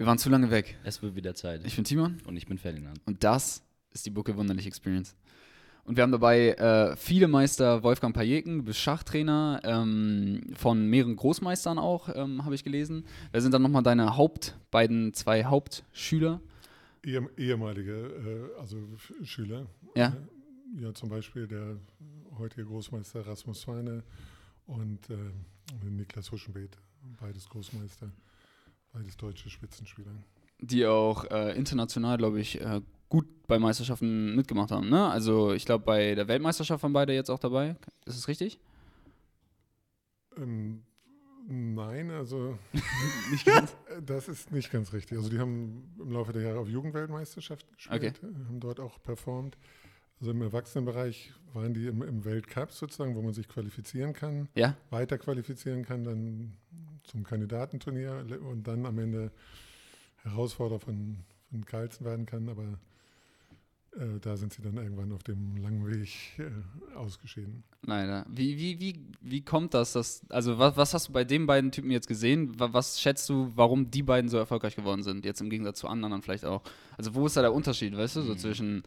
Wir waren zu lange weg. Es wird wieder Zeit. Ich bin Timon und ich bin Ferdinand. und das ist die Bucke Wunderlich Experience. Und wir haben dabei äh, viele Meister Wolfgang Pajeken, du bist Schachtrainer, ähm, von mehreren Großmeistern auch, ähm, habe ich gelesen. Wer sind dann nochmal deine Haupt, beiden, zwei Hauptschüler? Ehem, ehemalige äh, also Schüler. Ja. Äh, ja, zum Beispiel der heutige Großmeister Rasmus Feine und äh, Niklas Huschenbeet, beides Großmeister, beides deutsche Spitzenspieler. die auch äh, international, glaube ich, äh, gut bei Meisterschaften mitgemacht haben. Ne? Also ich glaube, bei der Weltmeisterschaft waren beide jetzt auch dabei. Ist es richtig? Ähm, nein, also Nicht ganz. das ist nicht ganz richtig. Also die haben im Laufe der Jahre auf Jugendweltmeisterschaften gespielt, äh, haben dort auch performt. Also im Erwachsenenbereich waren die im, im Weltcup sozusagen, wo man sich qualifizieren kann. Ja? weiter qualifizieren kann, dann zum Kandidatenturnier und dann am Ende Herausforderer von, von Carlsen werden kann, aber äh, da sind sie dann irgendwann auf dem langen Weg äh, ausgeschieden. Leider. Wie, wie, wie, wie kommt das? Dass, also was, was hast du bei den beiden Typen jetzt gesehen? Wa- Was schätzt du, warum die beiden so erfolgreich geworden sind? Jetzt im Gegensatz zu anderen vielleicht auch. Also wo ist da der Unterschied, weißt du, so zwischen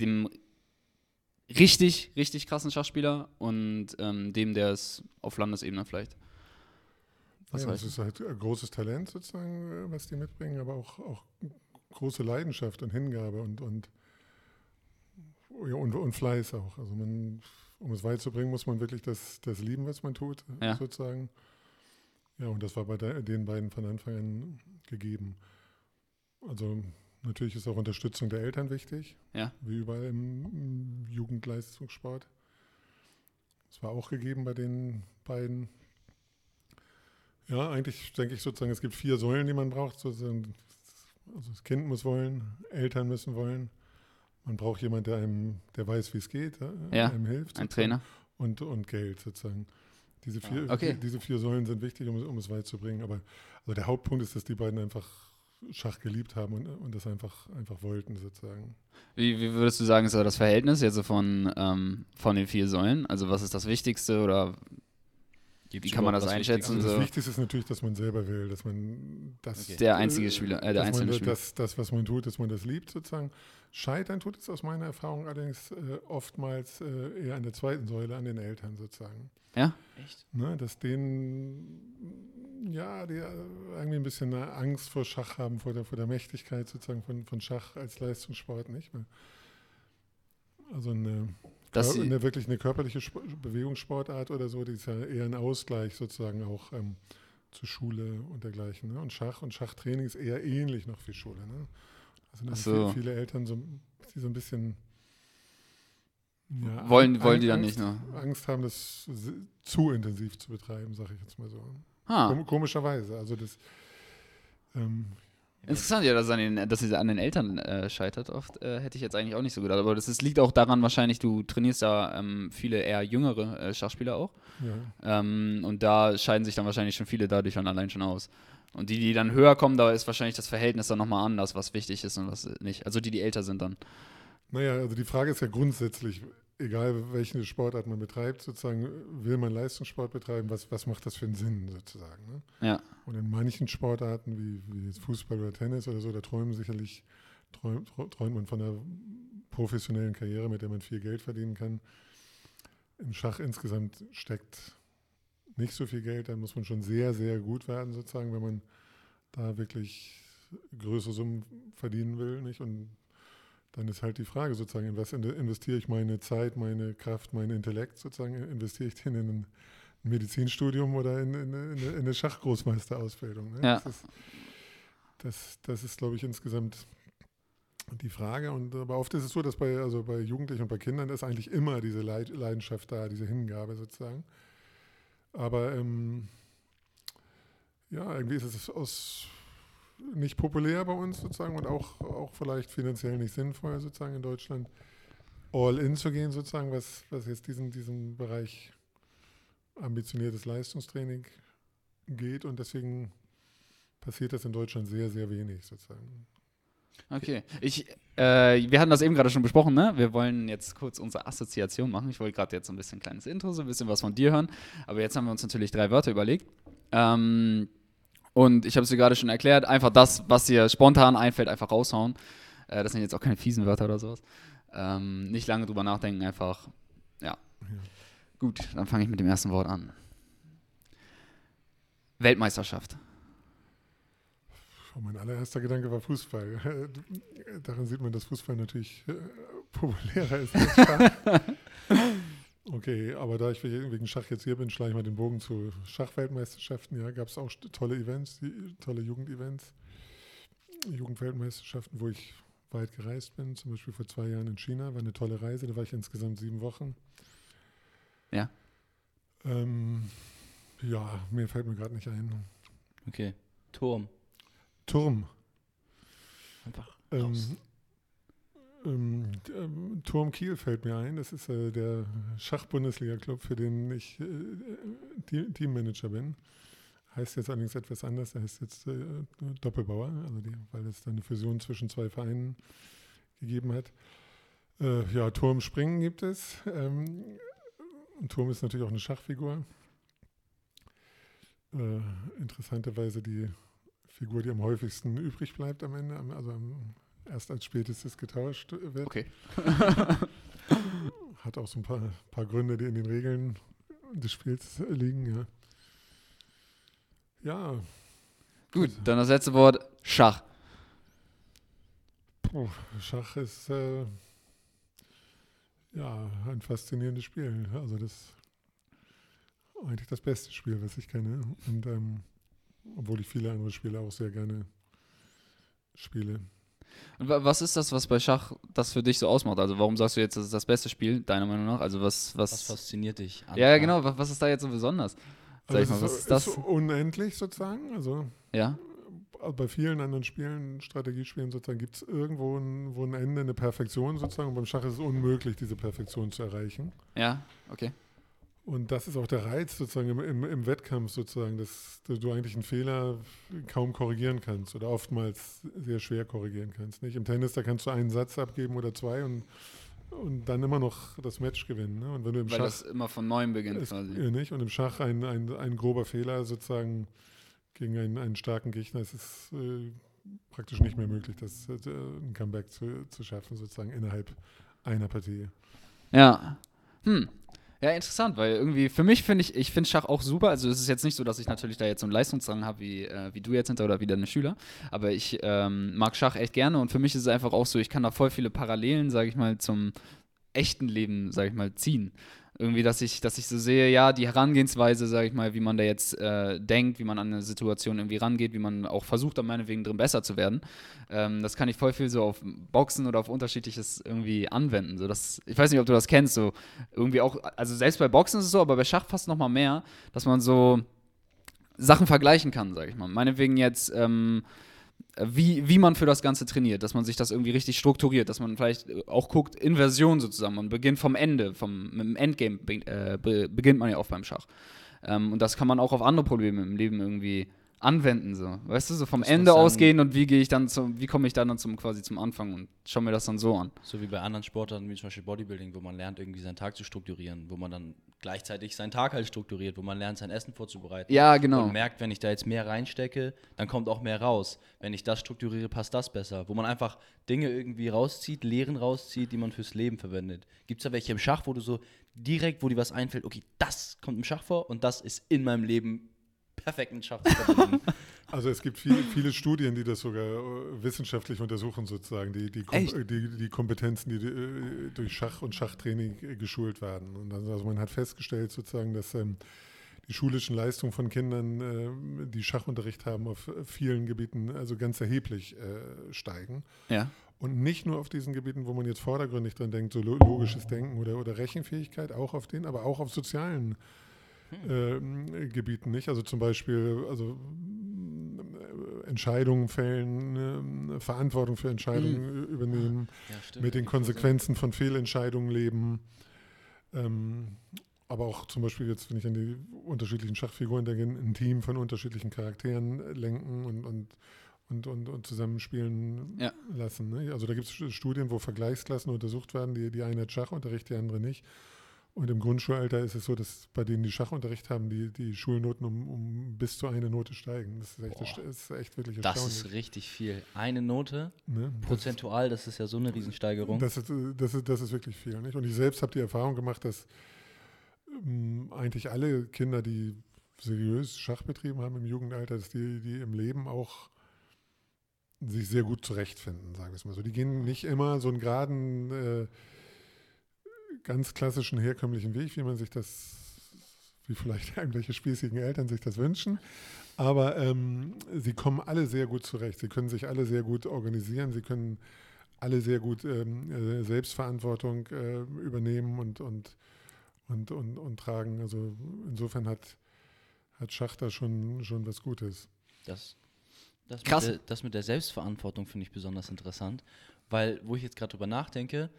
dem richtig, richtig krassen Schachspieler und ähm, dem, der es auf Landesebene vielleicht. Was ja, weißt das du? ist halt ein großes Talent sozusagen, äh, was die mitbringen, aber auch, auch große Leidenschaft und Hingabe und, und, ja, und, und Fleiß auch. Also man, um es weit zu bringen, muss man wirklich das, das lieben, was man tut, Ja. sozusagen. Ja, und das war bei den beiden von Anfang an gegeben. Also natürlich ist auch Unterstützung der Eltern wichtig, Ja. wie überall im, im Jugendleistungssport. Das war auch gegeben bei den beiden. Ja, eigentlich denke ich sozusagen, es gibt vier Säulen, die man braucht. Also das Kind muss wollen, Eltern müssen wollen. Man braucht jemanden, der einem, der weiß, wie es geht, Ja, einem hilft. Ein. Trainer. Und, und Geld sozusagen. Diese vier, Okay. die, diese vier Säulen sind wichtig, um, es- um es weit zu bringen. Aber also der Hauptpunkt ist, dass die beiden einfach Schach geliebt haben und, und das einfach, einfach wollten sozusagen. Wie, wie würdest du sagen, ist da das Verhältnis jetzt so von, ähm, von den vier Säulen? Also was ist das Wichtigste oder wie kann man das einschätzen? Also das So? Wichtigste ist natürlich, dass man selber will, dass man das. Okay. Der einzige Spieler, äh, der einzelne Spieler. Das, das, was man tut, dass man das liebt sozusagen. Scheitern tut es aus meiner Erfahrung allerdings äh, oftmals äh, eher an der zweiten Säule, an den Eltern sozusagen. Ja? Echt? Ne, dass denen, ja, die äh, irgendwie ein bisschen eine Angst vor Schach haben, vor der, vor der Mächtigkeit sozusagen von, von Schach als Leistungssport, nicht? Also eine, Dass Kör- sie, eine wirklich eine körperliche Sp Bewegungssportart oder so, die ist ja eher ein Ausgleich sozusagen auch ähm, zur Schule und dergleichen. Ne? Und Schach und Schachtraining ist eher ähnlich noch wie Schule. Ne? Also so. viele, viele Eltern, so, die so ein bisschen ja, Wollen- wollen die dann nicht, ne? Angst haben, das zu intensiv zu betreiben, sage ich jetzt mal so. ah, Kom komischerweise. Also das ähm, interessant ja, dass, an den, dass es an den Eltern äh, scheitert oft. Äh, hätte ich jetzt eigentlich auch nicht so gedacht. Aber das ist, liegt auch daran wahrscheinlich, du trainierst da ähm, viele eher jüngere äh, Schachspieler auch. ja. Ähm, und da scheiden sich dann wahrscheinlich schon viele dadurch schon allein schon aus. Und die, die dann höher kommen, da ist wahrscheinlich das Verhältnis dann nochmal anders, was wichtig ist und was nicht. Also die, die älter sind dann. Naja, also die Frage ist ja grundsätzlich, egal welche Sportart man betreibt, sozusagen, will man Leistungssport betreiben, was, was macht das für einen Sinn sozusagen? Ne? Ja. Und in manchen Sportarten, wie, wie Fußball oder Tennis oder so, da träumen sicherlich, träumt, träumt man von einer professionellen Karriere, mit der man viel Geld verdienen kann. Im Schach insgesamt steckt nicht so viel Geld, da muss man schon sehr, sehr gut werden, sozusagen, wenn man da wirklich größere Summen verdienen will. Nicht? Und dann ist halt die Frage sozusagen, in was in- investiere ich meine Zeit, meine Kraft, meinen Intellekt sozusagen, investiere ich den in ein Medizinstudium oder in, in, in, in eine Schachgroßmeisterausbildung. Ne? Ja. Das ist, das, das ist glaube ich, insgesamt die Frage. Und aber oft ist es so, dass bei, also bei Jugendlichen und bei Kindern ist eigentlich immer diese Leid- Leidenschaft da, diese Hingabe sozusagen. Aber ähm, ja, irgendwie ist es aus nicht populär bei uns sozusagen und auch, auch vielleicht finanziell nicht sinnvoll sozusagen in Deutschland all in zu gehen sozusagen, was, was jetzt diesen, diesen Bereich ambitioniertes Leistungstraining geht und deswegen passiert das in Deutschland sehr, sehr wenig sozusagen. Okay. Ich, äh, wir hatten das eben gerade schon besprochen, ne? Wir wollen jetzt kurz unsere Assoziation machen. Ich wollte gerade jetzt ein bisschen ein kleines Intro, so ein bisschen was von dir hören. Aber jetzt haben wir uns natürlich drei Wörter überlegt. Ähm, Und ich habe es dir gerade schon erklärt, einfach das, was dir spontan einfällt, einfach raushauen. Äh, das sind jetzt auch keine fiesen Wörter oder sowas. Ähm, nicht lange drüber nachdenken, einfach, ja. Gut, dann fange ich mit dem ersten Wort an. Weltmeisterschaft. Mein allererster Gedanke war Fußball. Daran sieht man, dass Fußball natürlich äh, populärer ist als. okay, aber da ich wegen Schach jetzt hier bin, schlage ich mal den Bogen zu Schachweltmeisterschaften. Ja, gab es auch tolle Events, tolle Jugendevents, Jugendweltmeisterschaften, wo ich weit gereist bin. Zum Beispiel vor zwei Jahren in China, war eine tolle Reise. Da war ich insgesamt sieben Wochen. Ja. Ähm, ja, mir fällt mir gerade nicht ein. Okay. Turm. Turm. Einfach Ähm. Ähm, ähm, Turm Kiel fällt mir ein. Das ist äh, der Schach-Bundesliga-Club, für den ich äh, Te- Teammanager bin. Heißt jetzt allerdings etwas anders. Er heißt jetzt äh, Doppelbauer, also die, weil es da eine Fusion zwischen zwei Vereinen gegeben hat. Äh, ja, Turmspringen gibt es. Ähm, Turm ist natürlich auch eine Schachfigur. Äh, interessanterweise die Figur, die am häufigsten übrig bleibt am Ende, also am, erst als spätestes getauscht wird. Okay. Hat auch so ein paar, paar Gründe, die in den Regeln des Spiels liegen, ja. Ja, Gut, dann das letzte Wort, Schach. puh, Schach ist äh, ja ein faszinierendes Spiel. Also das eigentlich das beste Spiel, was ich kenne. Und ähm, obwohl ich viele andere Spiele auch sehr gerne spiele. Und wa- was ist das, was bei Schach das für dich so ausmacht? Also warum sagst du jetzt, das ist das beste Spiel, deiner Meinung nach? Also was, was, Was fasziniert dich? an ja, genau, was, was ist da jetzt so besonders? Sag Also ich mal, was ist, ist das? ist unendlich sozusagen. Also Ja, Also bei vielen anderen Spielen, Strategiespielen sozusagen, gibt es irgendwo ein, wo ein Ende, eine Perfektion sozusagen. Und beim Schach ist es unmöglich, diese Perfektion zu erreichen. ja, okay. Und das ist auch der Reiz sozusagen im, im, im Wettkampf sozusagen, dass du eigentlich einen Fehler kaum korrigieren kannst oder oftmals sehr schwer korrigieren kannst. Nicht? Im Tennis, da kannst du einen Satz abgeben oder zwei und, und dann immer noch das Match gewinnen. Ne? Und wenn du im Weil Schach das immer von neuem beginnt es, quasi. ja, nicht? Und im Schach ein, ein, ein grober Fehler sozusagen gegen einen, einen starken Gegner, es ist äh, praktisch nicht mehr möglich, das, äh, ein Comeback zu, zu schaffen, sozusagen innerhalb einer Partie. Ja. Hm. Ja, interessant, weil irgendwie für mich finde ich, ich finde Schach auch super. Also es ist jetzt nicht so, dass ich natürlich da jetzt so einen Leistungsdrang habe, wie, äh, wie du jetzt hinter oder wie deine Schüler. Aber ich ähm, mag Schach echt gerne und für mich ist es einfach auch so, ich kann da voll viele Parallelen, sage ich mal, zum echten Leben, sage ich mal, ziehen. Irgendwie, dass ich, dass ich so sehe, ja, die Herangehensweise, sage ich mal, wie man da jetzt äh, denkt, wie man an eine Situation irgendwie rangeht, wie man auch versucht, da meinetwegen drin besser zu werden. Ähm, das kann ich voll viel so auf Boxen oder auf unterschiedliches irgendwie anwenden. So, das, ich weiß nicht, ob du das kennst, so irgendwie auch, also selbst bei Boxen ist es so, aber bei Schach fast noch mal mehr, dass man so Sachen vergleichen kann, sage ich mal. Meinetwegen jetzt, ähm, wie, wie man für das Ganze trainiert, dass man sich das irgendwie richtig strukturiert, dass man vielleicht auch guckt, Inversion sozusagen, man beginnt vom Ende, vom, mit dem Endgame äh, be beginnt man ja oft beim Schach. Ähm, und das kann man auch auf andere Probleme im Leben irgendwie anwenden, so. Weißt du, so vom Das Ende ausgehen und wie gehe ich dann zum, wie komme ich dann, dann zum quasi zum Anfang und schau mir das dann so an. So wie bei anderen Sportarten, wie zum Beispiel Bodybuilding, wo man lernt, irgendwie seinen Tag zu strukturieren, wo man dann gleichzeitig seinen Tag halt strukturiert, wo man lernt, sein Essen vorzubereiten. Ja, genau. Und merkt, wenn ich da jetzt mehr reinstecke, dann kommt auch mehr raus. Wenn ich das strukturiere, passt das besser. Wo man einfach Dinge irgendwie rauszieht, Lehren rauszieht, die man fürs Leben verwendet. Gibt es da welche im Schach, wo du so direkt, wo dir was einfällt, okay, das kommt im Schach vor und das ist in meinem Leben perfekt mit Schach zu verbinden. Also es gibt viele, viele Studien, die das sogar äh, wissenschaftlich untersuchen, sozusagen, die, die, Kom äh, die, die Kompetenzen, die äh, durch Schach und Schachtraining äh, geschult werden. Und also, man hat festgestellt, sozusagen, dass ähm, die schulischen Leistungen von Kindern, äh, die Schachunterricht haben, auf vielen Gebieten also ganz erheblich äh, steigen. Ja. Und nicht nur auf diesen Gebieten, wo man jetzt vordergründig dran denkt, so lo- logisches Denken oder, oder Rechenfähigkeit, auch auf denen, aber auch auf sozialen ähm, Gebieten nicht. Also zum Beispiel, also äh, Entscheidungen fällen, äh, Verantwortung für Entscheidungen übernehmen, ja, stimmt. mit den Konsequenzen von Fehlentscheidungen leben. Ähm, aber auch zum Beispiel jetzt, wenn ich an die unterschiedlichen Schachfiguren denke, ein Team von unterschiedlichen Charakteren lenken und, und, und, und, und zusammenspielen Ja. lassen. Ne? Also da gibt es Studien, wo Vergleichsklassen untersucht werden, die, die eine hat Schachunterricht, die andere nicht. Und im Grundschulalter ist es so, dass bei denen, die Schachunterricht haben, die, die Schulnoten um, um bis zu eine Note steigen. Das ist echt, Boah. das ist echt wirklich Das erstaunlich. ist richtig viel. Eine Note, ne? Das- prozentual, das ist ja so eine Riesensteigerung. Das ist, das, ist, das ist wirklich viel. Nicht? Und ich selbst habe die Erfahrung gemacht, dass ähm, eigentlich alle Kinder, die seriös Schach betrieben haben im Jugendalter, dass die, die im Leben auch sich sehr gut zurechtfinden, sagen wir es mal so. Die gehen nicht immer so einen geraden, äh, ganz klassischen, herkömmlichen Weg, wie man sich das, wie vielleicht irgendwelche spießigen Eltern sich das wünschen. Aber ähm, sie kommen alle sehr gut zurecht. Sie können sich alle sehr gut organisieren. Sie können alle sehr gut ähm, äh, Selbstverantwortung äh, übernehmen und, und, und, und, und tragen. Also insofern hat, hat Schach da schon, schon was Gutes. Das, das, Krass. Mit der, das mit der Selbstverantwortung finde ich besonders interessant, weil, wo ich jetzt gerade drüber nachdenke,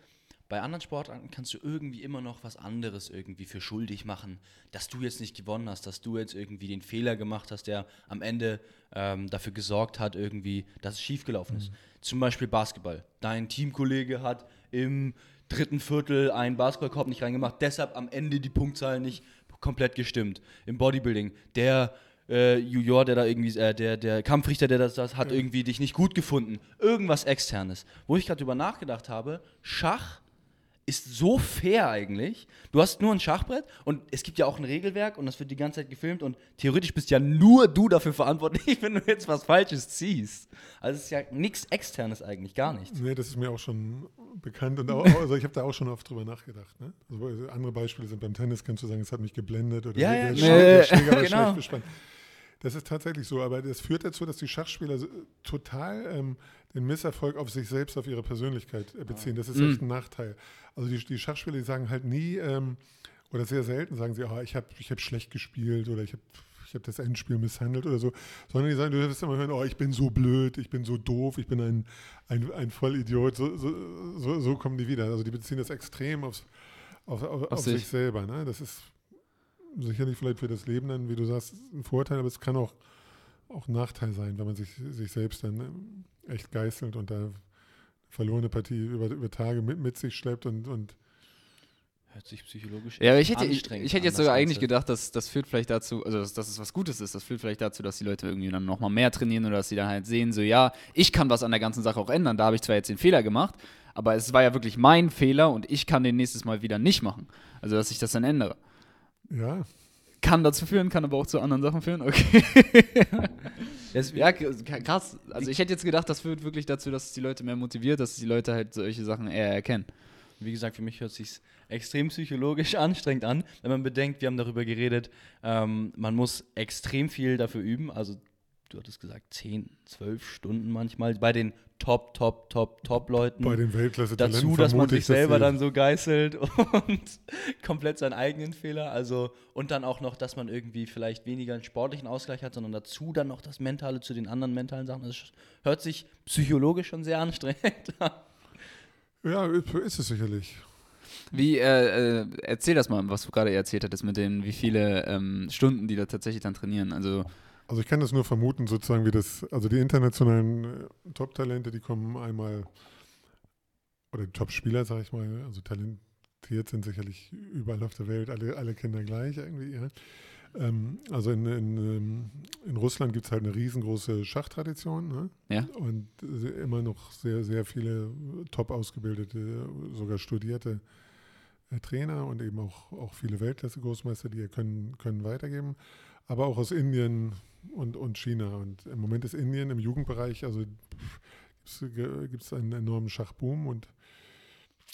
bei anderen Sportarten kannst du irgendwie immer noch was anderes irgendwie für schuldig machen, dass du jetzt nicht gewonnen hast, dass du jetzt irgendwie den Fehler gemacht hast, der am Ende ähm, dafür gesorgt hat, irgendwie, dass es schiefgelaufen ist. Zum Beispiel Basketball. Dein Teamkollege hat im dritten Viertel einen Basketballkorb nicht reingemacht, deshalb am Ende die Punktzahl nicht komplett gestimmt. Im Bodybuilding, der äh, Junior, der da irgendwie, äh, der, der Kampfrichter, der das, das hat irgendwie dich nicht gut gefunden. Irgendwas externes. Wo ich gerade drüber nachgedacht habe, Schach ist so fair eigentlich. Du hast nur ein Schachbrett und es gibt ja auch ein Regelwerk und das wird die ganze Zeit gefilmt und theoretisch bist ja nur du dafür verantwortlich, wenn du jetzt was Falsches ziehst. Also es ist ja nichts externes eigentlich, gar nichts. Nee, das ist mir auch schon bekannt und auch, also ich habe da auch schon oft drüber nachgedacht. Ne? Also andere Beispiele sind beim Tennis, kannst du sagen, es hat mich geblendet oder Ja, der, ja, der, genau. Schläger- der Schläger war Genau. schlecht bespannt. Das ist tatsächlich so, aber das führt dazu, dass die Schachspieler so- total ähm, den Misserfolg auf sich selbst, auf ihre Persönlichkeit äh, beziehen. Das ist Mhm. echt ein Nachteil. Also die, die Schachspieler, die sagen halt nie, ähm, oder sehr selten sagen sie, ah, ich habe ich hab schlecht gespielt oder ich habe ich hab das Endspiel misshandelt oder so, sondern die sagen, du wirst immer hören, oh, ich bin so blöd, ich bin so doof, ich bin ein, ein, ein Vollidiot. So, so, so, so kommen die wieder. Also die beziehen das extrem aufs, auf, auf, auf sich. sich selber. Ne? Das ist sicherlich vielleicht für das Leben dann, wie du sagst, ein Vorteil, aber es kann auch, auch ein Nachteil sein, wenn man sich, sich selbst dann ähm, echt geißelt und da eine verlorene Partie über, über Tage mit, mit sich schleppt und, und Hört sich psychologisch Ja, aber ich hätte, ich, anstrengend ich hätte jetzt sogar eigentlich Ganze. gedacht, dass das führt vielleicht dazu, also dass, dass es was Gutes ist, das führt vielleicht dazu, dass die Leute irgendwie dann nochmal mehr trainieren oder dass sie dann halt sehen, so ja, ich kann was an der ganzen Sache auch ändern. Da habe ich zwar jetzt den Fehler gemacht, aber es war ja wirklich mein Fehler und ich kann den nächstes Mal wieder nicht machen. Also dass ich das dann ändere. Ja, Kann dazu führen, kann aber auch zu anderen Sachen führen. Okay. Das- ja, krass. Also ich hätte jetzt gedacht, das führt wirklich dazu, dass es die Leute mehr motiviert, dass die Leute halt solche Sachen eher erkennen. Wie gesagt, für mich hört sich extrem psychologisch anstrengend an, wenn man bedenkt, wir haben darüber geredet, ähm, man muss extrem viel dafür üben. Also, du hattest gesagt, 10, 12 Stunden manchmal bei den Top, Top, Top, Top-Leuten. bei den Weltklasse-Talenten Dazu, dass man sich selber dann so geißelt und komplett seinen eigenen Fehler. Also, und dann auch noch, dass man irgendwie vielleicht weniger einen sportlichen Ausgleich hat, sondern dazu dann noch das Mentale zu den anderen mentalen Sachen. Das hört sich psychologisch schon sehr anstrengend an. Ja, ist es sicherlich. Wie, äh, äh, erzähl das mal, was du gerade erzählt hattest mit den, wie viele ähm, Stunden die da tatsächlich dann trainieren. Also, Also ich kann das nur vermuten, sozusagen wie das, also die internationalen äh, Top-Talente, die kommen einmal, oder die Top-Spieler, sag ich mal, also talentiert sind sicherlich überall auf der Welt, alle, alle Kinder gleich irgendwie, ja. Ähm, also in, in, ähm, in Russland gibt es halt eine riesengroße Schachtradition, ne? Ja. Und immer noch sehr, sehr viele top ausgebildete, sogar studierte äh, Trainer und eben auch, auch viele Weltklasse-Großmeister, die ihr können, können weitergeben. Aber auch aus Indien und, und China. Und im Moment ist Indien im Jugendbereich, also gibt es einen enormen Schachboom und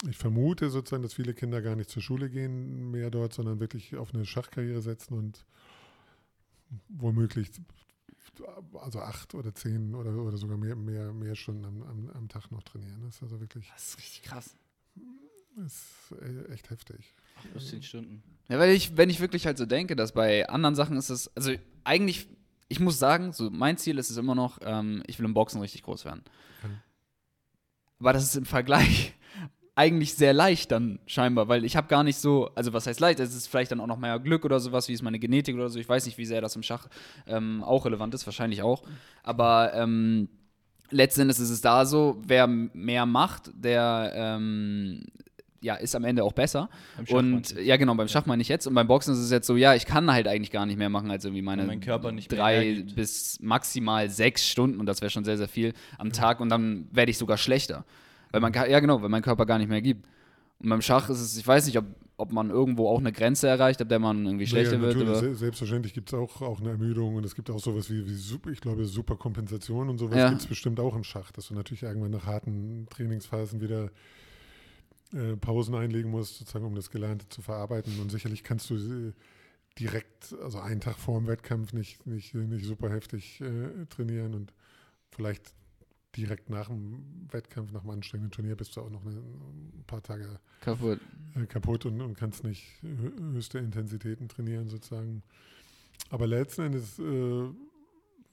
ich vermute sozusagen, dass viele Kinder gar nicht zur Schule gehen mehr dort, sondern wirklich auf eine Schachkarriere setzen und womöglich also acht oder zehn oder, oder sogar mehr, mehr, mehr Stunden am, am, am Tag noch trainieren. Das ist also wirklich das ist richtig krass. ist e- echt heftig. Plus 10 Stunden. Ja, weil ich, wenn ich wirklich halt so denke, dass bei anderen Sachen ist es, also eigentlich, ich muss sagen, so mein Ziel ist es immer noch, ähm, ich will im Boxen richtig groß werden. Ja. Aber das ist im Vergleich eigentlich sehr leicht dann scheinbar, weil ich habe gar nicht so, also was heißt leicht, es ist vielleicht dann auch noch mehr Glück oder sowas, wie ist meine Genetik oder so, ich weiß nicht, wie sehr das im Schach ähm, auch relevant ist, wahrscheinlich auch, aber ähm, letzten Endes ist es da so, wer mehr macht, der ähm, ja, ist am Ende auch besser. Und ja, genau, beim Schach meine ich jetzt. Und beim Boxen ist es jetzt so, ja, ich kann halt eigentlich gar nicht mehr machen als irgendwie meine mein Körper nicht mehr drei bis maximal sechs Stunden und das wäre schon sehr, sehr viel am Tag und dann werde ich sogar schlechter. Weil man, ja genau, weil mein Körper gar nicht mehr gibt. Und beim Schach ist es, ich weiß nicht, ob, ob man irgendwo auch eine Grenze erreicht, ab der man irgendwie schlechter Ja, wird. se- selbstverständlich gibt es auch, auch eine Ermüdung und es gibt auch sowas wie, wie super, ich glaube, Superkompensation und sowas Ja. gibt es bestimmt auch im Schach, dass du natürlich irgendwann nach harten Trainingsphasen wieder äh, Pausen einlegen musst, sozusagen, um das Gelernte zu verarbeiten. Und sicherlich kannst du äh, direkt, also einen Tag vor dem Wettkampf nicht, nicht, nicht super heftig äh, trainieren und vielleicht direkt nach dem Wettkampf, nach dem anstrengenden Turnier bist du auch noch eine, ein paar Tage kaputt. äh, kaputt und, und kannst nicht hö- höchste Intensitäten trainieren sozusagen. Aber letzten Endes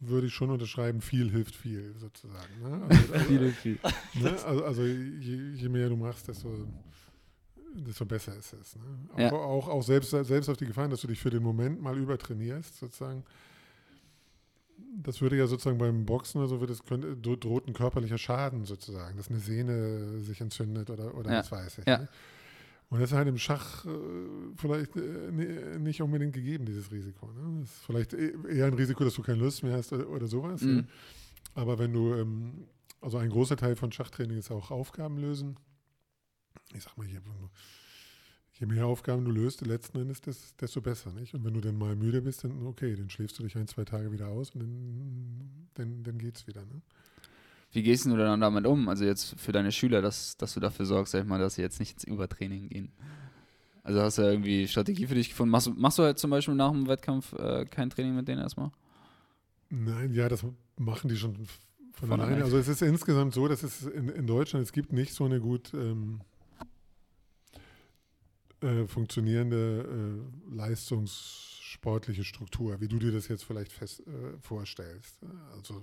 würde ich schon unterschreiben, viel hilft viel sozusagen. Ne? Also, also, viel. ne? also, also je, je mehr du machst, desto, desto besser ist es. Ne? Auch, Ja. auch, auch selbst, selbst auf die Gefahren, dass du dich für den Moment mal übertrainierst sozusagen. Das würde ja sozusagen beim Boxen oder so, wird es könnte, dro- droht ein körperlicher Schaden sozusagen, dass eine Sehne sich entzündet oder, oder Ja. was weiß ich. Ja. Ne? Und das ist halt im Schach äh, vielleicht äh, ni- nicht unbedingt gegeben, dieses Risiko. Ne? Das ist vielleicht e- eher ein Risiko, dass du keine Lust mehr hast oder, oder sowas. Mhm. Ja? Aber wenn du, ähm, also ein großer Teil von Schachtraining ist auch Aufgaben lösen. Ich sag mal, je, je mehr Aufgaben du löst, letzten Endes, des- desto besser. Nicht? Und wenn du dann mal müde bist, dann okay, dann schläfst du dich ein, zwei Tage wieder aus und dann, dann, dann geht's wieder. Ne? Wie gehst du dann damit um? Also jetzt für deine Schüler, dass, dass du dafür sorgst, sag ich mal, dass sie jetzt nicht ins Übertraining gehen. Also hast du irgendwie Strategie für dich gefunden? Machst du, machst du halt zum Beispiel nach dem Wettkampf äh, kein Training mit denen erstmal? Nein, ja, das machen die schon von, Von alleine. alleine. Also es ist insgesamt so, dass es in, in Deutschland, es gibt nicht so eine gut ähm, äh, funktionierende äh, leistungssportliche Struktur, wie du dir das jetzt vielleicht fest, äh, vorstellst. Also,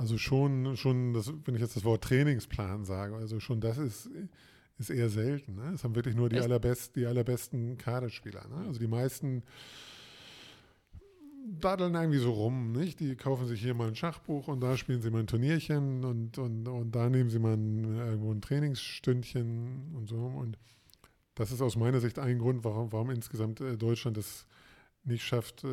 also schon, schon das, wenn ich jetzt das Wort Trainingsplan sage, also schon das ist, ist eher selten. Ne? Es haben wirklich nur die, Echt? allerbest, die allerbesten Kaderspieler. Ne? Also die meisten daddeln irgendwie so rum, nicht? Die kaufen sich hier mal ein Schachbuch und da spielen sie mal ein Turnierchen und, und, und da nehmen sie mal ein, irgendwo ein Trainingsstündchen und so. Und das ist aus meiner Sicht ein Grund, warum, warum insgesamt äh, Deutschland es nicht schafft, äh,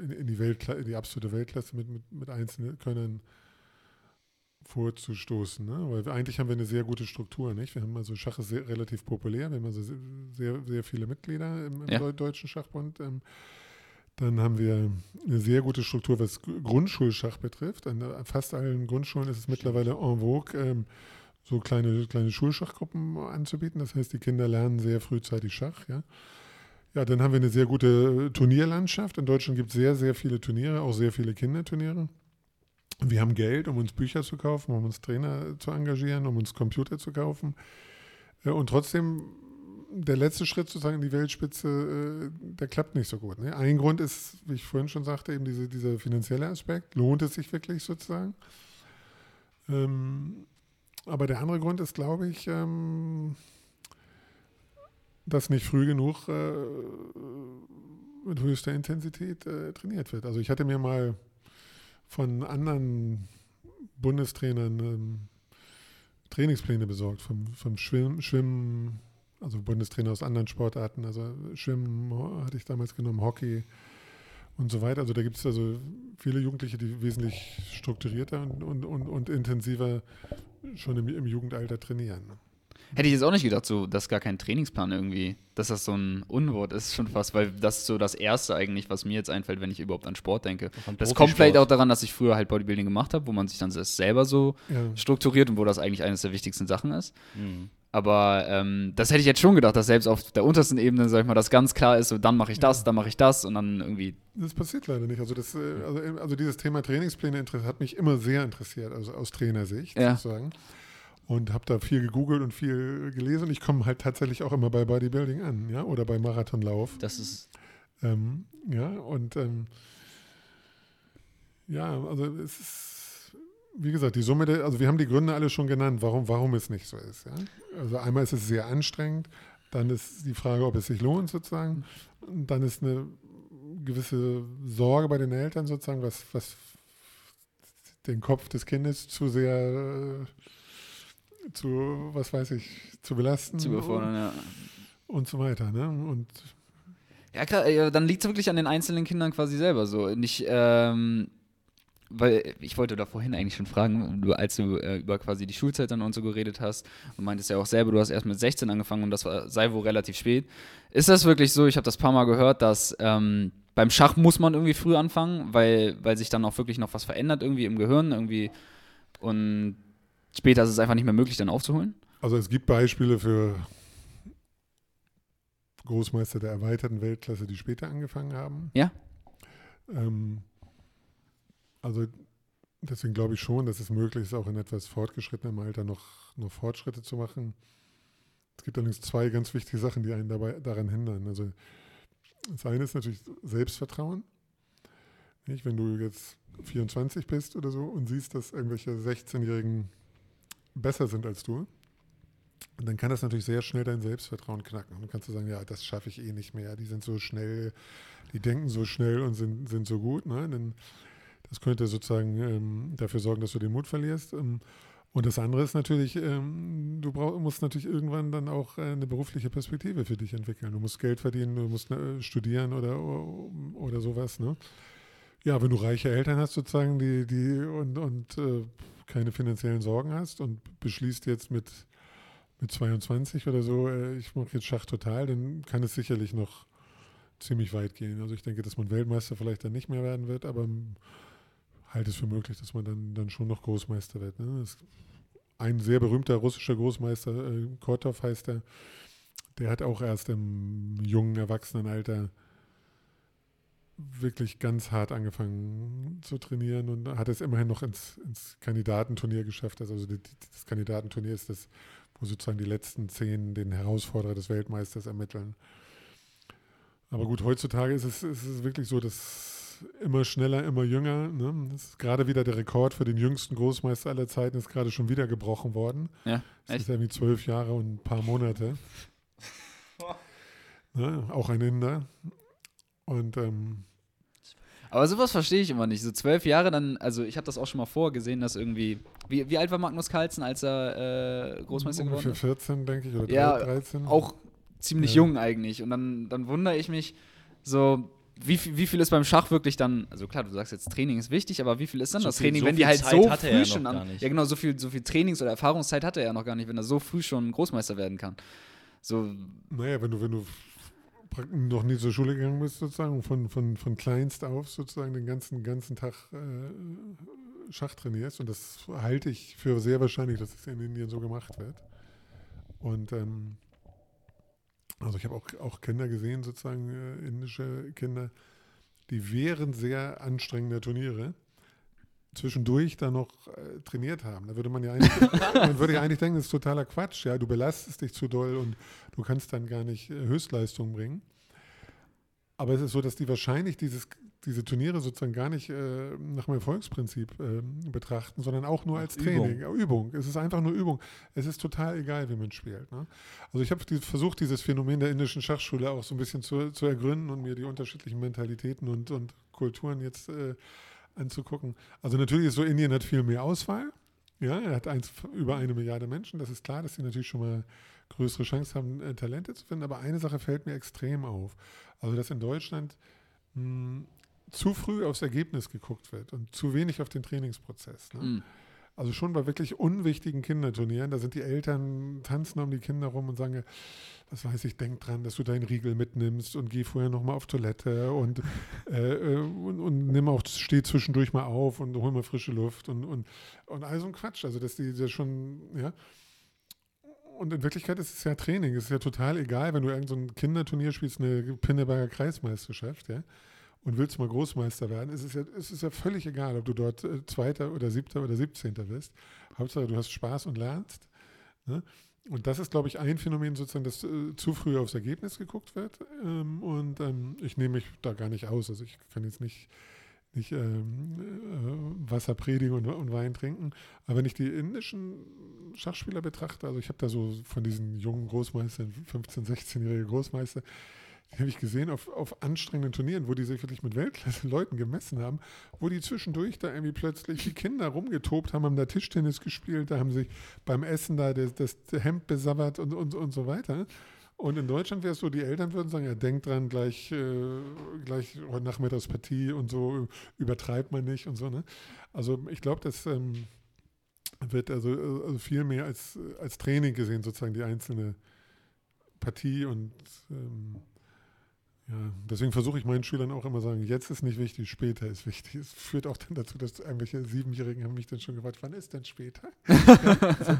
in, in, die Weltkla in die absolute Weltklasse mit, mit, mit einzelnen Können vorzustoßen. Ne? Weil eigentlich haben wir eine sehr gute Struktur, nicht? Wir haben also Schach ist sehr, relativ populär, wir haben also sehr, sehr, viele Mitglieder im, im Ja. Deu- Deutschen Schachbund. Ähm, dann haben wir eine sehr gute Struktur, was Grundschulschach betrifft. An fast allen Grundschulen ist es mittlerweile en vogue, ähm, so kleine, kleine Schulschachgruppen anzubieten. Das heißt, die Kinder lernen sehr frühzeitig Schach. Ja, ja dann haben wir eine sehr gute Turnierlandschaft. In Deutschland gibt es sehr, sehr viele Turniere, auch sehr viele Kinderturniere. Wir haben Geld, um uns Bücher zu kaufen, um uns Trainer zu engagieren, um uns Computer zu kaufen. Äh, Und trotzdem, der letzte Schritt sozusagen in die Weltspitze, äh, der klappt nicht so gut. Ne? Ein Grund ist, wie ich vorhin schon sagte, eben diese, dieser finanzielle Aspekt. Lohnt es sich wirklich sozusagen? Ähm, aber der andere Grund ist, glaube ich, ähm, dass nicht früh genug äh, mit höchster Intensität äh, trainiert wird. Also ich hatte mir mal von anderen Bundestrainern ähm, Trainingspläne besorgt, vom, vom Schwimmen, Schwimmen, also Bundestrainer aus anderen Sportarten, also Schwimmen hatte ich damals genommen, Hockey und so weiter. Also da gibt es also viele Jugendliche, die wesentlich strukturierter und, und, und, und intensiver schon im, im Jugendalter trainieren. Hätte ich jetzt auch nicht gedacht, so, dass gar kein Trainingsplan irgendwie, dass das so ein Unwort ist schon fast, weil das ist so das Erste eigentlich, was mir jetzt einfällt, wenn ich überhaupt an Sport denke. Das kommt vielleicht auch daran, dass ich früher halt Bodybuilding gemacht habe, wo man sich dann selber so Ja. strukturiert und wo das eigentlich eines der wichtigsten Sachen ist. Mhm. Aber ähm, das hätte ich jetzt schon gedacht, dass selbst auf der untersten Ebene, sag ich mal, das ganz klar ist, so dann mache ich das, Ja. dann mache ich das und dann irgendwie, Das passiert leider nicht. Also, das, äh, also, also dieses Thema Trainingspläne hat mich immer sehr interessiert, also aus Trainersicht Ja. sozusagen. Und habe da viel gegoogelt und viel gelesen. Und ich komme halt tatsächlich auch immer bei Bodybuilding an, ja, oder bei Marathonlauf. Das ist Ähm, ja, und ähm, ja, also es ist, wie gesagt, die Summe, der, also wir haben die Gründe alle schon genannt, warum, warum es nicht so ist. Ja? Also einmal ist es sehr anstrengend, dann ist die Frage, ob es sich lohnt sozusagen, und dann ist eine gewisse Sorge bei den Eltern sozusagen, was, was den Kopf des Kindes zu sehr zu, was weiß ich, zu belasten. Zu überfordern, ja. Und so weiter. Ne? Und Ja, klar, äh, dann liegt es wirklich an den einzelnen Kindern quasi selber so. Nicht, ähm, weil ich wollte da vorhin eigentlich schon fragen, als du äh, über quasi die Schulzeit dann und so geredet hast und meintest ja auch selber, du hast erst mit 16 angefangen und das war, sei wohl relativ spät. Ist das wirklich so, ich habe das paar Mal gehört, dass ähm, beim Schach muss man irgendwie früh anfangen, weil, weil sich dann auch wirklich noch was verändert irgendwie im Gehirn irgendwie und später ist es einfach nicht mehr möglich dann aufzuholen? Also es gibt Beispiele für Großmeister der erweiterten Weltklasse, die später angefangen haben. Ja. Ähm, also deswegen glaube ich schon, dass es möglich ist, auch in etwas fortgeschrittenem Alter noch, noch Fortschritte zu machen. Es gibt allerdings zwei ganz wichtige Sachen, die einen dabei daran hindern. Also das eine ist natürlich Selbstvertrauen. Nicht? Wenn du jetzt 24 bist oder so und siehst, dass irgendwelche 16-Jährigen besser sind als du, dann kann das natürlich sehr schnell dein Selbstvertrauen knacken. Und dann kannst du sagen, ja, das schaffe ich eh nicht mehr. Die sind so schnell, die denken so schnell und sind, sind so gut. Ne? Dann, das könnte sozusagen ähm, dafür sorgen, dass du den Mut verlierst. Ähm, und das andere ist natürlich, ähm, du brauch, musst natürlich irgendwann dann auch äh, eine berufliche Perspektive für dich entwickeln. Du musst Geld verdienen, du musst äh, studieren oder, oder sowas. Ne? Ja, wenn du reiche Eltern hast sozusagen, die, die und, und äh, keine finanziellen Sorgen hast und beschließt jetzt mit, mit 22 oder so, äh, ich mache jetzt Schach total, dann kann es sicherlich noch ziemlich weit gehen. Also ich denke, dass man Weltmeister vielleicht dann nicht mehr werden wird, aber halte es für möglich, dass man dann, dann schon noch Großmeister wird. Ne? ein sehr berühmter russischer Großmeister, äh, Kortov heißt er, der hat auch erst im jungen Erwachsenenalter wirklich ganz hart angefangen zu trainieren und hat es immerhin noch ins, ins Kandidatenturnier geschafft. Also die, das Kandidatenturnier ist das, wo sozusagen die letzten zehn den Herausforderer des Weltmeisters ermitteln. Aber gut, heutzutage ist es, ist es wirklich so, dass immer schneller, immer jünger. Ne? Das ist gerade wieder der Rekord für den jüngsten Großmeister aller Zeiten, ist gerade schon wieder gebrochen worden. Ja, das ist irgendwie zwölf Jahre und ein paar Monate. ne? Auch ein Inder. Und ähm, aber sowas verstehe ich immer nicht. So zwölf Jahre dann, also ich habe das auch schon mal vorgesehen, dass irgendwie. Wie, wie alt war Magnus Carlsen, als er äh, Großmeister geworden ist? 14, denke ich, oder Ja, 13. Auch ziemlich Ja. jung eigentlich. Und dann, dann wundere ich mich so. Wie, viel- wie viel ist beim Schach wirklich dann, also klar, du sagst jetzt Training ist wichtig, aber wie viel ist dann So das viel- Training, so wenn die halt Zeit so hatte er früh ja schon an, ja genau, so viel, so viel Trainings- oder Erfahrungszeit hat er ja noch gar nicht, wenn er so früh schon Großmeister werden kann. So, Naja, wenn du, wenn du noch nie zur Schule gegangen bist, sozusagen, von, von, von kleinst auf sozusagen den ganzen, ganzen Tag äh, Schach trainierst, und das halte ich für sehr wahrscheinlich, dass es in Indien so gemacht wird. Und ähm, also ich habe auch, auch Kinder gesehen, sozusagen äh, indische Kinder, die während sehr anstrengender Turniere zwischendurch dann noch äh, trainiert haben. Da würde man ja eigentlich, man würde ja eigentlich denken, das ist totaler Quatsch. Ja, du belastest dich zu doll und du kannst dann gar nicht äh, Höchstleistung bringen. Aber es ist so, dass die wahrscheinlich dieses, diese Turniere sozusagen gar nicht äh, nach dem Erfolgsprinzip ähm, betrachten, sondern auch nur als. Training. Übung. Übung. Es ist einfach nur Übung. Es ist total egal, wie man spielt. Ne? Also ich habe die, versucht, dieses Phänomen der indischen Schachschule auch so ein bisschen zu, zu ergründen und mir die unterschiedlichen Mentalitäten und, und Kulturen jetzt äh, anzugucken. Also natürlich ist so, Indien hat viel mehr Auswahl. Ja, er hat eins, über eine Milliarde Menschen. Das ist klar, dass sie natürlich schon mal größere Chance haben, äh, Talente zu finden. Aber eine Sache fällt mir extrem auf. Also, dass in Deutschland mh, zu früh aufs Ergebnis geguckt wird und zu wenig auf den Trainingsprozess. Ne? mh. Also schon bei wirklich unwichtigen Kinderturnieren, da sind die Eltern, tanzen um die Kinder rum und sagen, was weiß ich, denk dran, dass du deinen Riegel mitnimmst und geh vorher nochmal auf Toilette und, äh, äh, und, und nimm auch, steh zwischendurch mal auf und hol mal frische Luft und, und, und all so ein Quatsch. Also dass die das schon, ja. Und in Wirklichkeit ist es ja Training. Es ist ja total egal, wenn du irgendein so ein Kinderturnier spielst, eine Pinneberger Kreismeisterschaft, ja und willst mal Großmeister werden, es ist ja, es ist ja völlig egal, ob du dort äh, Zweiter oder Siebter oder Siebzehnter bist. Hauptsache, du hast Spaß und lernst. Ne? Und das ist, glaube ich, ein Phänomen sozusagen, dass äh, zu früh aufs Ergebnis geguckt wird. Ähm, und ähm, ich nehme mich da gar nicht aus. Also ich kann jetzt nicht, nicht ähm, äh, Wasser predigen und, und Wein trinken. Aber wenn ich die indischen Schachspieler betrachte, also ich habe da so von diesen jungen Großmeistern, 15-, 16-jährige Großmeister, die habe ich gesehen auf, auf anstrengenden Turnieren, wo die sich wirklich mit Weltklasse-Leuten gemessen haben, wo die zwischendurch da irgendwie plötzlich wie Kinder rumgetobt haben, haben da Tischtennis gespielt, da haben sich beim Essen da das, das Hemd besabbert und, und, und so weiter. Und in Deutschland wäre es so, die Eltern würden sagen, ja, denkt dran, gleich, äh, gleich heute Nachmittagspartie und so, übertreibt man nicht und so. Ne? Also ich glaube, das ähm, wird also, also viel mehr als, als Training gesehen, sozusagen die einzelne Partie und ähm, ja, deswegen versuche ich meinen Schülern auch immer sagen, jetzt ist nicht wichtig, später ist wichtig. Es führt auch dann dazu, dass irgendwelche Siebenjährigen haben mich dann schon gefragt, wann ist denn später? ja, so,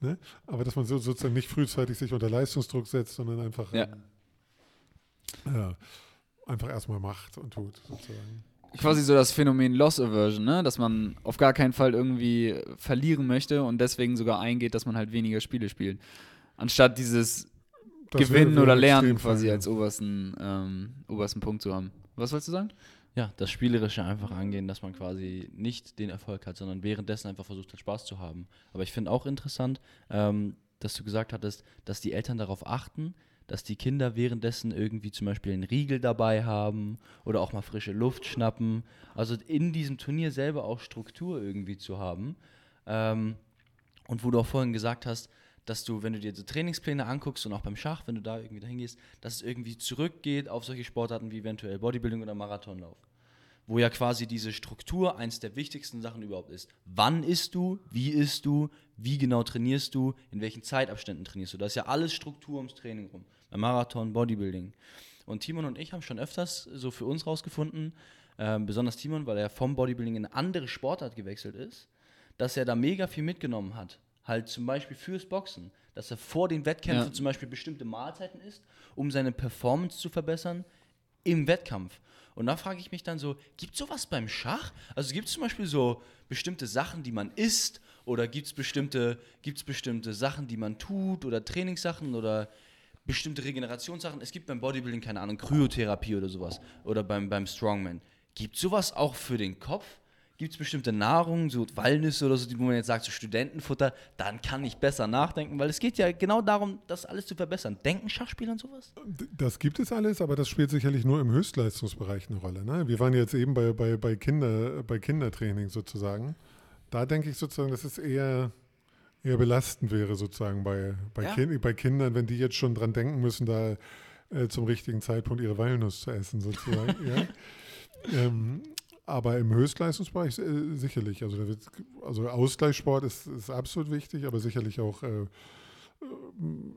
ne? Aber dass man so, sozusagen nicht frühzeitig sich unter Leistungsdruck setzt, sondern einfach, Ja. ja, einfach erstmal macht und tut, sozusagen. quasi so das Phänomen Loss Aversion, ne? dass man auf gar keinen Fall irgendwie verlieren möchte und deswegen sogar eingeht, dass man halt weniger Spiele spielt. Anstatt dieses Das Gewinnen oder Lernen quasi ja. als obersten, ähm, obersten Punkt zu haben. Was wolltest du sagen? Ja, das Spielerische einfach angehen, dass man quasi nicht den Erfolg hat, sondern währenddessen einfach versucht hat, Spaß zu haben. Aber ich finde auch interessant, ähm, dass du gesagt hattest, dass die Eltern darauf achten, dass die Kinder währenddessen irgendwie zum Beispiel einen Riegel dabei haben oder auch mal frische Luft schnappen. Also in diesem Turnier selber auch Struktur irgendwie zu haben. Ähm, und wo du auch vorhin gesagt hast, dass du, wenn du dir so Trainingspläne anguckst und auch beim Schach, wenn du da irgendwie dahin gehst, dass es irgendwie zurückgeht auf solche Sportarten wie eventuell Bodybuilding oder Marathonlauf. Wo ja quasi diese Struktur eins der wichtigsten Sachen überhaupt ist. Wann isst du, wie isst du, wie genau trainierst du, in welchen Zeitabständen trainierst du. Da ist ja alles Struktur ums Training rum. Beim Marathon, Bodybuilding. Und Timon und ich haben schon öfters so für uns rausgefunden, ähm, besonders Timon, weil er vom Bodybuilding in eine andere Sportart gewechselt ist, dass er da mega viel mitgenommen hat. Halt zum Beispiel fürs Boxen. Dass er vor den Wettkämpfen Ja. zum Beispiel bestimmte Mahlzeiten isst, um seine Performance zu verbessern im Wettkampf. Und da frage ich mich dann so, gibt es sowas beim Schach? Also gibt es zum Beispiel so bestimmte Sachen, die man isst? Oder gibt es bestimmte, gibt's bestimmte Sachen, die man tut? Oder Trainingssachen? Oder bestimmte Regenerationssachen? Es gibt beim Bodybuilding, keine Ahnung, Kryotherapie oder sowas. Oder beim, beim Strongman. Gibt es sowas auch für den Kopf? Gibt es bestimmte Nahrung, so Walnüsse oder so, die- wo man jetzt sagt, so Studentenfutter, dann kann ich besser nachdenken, weil es geht ja genau darum, das alles zu verbessern. Denken Schachspieler an sowas? Das gibt es alles, aber das spielt sicherlich nur im Höchstleistungsbereich eine Rolle. Ne? Wir waren jetzt eben bei, bei, bei, Kinder, bei Kindertraining sozusagen. Da denke ich sozusagen, dass es eher, eher belastend wäre sozusagen bei, bei, Ja. kind, bei Kindern, wenn die jetzt schon dran denken müssen, da äh, zum richtigen Zeitpunkt ihre Walnuss zu essen sozusagen. ja? ähm, aber im Höchstleistungsbereich äh, sicherlich. Also, wird, also Ausgleichssport ist, ist absolut wichtig, aber sicherlich auch äh,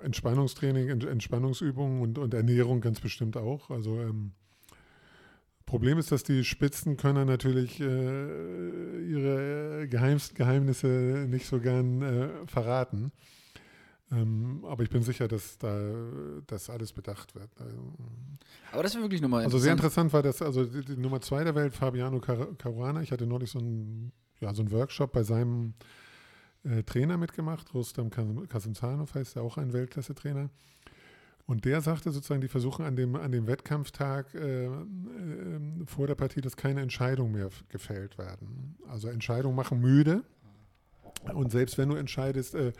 Entspannungstraining, Ent- Entspannungsübungen und, und Ernährung ganz bestimmt auch. Also ähm, Problem ist, dass die Spitzenkönner natürlich äh, ihre Geheimst Geheimnisse nicht so gern äh, verraten. Ähm, aber ich bin sicher, dass da das alles bedacht wird. Also, Aber das wäre wirklich nochmal also sehr interessant war das, also die, die Nummer zwei der Welt, Fabiano Car- Caruana. Ich hatte neulich so einen, ja, so einen Workshop bei seinem äh, Trainer mitgemacht, Rustam Kas- Kasimzanov heißt er, auch ein Weltklasse-Trainer. Und der sagte sozusagen, die versuchen an dem, an dem Wettkampftag äh, äh, vor der Partie, dass keine Entscheidungen mehr gefällt werden. Also Entscheidungen machen müde. Und selbst wenn du entscheidest, äh,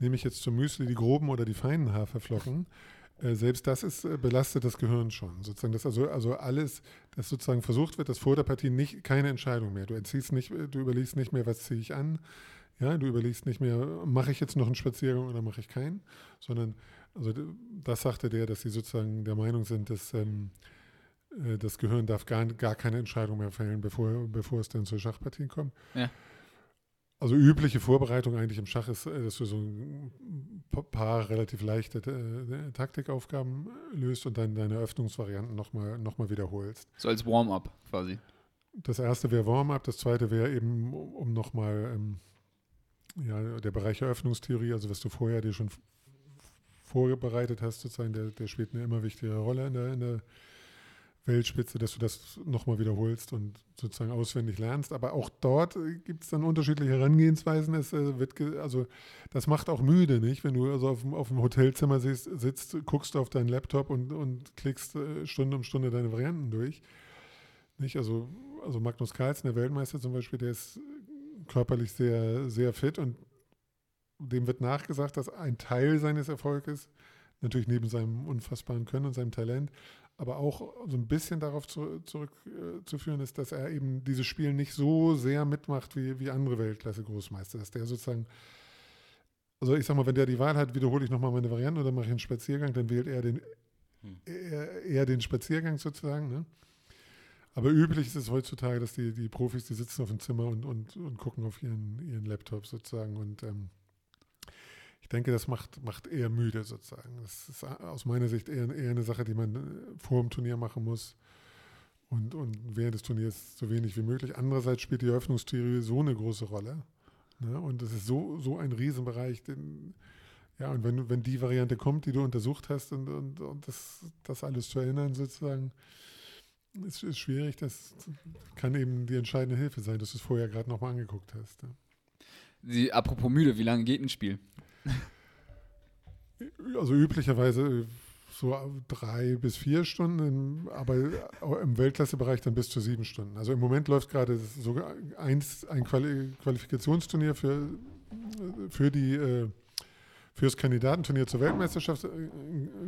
nehme ich jetzt zum Müsli die groben oder die feinen Haferflocken, selbst das ist, äh, belastet das Gehirn schon. Sozusagen, dass also, also alles, dass sozusagen versucht wird, dass vor der Partie nicht, keine Entscheidung mehr. Du entziehst nicht, äh, du überlegst nicht mehr, was ziehe ich an. Ja, du überlegst nicht mehr, mache ich jetzt noch einen Spaziergang oder mache ich keinen, sondern, also das sagte der, dass sie sozusagen der Meinung sind, dass ähm, äh, das Gehirn darf gar, gar keine Entscheidung mehr fällen, bevor, bevor es dann zur Schachpartie kommt. Ja. Also übliche Vorbereitung eigentlich im Schach ist, äh, dass du so ein pa- paar relativ leichte äh, Taktikaufgaben löst und dann deine Eröffnungsvarianten nochmal noch mal wiederholst. So als Warm-up quasi. Das erste wäre Warm-up, das zweite wäre eben, um nochmal ähm, ja, der Bereich Eröffnungstheorie, also was du vorher dir schon vorbereitet hast, sozusagen, der, der spielt eine immer wichtigere Rolle in der, in der Weltspitze, dass du das nochmal wiederholst und sozusagen auswendig lernst. Aber auch dort gibt es dann unterschiedliche Herangehensweisen. Es äh, wird, also das macht auch müde, nicht? Wenn du also auf, dem- auf dem Hotelzimmer sitzt, sitzt, guckst auf deinen Laptop und, und klickst äh, Stunde um Stunde deine Varianten durch. Nicht? Also, also Magnus Carlsen, der Weltmeister zum Beispiel, der ist körperlich sehr, sehr fit und dem wird nachgesagt, dass ein Teil seines Erfolges natürlich neben seinem unfassbaren Können und seinem Talent, aber auch so ein bisschen darauf zu, zurückzuführen ist, dass er eben dieses Spiel nicht so sehr mitmacht wie, wie andere Weltklasse-Großmeister. Dass der sozusagen, also ich sag mal, wenn der die Wahl hat, wiederhole ich nochmal meine Variante oder mache ich einen Spaziergang, dann wählt er den, Hm. eher, eher den Spaziergang sozusagen. Ne? Aber üblich ist es heutzutage, dass die, die Profis, die sitzen auf dem Zimmer und, und, und gucken auf ihren, ihren Laptop sozusagen. Und ähm, ich denke, das macht, macht eher müde sozusagen. Das ist aus meiner Sicht eher, eher eine Sache, die man äh, vor dem Turnier machen muss. Und, und während des Turniers so wenig wie möglich. Andererseits spielt die Eröffnungstheorie so eine große Rolle. Ne? Und das ist so, so ein Riesenbereich, den, ja, und wenn, wenn die Variante kommt, die du untersucht hast und, und, und das, das alles zu erinnern, sozusagen, ist, ist schwierig. Das kann eben die entscheidende Hilfe sein, dass du es vorher gerade nochmal angeguckt hast. Ja. Die, apropos müde, wie lange geht ein Spiel? Also üblicherweise so drei bis vier Stunden, aber im Weltklassebereich dann bis zu sieben Stunden. Also im Moment läuft gerade sogar eins, ein Quali Qualifikationsturnier für, für die äh, fürs Kandidatenturnier zur Weltmeisterschaft.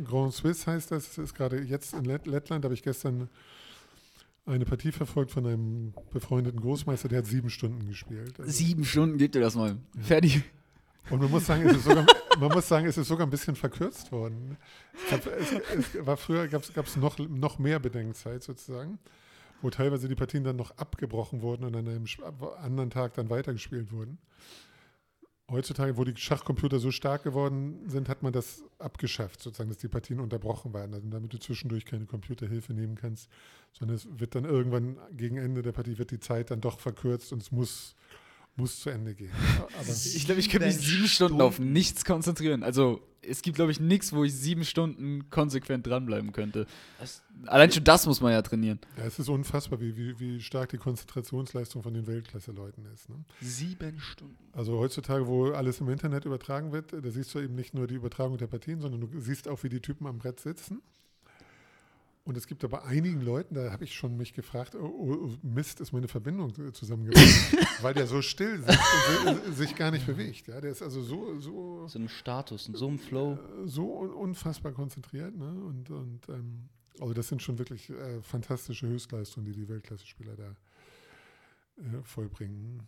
Grand Swiss heißt das. Das ist gerade jetzt in Lett Lettland. Habe ich gestern eine Partie verfolgt von einem befreundeten Großmeister, der hat sieben Stunden gespielt. Also sieben Stunden gibt dir das mal. Ja. Fertig. Und man muss sagen, es ist sogar, man muss sagen, es ist sogar ein bisschen verkürzt worden. Glaub, es, es, war früher gab es noch, noch mehr Bedenkzeit sozusagen, wo teilweise die Partien dann noch abgebrochen wurden und an einem anderen Tag dann weitergespielt wurden. Heutzutage, wo die Schachcomputer so stark geworden sind, hat man das abgeschafft, sozusagen, dass die Partien unterbrochen werden, also damit du zwischendurch keine Computerhilfe nehmen kannst, sondern es wird dann irgendwann gegen Ende der Partie wird die Zeit dann doch verkürzt und es muss muss zu Ende gehen. Aber ich glaube, ich kann mich sieben Stunden auf nichts konzentrieren. Also es gibt, glaube ich, nichts, wo ich sieben Stunden konsequent dranbleiben könnte. Das, Allein schon das muss man ja trainieren. Ja, es ist unfassbar, wie, wie, wie stark die Konzentrationsleistung von den Weltklasse-Leuten ist. Ne? Sieben Stunden. Also heutzutage, wo alles im Internet übertragen wird, da siehst du eben nicht nur die Übertragung der Partien, sondern du siehst auch, wie die Typen am Brett sitzen. Und es gibt aber einigen Leuten, da habe ich schon mich gefragt, oh, oh, Mist, ist meine Verbindung zusammengebrochen, weil der so still sitzt und sich gar nicht bewegt. Ja, der ist also so so so einem Status, in so einem Flow, so unfassbar konzentriert. Ne? Und, und ähm, also das sind schon wirklich äh, fantastische Höchstleistungen, die die Weltklasse-Spieler da äh, vollbringen.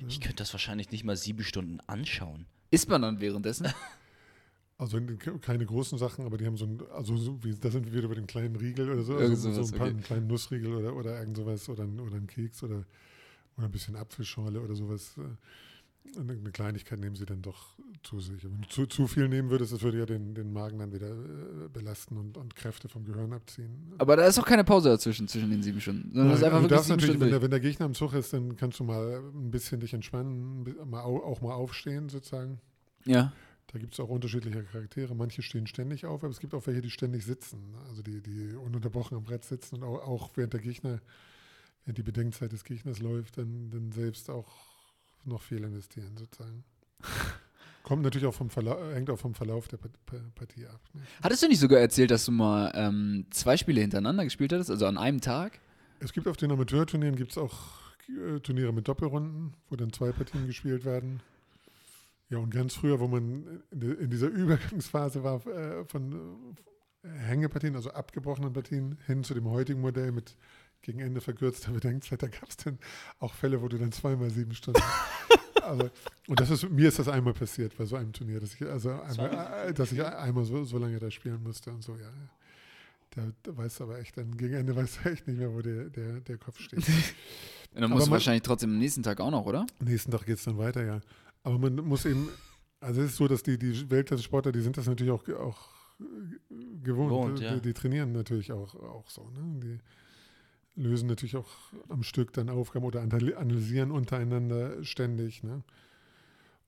Ja. Ich könnte das wahrscheinlich nicht mal sieben Stunden anschauen. Ist man dann währenddessen? Also keine großen Sachen, aber die haben so ein, also so wie, da sind wir wieder bei dem kleinen Riegel oder so, also so ein paar, okay. einen kleinen Nussriegel oder, oder irgend sowas oder, oder ein Keks oder, oder ein bisschen Apfelschorle oder sowas. Äh, eine, Kleinigkeit nehmen sie dann doch zu sich. Wenn du zu, zu viel nehmen würdest, das würde ja den, den Magen dann wieder äh, belasten und, und Kräfte vom Gehirn abziehen. Aber da ist auch keine Pause dazwischen, zwischen den sieben Stunden. Nein, das ist einfach du darfst natürlich, wenn der, wenn der, Gegner im Zug ist, dann kannst du mal ein bisschen dich entspannen, mal, auch mal aufstehen sozusagen. Ja. Da gibt es auch unterschiedliche Charaktere. Manche stehen ständig auf, aber es gibt auch welche, die ständig sitzen. Also die, die ununterbrochen am Brett sitzen und auch, auch während der Gegner, während die Bedenkzeit des Gegners läuft, dann, dann selbst auch noch viel investieren sozusagen. Kommt natürlich auch vom Verlauf, hängt auch vom Verlauf der Partie ab. Ne? Hattest du nicht sogar erzählt, dass du mal ähm, zwei Spiele hintereinander gespielt hattest, also an einem Tag? Es gibt auf den Amateurturnieren gibt es auch äh, Turniere mit Doppelrunden, wo dann zwei Partien gespielt werden. Ja, und ganz früher, wo man in dieser Übergangsphase war äh, von äh, Hängepartien, also abgebrochenen Partien, hin zu dem heutigen Modell mit gegen Ende verkürzter Bedenkzeit, da gab es dann auch Fälle, wo du dann zweimal sieben Stunden. also, und das ist, mir ist das einmal passiert bei so einem Turnier, dass ich, also einmal, äh, dass ich einmal so, so lange da spielen musste und so, ja. Da, da weißt du aber echt, dann gegen Ende weißt du echt nicht mehr, wo der, der, der Kopf steht. und dann musst du wahrscheinlich trotzdem am nächsten Tag auch noch, oder? Am nächsten Tag geht es dann weiter, ja. Aber man muss eben, also es ist so, dass die, die Weltklasse-Sportler, die sind das natürlich auch, auch gewohnt. gewohnt ja. die, die, trainieren natürlich auch, auch so. Ne? Die lösen natürlich auch am Stück dann Aufgaben oder analysieren untereinander ständig. Ne?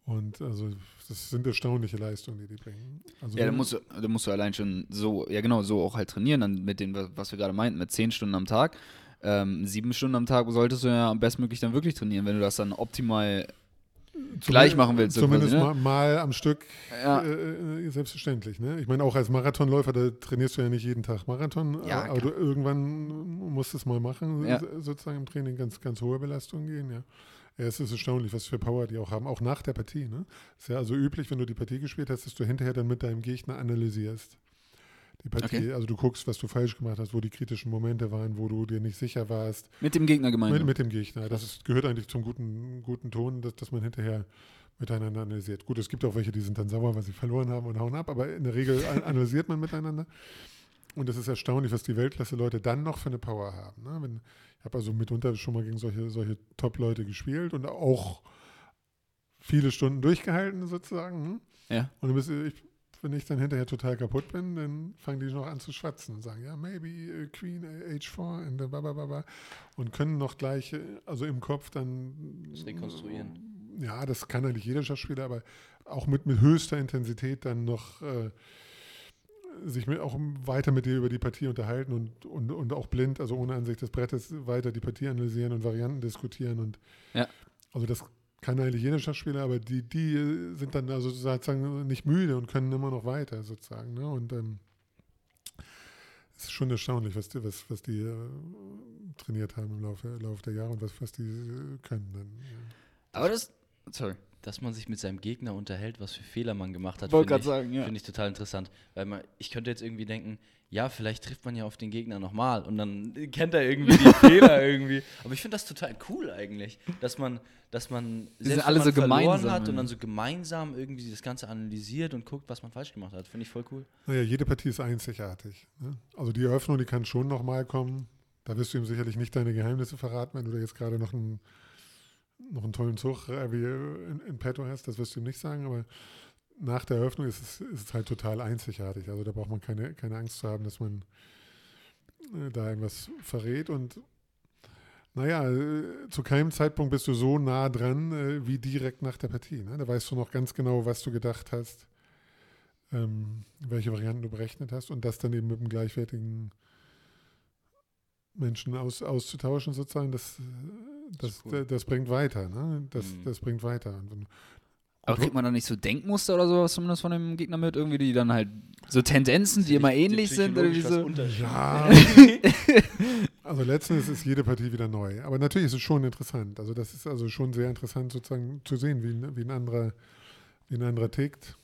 Und also das sind erstaunliche Leistungen, die die bringen. Also ja, da musst, du, da musst du allein schon so, ja genau, so auch halt trainieren, dann mit dem, was wir gerade meinten, mit zehn Stunden am Tag. Ähm, sieben Stunden am Tag solltest du ja am bestmöglich dann wirklich trainieren, wenn du das dann optimal gleich machen willst. Zumindest quasi, ne? mal, mal, am Stück, ja. äh, äh selbstverständlich. Ne? Ich meine, auch als Marathonläufer, da trainierst du ja nicht jeden Tag Marathon, ja, aber du, irgendwann musst du es mal machen, ja. sozusagen im Training ganz, ganz hohe Belastungen gehen, ja. Ja, es ist erstaunlich, was für Power die auch haben, auch nach der Partie. Ne? Ist ja also üblich, wenn du die Partie gespielt hast, dass du hinterher dann mit deinem Gegner analysierst. Die Partie, Okay. also du guckst, was du falsch gemacht hast, wo die kritischen Momente waren, wo du dir nicht sicher warst. Mit dem Gegner gemeinsam. Mit, mit dem Gegner. Das ist, gehört eigentlich zum guten, guten Ton, dass, dass man hinterher miteinander analysiert. Gut, es gibt auch welche, die sind dann sauer, weil sie verloren haben und hauen ab, aber in der Regel an- analysiert man miteinander. Und es ist erstaunlich, was die Weltklasse-Leute dann noch für eine Power haben. Ne? Wenn, ich habe also mitunter schon mal gegen solche, solche Top-Leute gespielt und auch viele Stunden durchgehalten sozusagen. Hm? ja. Und dann bist du- ich, wenn ich dann hinterher total kaputt bin, dann fangen die noch an zu schwatzen und sagen, ja, maybe äh, Queen äh, H4 and the babababa und können noch gleich, äh, also im Kopf dann Das rekonstruieren. Ja, das kann eigentlich jeder Schachspieler, aber auch mit, mit höchster Intensität dann noch äh, sich mit, auch weiter mit dir über die Partie unterhalten und, und, und auch blind, also ohne Ansicht des Brettes, weiter die Partie analysieren und Varianten diskutieren und Ja. also das kann eigentlich jeder Schachspieler, aber die, die äh, sind dann also sozusagen nicht müde und können immer noch weiter sozusagen. Ne? Und ähm, es ist schon erstaunlich, was die, was, was die äh, trainiert haben im Laufe, Laufe der Jahre und was, was die äh, können dann. Ja. Aber das. Sorry. Dass man sich mit seinem Gegner unterhält, was für Fehler man gemacht hat, finde ich, sagen, ja. finde ich total interessant. Weil man, ich könnte jetzt irgendwie denken, ja, vielleicht trifft man ja auf den Gegner nochmal und dann kennt er irgendwie die Fehler irgendwie. Aber ich finde das total cool eigentlich, dass man, dass man sind selbst alle wenn man so verloren gemeinsam, hat ja. und dann so gemeinsam irgendwie das Ganze analysiert und guckt, was man falsch gemacht hat. Finde ich voll cool. Naja, jede Partie ist einzigartig. Ne? Also die Eröffnung, die kann schon nochmal kommen. Da wirst du ihm sicherlich nicht deine Geheimnisse verraten, wenn du da jetzt gerade noch einen, noch einen tollen Zug äh, wie in, in petto hast. Das wirst du ihm nicht sagen, aber nach der Eröffnung ist es, ist es halt total einzigartig. Also da braucht man keine, keine Angst zu haben, dass man äh, da irgendwas verrät. Und naja, äh, zu keinem Zeitpunkt bist du so nah dran äh, wie direkt nach der Partie. Ne? Da weißt du noch ganz genau, was du gedacht hast ähm, welche Varianten du berechnet hast und das dann eben mit einem gleichwertigen Menschen aus, auszutauschen sozusagen, das, das, cool. das bringt weiter. Ne? Das, Mhm. das bringt weiter. Und Aber kriegt man da nicht so Denkmuster oder sowas zumindest von dem Gegner mit? Irgendwie, die dann halt so Tendenzen, die immer ähnlich sind oder wie so? ja, also letzten Endes ist jede Partie wieder neu. Aber natürlich ist es schon interessant. Also das ist also schon sehr interessant sozusagen zu sehen, wie, ein- wie ein anderer, wie ein anderer tickt.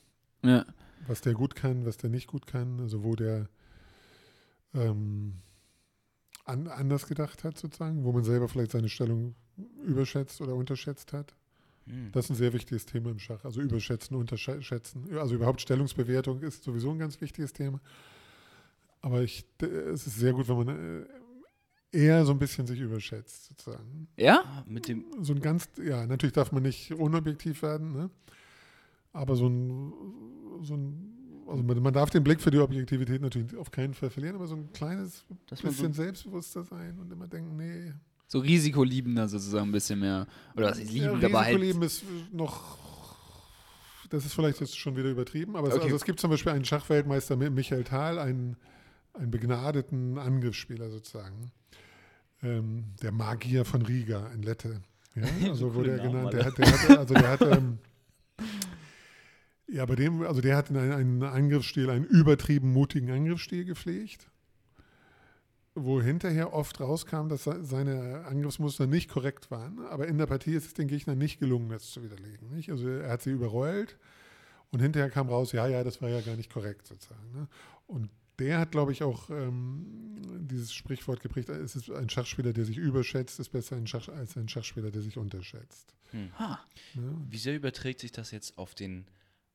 Ja. was der gut kann, was der nicht gut kann, also wo der ähm, an, anders gedacht hat sozusagen, wo man selber vielleicht seine Stellung überschätzt oder unterschätzt hat. Hm. Das ist ein sehr wichtiges Thema im Schach. Also überschätzen, unterschätzen. Also überhaupt Stellungsbewertung ist sowieso ein ganz wichtiges Thema. Aber ich, es ist sehr gut, wenn man äh, eher so ein bisschen sich überschätzt sozusagen. Ja? Ah, Mit dem, So ein ganz, ja, natürlich darf man nicht unobjektiv werden, ne? aber so ein, so ein also man, man darf den Blick für die Objektivität natürlich auf keinen Fall verlieren, aber so ein kleines bisschen so, selbstbewusster sein und immer denken, nee. So risikoliebender sozusagen ein bisschen mehr. Oder was ist Ja, liebend, aber halt. Risikoleben ist noch, das ist vielleicht jetzt schon wieder übertrieben, aber es, Okay. also es gibt zum Beispiel einen Schachweltmeister, Mi- Michael Thal, einen, einen begnadeten Angriffsspieler sozusagen, ähm, der Magier von Riga in Lette. Ja, also wurde er genannt. Der hat, der hatte, also der hatte, ähm, ja, bei dem, also der hat einen, einen Angriffsstil, einen übertrieben mutigen Angriffsstil gepflegt, wo hinterher oft rauskam, dass se- seine Angriffsmuster nicht korrekt waren. Aber in der Partie ist es den Gegnern nicht gelungen, das zu widerlegen. Nicht? Also er hat sie überrollt und hinterher kam raus, ja, ja, das war ja gar nicht korrekt sozusagen. Ne? Und der hat, glaube ich, auch ähm, dieses Sprichwort geprägt, es ist ein Schachspieler, der sich überschätzt, ist besser ein Schach, als ein Schachspieler, der sich unterschätzt. hm. Ha. Ne? Wie sehr überträgt sich das jetzt auf den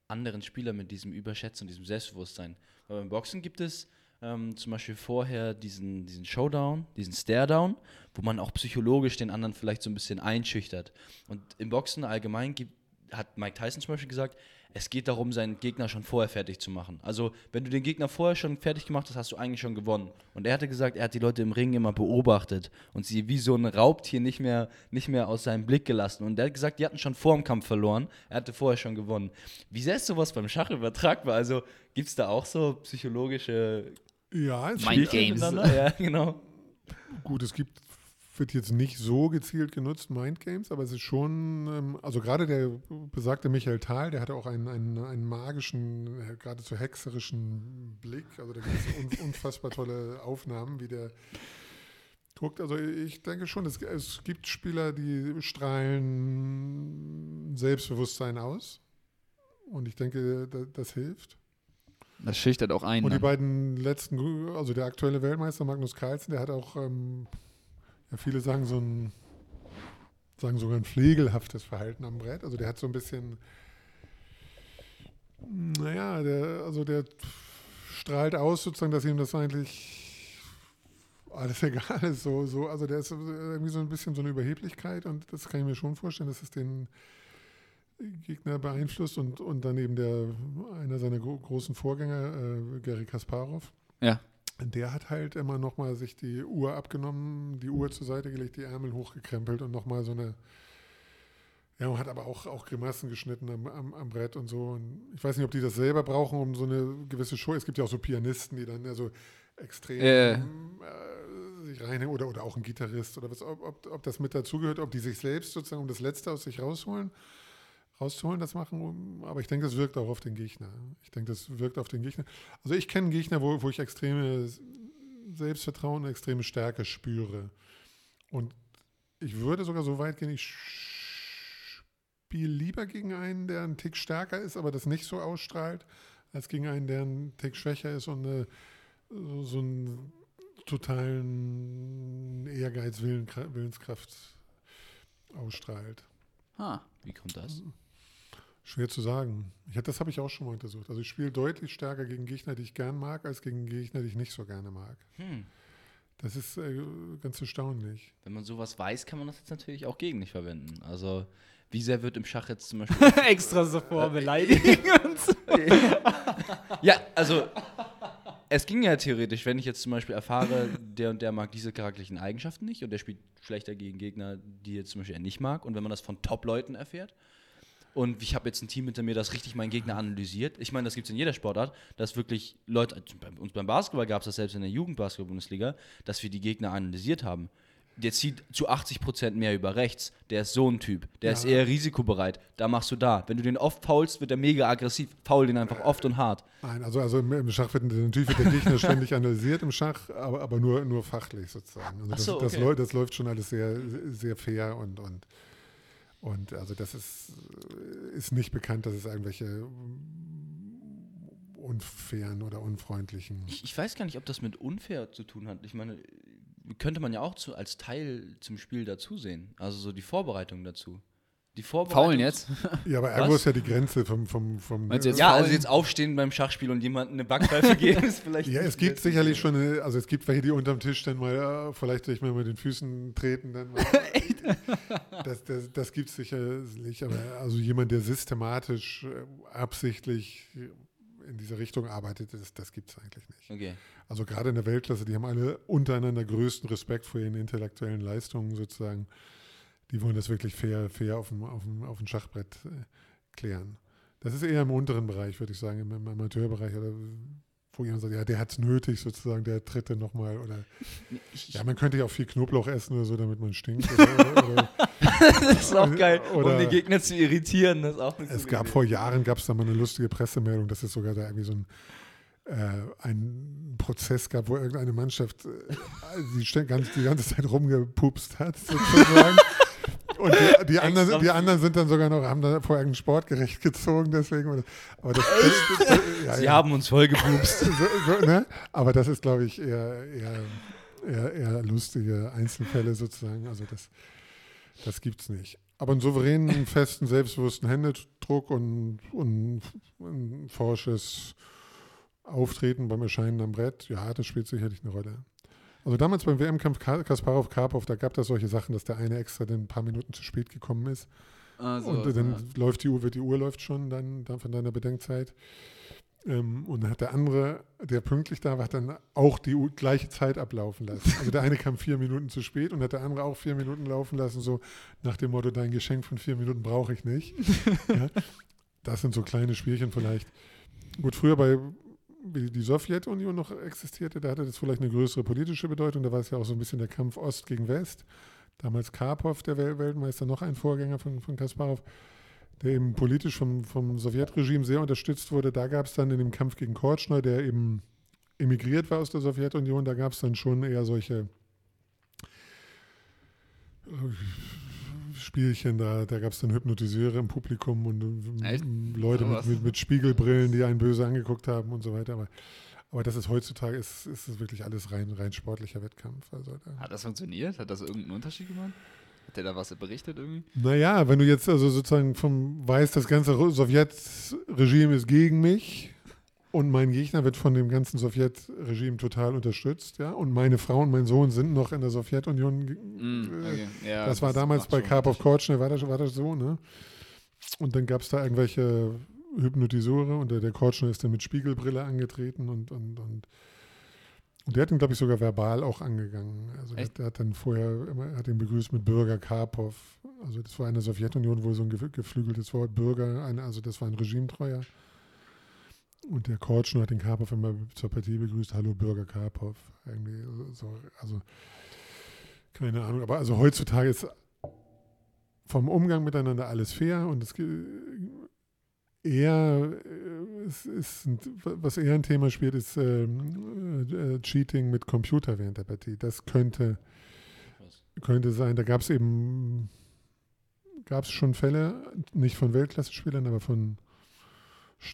anderen Spieler mit diesem Überschätzen und diesem Selbstbewusstsein? Weil beim Boxen gibt es ähm, zum Beispiel vorher diesen, diesen Showdown, diesen Staredown, wo man auch psychologisch den anderen vielleicht so ein bisschen einschüchtert. Und im Boxen allgemein gibt, hat Mike Tyson zum Beispiel gesagt, es geht darum, seinen Gegner schon vorher fertig zu machen. Also, wenn du den Gegner vorher schon fertig gemacht hast, hast du eigentlich schon gewonnen. Und er hatte gesagt, er hat die Leute im Ring immer beobachtet und sie wie so ein Raubtier nicht mehr, nicht mehr aus seinem Blick gelassen. Und er hat gesagt, die hatten schon vor dem Kampf verloren, er hatte vorher schon gewonnen. Wie sehr ist sowas beim Schach übertragbar? Also, gibt es da auch so psychologische Ja, es Mind Games. Ja, genau. Gut, es gibt, wird jetzt nicht so gezielt genutzt, Mindgames, aber es ist schon, ähm, also gerade der besagte Michael Thal, der hatte auch einen, einen, einen magischen, äh, geradezu hexerischen Blick. Also da gibt es un, unfassbar tolle Aufnahmen, wie der guckt. Also ich denke schon, es, es gibt Spieler, die strahlen Selbstbewusstsein aus. Und ich denke, das hilft. Das schüchtert auch ein. Und die dann. beiden letzten, also der aktuelle Weltmeister Magnus Carlsen, der hat auch, ähm, ja, viele sagen so ein, sagen sogar ein pflegelhaftes Verhalten am Brett. Also der hat so ein bisschen, naja, der, also der strahlt aus sozusagen, dass ihm das eigentlich alles egal ist. So, so, also der ist irgendwie so ein bisschen so eine Überheblichkeit und das kann ich mir schon vorstellen, dass es den Gegner beeinflusst und, und dann eben der, einer seiner gro großen Vorgänger, äh, Gary Kasparov, Ja. der hat halt immer nochmal sich die Uhr abgenommen, die Uhr zur Seite gelegt, die Ärmel hochgekrempelt und nochmal so eine, ja, und hat aber auch, auch Grimassen geschnitten am, am, am Brett und so. Und ich weiß nicht, ob die das selber brauchen, um so eine gewisse Show. Es gibt ja auch so Pianisten, die dann ja so extrem Äh. äh, sich reinhängen oder, oder auch ein Gitarrist oder was, ob, ob, ob das mit dazugehört, ob die sich selbst sozusagen um das Letzte aus sich rausholen rauszuholen, das machen. Aber ich denke, das wirkt auch auf den Gegner. Ich denke, das wirkt auf den Gegner. Also ich kenne Gegner, wo, wo ich extreme Selbstvertrauen, extreme Stärke spüre. Und ich würde sogar so weit gehen, ich spiele lieber gegen einen, der einen Tick stärker ist, aber das nicht so ausstrahlt, als gegen einen, der einen Tick schwächer ist und eine, so, so einen totalen Ehrgeiz, Willenskraft ausstrahlt. Ah. Wie kommt das? Schwer zu sagen. Ich, hab- das habe ich auch schon mal untersucht. Also ich spiele deutlich stärker gegen Gegner, die ich gern mag, als gegen Gegner, die ich nicht so gerne mag. Hm. Das ist äh, ganz erstaunlich. Wenn man sowas weiß, kann man das jetzt natürlich auch gegen dich verwenden. Also, wie sehr wird im Schach jetzt zum Beispiel. Extra so vorbeleidigen. ja, also. Es ging ja theoretisch, wenn ich jetzt zum Beispiel erfahre, der und der mag diese charakterlichen Eigenschaften nicht und der spielt schlechter gegen Gegner, die jetzt zum Beispiel er nicht mag. Und wenn man das von Top-Leuten erfährt, und ich habe jetzt ein Team hinter mir, das richtig meinen Gegner analysiert. Ich meine, das gibt es in jeder Sportart, dass wirklich Leute, also bei uns beim Basketball gab es das selbst in der Jugendbasketball-Bundesliga, dass wir die Gegner analysiert haben. Der zieht zu 80% mehr über rechts. Der ist so ein Typ. Der Ja. ist eher risikobereit. Da machst du da. Wenn du den oft faulst, wird er mega aggressiv. Faul den einfach oft und hart. Nein, also, also im, Schach wird natürlich wird der Gegner ständig analysiert im Schach, aber, aber nur, nur fachlich sozusagen. Also das, so, das, okay. läu- das läuft schon alles sehr, sehr fair und, und, und also das ist, ist nicht bekannt, dass es irgendwelche unfairen oder unfreundlichen. Ich, ich weiß gar nicht, ob das mit unfair zu tun hat. Ich meine, könnte man ja auch zu, als Teil zum Spiel dazusehen. Also so die Vorbereitung dazu. Die Vorbereitung. Faulen jetzt? Ja, aber irgendwo ist ja die Grenze vom. vom, vom Meinst du jetzt Ja, Faulen? also jetzt aufstehen beim Schachspiel und jemandem eine Backpfeife geben, ist vielleicht. Ja, es gibt sicherlich schon, eine, also es gibt welche, die unterm Tisch dann mal, äh, vielleicht durch mal mit den Füßen treten. Dann mal. das das, das gibt es sicherlich, aber also jemand, der systematisch, äh, absichtlich in diese Richtung arbeitet, das, das gibt es eigentlich nicht. Okay. Also gerade in der Weltklasse, die haben alle untereinander größten Respekt vor ihren intellektuellen Leistungen sozusagen. Die wollen das wirklich fair, fair auf dem, auf dem, auf dem Schachbrett äh, klären. Das ist eher im unteren Bereich, würde ich sagen, im, im Amateurbereich, oder wo jemand sagt, ja, der hat es nötig sozusagen, der tritt dann nochmal. Oder Ich, ja, man könnte ja auch viel Knoblauch essen oder so, damit man stinkt. Oder, oder, das ist auch geil, Oder- um den Gegner zu irritieren. Das auch es gab Idee. vor Jahren, gab es da mal eine lustige Pressemeldung, dass es sogar da irgendwie so ein äh, einen Prozess gab, wo irgendeine Mannschaft äh, die, die ganze Zeit rumgepupst hat, sozusagen. Und die, die, anderen, die anderen sind dann sogar noch, haben da vor irgendein Sportgericht gezogen, deswegen. Aber das, das, das, ja, Sie ja. haben uns vollgepupst. so, so, ne? Aber das ist, glaube ich, eher, eher, eher, eher lustige Einzelfälle sozusagen. Also das, das gibt es nicht. Aber einen souveränen, festen, selbstbewussten Händedruck und, und ein forsches Auftreten beim Erscheinen am Brett, ja, das spielt sicherlich eine Rolle. Also damals beim WM-Kampf Ka- Kasparov-Karpov, da gab es solche Sachen, dass der eine extra dann ein paar Minuten zu spät gekommen ist. Also, Und dann läuft die Uhr, wird die Uhr läuft schon dann, dann von deiner Bedenkzeit. Ähm, und dann hat der andere, der pünktlich da war, hat dann auch die U gleiche Zeit ablaufen lassen. Also der eine kam vier Minuten zu spät und hat der andere auch vier Minuten laufen lassen, so nach dem Motto, dein Geschenk von vier Minuten brauche ich nicht. ja. Das sind so kleine Spielchen vielleicht. Gut, früher bei wie die Sowjetunion noch existierte, da hatte das vielleicht eine größere politische Bedeutung. Da war es ja auch so ein bisschen der Kampf Ost gegen West. Damals Karpov, der Wel- Weltmeister, noch ein Vorgänger von, von Kasparov, der eben politisch vom, vom Sowjetregime sehr unterstützt wurde. Da gab es dann in dem Kampf gegen Kortschnoi, der eben emigriert war aus der Sowjetunion, da gab es dann schon eher solche Spielchen, da, da gab es dann Hypnotiseure im Publikum und ähm, Echt? Leute mit, mit, mit Spiegelbrillen, die einen böse angeguckt haben und so weiter. Aber, aber das ist heutzutage, ist, ist es wirklich alles rein, rein sportlicher Wettkampf. Also da, Hat das funktioniert? Hat das irgendeinen Unterschied gemacht? Hat der da was berichtet irgendwie? Naja, wenn du jetzt also sozusagen vom weißt, das ganze Sowjetregime ist gegen mich und mein Gegner wird von dem ganzen Sowjetregime total unterstützt, ja, und meine Frau und mein Sohn sind noch in der Sowjetunion. Mm, äh, okay. ja, das war damals bei Karpov. Korczny, war das, war das so, ne? Und dann gab es da irgendwelche Hypnotisore und der, der Korczny ist dann mit Spiegelbrille angetreten und, und, und, und der hat ihn, glaube ich, sogar verbal auch angegangen. Also der, der hat dann vorher immer, hat ihn begrüßt mit Bürger Karpov. Also das war in der Sowjetunion wohl so ein gef- geflügeltes Wort, Bürger, eine, also das war ein Regimetreuer. Und der Korczny hat den Karpov immer zur Partie begrüßt, hallo Bürger Karpov. Irgendwie so, also keine Ahnung, aber also heutzutage ist vom Umgang miteinander alles fair und es ge- eher äh, es ist ein, was eher ein Thema spielt, ist ähm, äh, äh, Cheating mit Computer während der Partie. Das könnte könnte sein. Da gab es eben gab es schon Fälle, nicht von Weltklasse-Spielern, aber von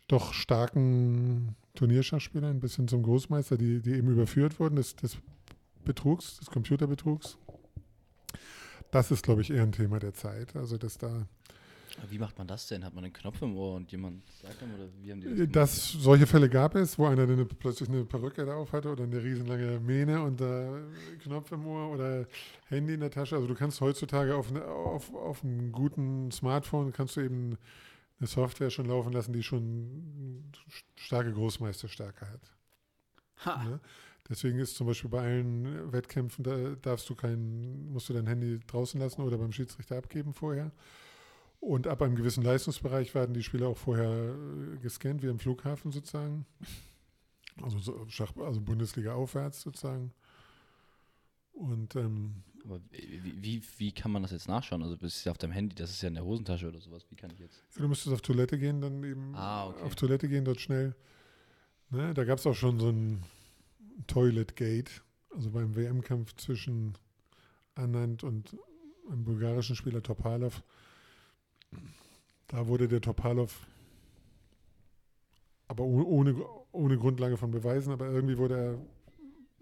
doch starken Turnierschachspielern bis hin zum Großmeister, die, die eben überführt wurden des, des Betrugs, des Computerbetrugs. Das ist, glaube ich, eher ein Thema der Zeit. Also, dass da Aber Wie macht man das denn? Hat man einen Knopf im Ohr und jemand sagt einem oder wie haben die das gemacht? Das, solche Fälle gab es, wo einer eine, plötzlich eine Perücke da auf hatte oder eine riesenlange Mähne und äh, Knopf im Ohr oder Handy in der Tasche. Also du kannst heutzutage auf, auf, auf einem guten Smartphone kannst du eben eine Software schon laufen lassen, die schon starke Großmeisterstärke hat. Ha. Ne? Deswegen ist zum Beispiel bei allen Wettkämpfen, da darfst du kein, musst du dein Handy draußen lassen oder beim Schiedsrichter abgeben vorher. Und ab einem gewissen Leistungsbereich werden die Spieler auch vorher äh, gescannt, wie im Flughafen sozusagen. Also, also Bundesliga aufwärts sozusagen. Und ähm, Aber wie, wie, wie kann man das jetzt nachschauen? Also das ist ja auf deinem Handy, das ist ja in der Hosentasche oder sowas. Wie kann ich jetzt? du müsstest auf Toilette gehen, dann eben Ah, okay. auf Toilette gehen, dort schnell. Ne, da gab es auch schon so ein Toilet Gate, also beim WM-Kampf zwischen Anand und einem bulgarischen Spieler Topalov. Da wurde der Topalov, aber oh- ohne, ohne Grundlage von Beweisen, aber irgendwie wurde er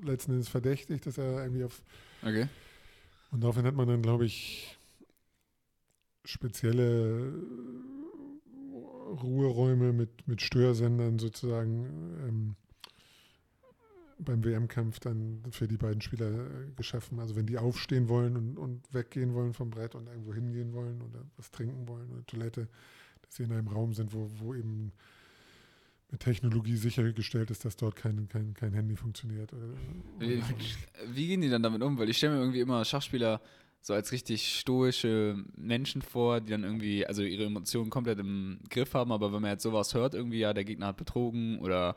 letzten Endes verdächtigt, dass er irgendwie auf Okay. und daraufhin hat man dann, glaube ich, spezielle äh, Ruheräume mit, mit Störsendern sozusagen ähm, beim WM-Kampf dann für die beiden Spieler äh, geschaffen. Also wenn die aufstehen wollen und, und weggehen wollen vom Brett und irgendwo hingehen wollen oder was trinken wollen oder Toilette, dass sie in einem Raum sind, wo, wo eben mit Technologie sichergestellt ist, dass dort kein, kein, kein Handy funktioniert. Oder, Wie, wie gehen die dann damit um? Weil ich stelle mir irgendwie immer Schachspieler so als richtig stoische Menschen vor, die dann irgendwie, also ihre Emotionen komplett im Griff haben, aber wenn man jetzt sowas hört, irgendwie, ja, der Gegner hat betrogen oder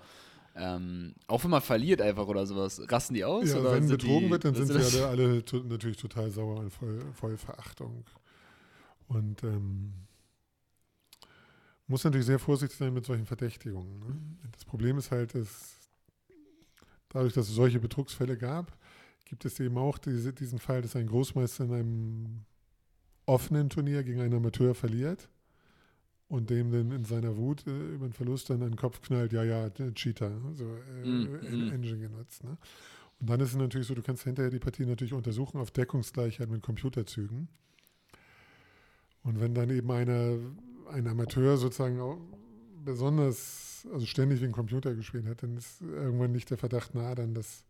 ähm, auch wenn man verliert einfach oder sowas, rasten die aus? Ja, wenn betrogen die, wird, dann sind sie alle, alle natürlich total sauer und voll, voll Verachtung. Und ähm, muss natürlich sehr vorsichtig sein mit solchen Verdächtigungen. Ne? Das Problem ist halt, dass dadurch, dass es solche Betrugsfälle gab, gibt es eben auch diese, diesen Fall, dass ein Großmeister in einem offenen Turnier gegen einen Amateur verliert und dem dann in seiner Wut äh, über den Verlust dann an den Kopf knallt, ja, ja, Cheater, so äh, Mm, mm. Engine genutzt. Ne? Und dann ist es natürlich so, du kannst hinterher die Partie natürlich untersuchen auf Deckungsgleichheit mit Computerzügen. Und wenn dann eben einer, ein Amateur sozusagen auch besonders, also ständig ein Computer gespielt hat, dann ist irgendwann nicht der Verdacht nahe, dann dass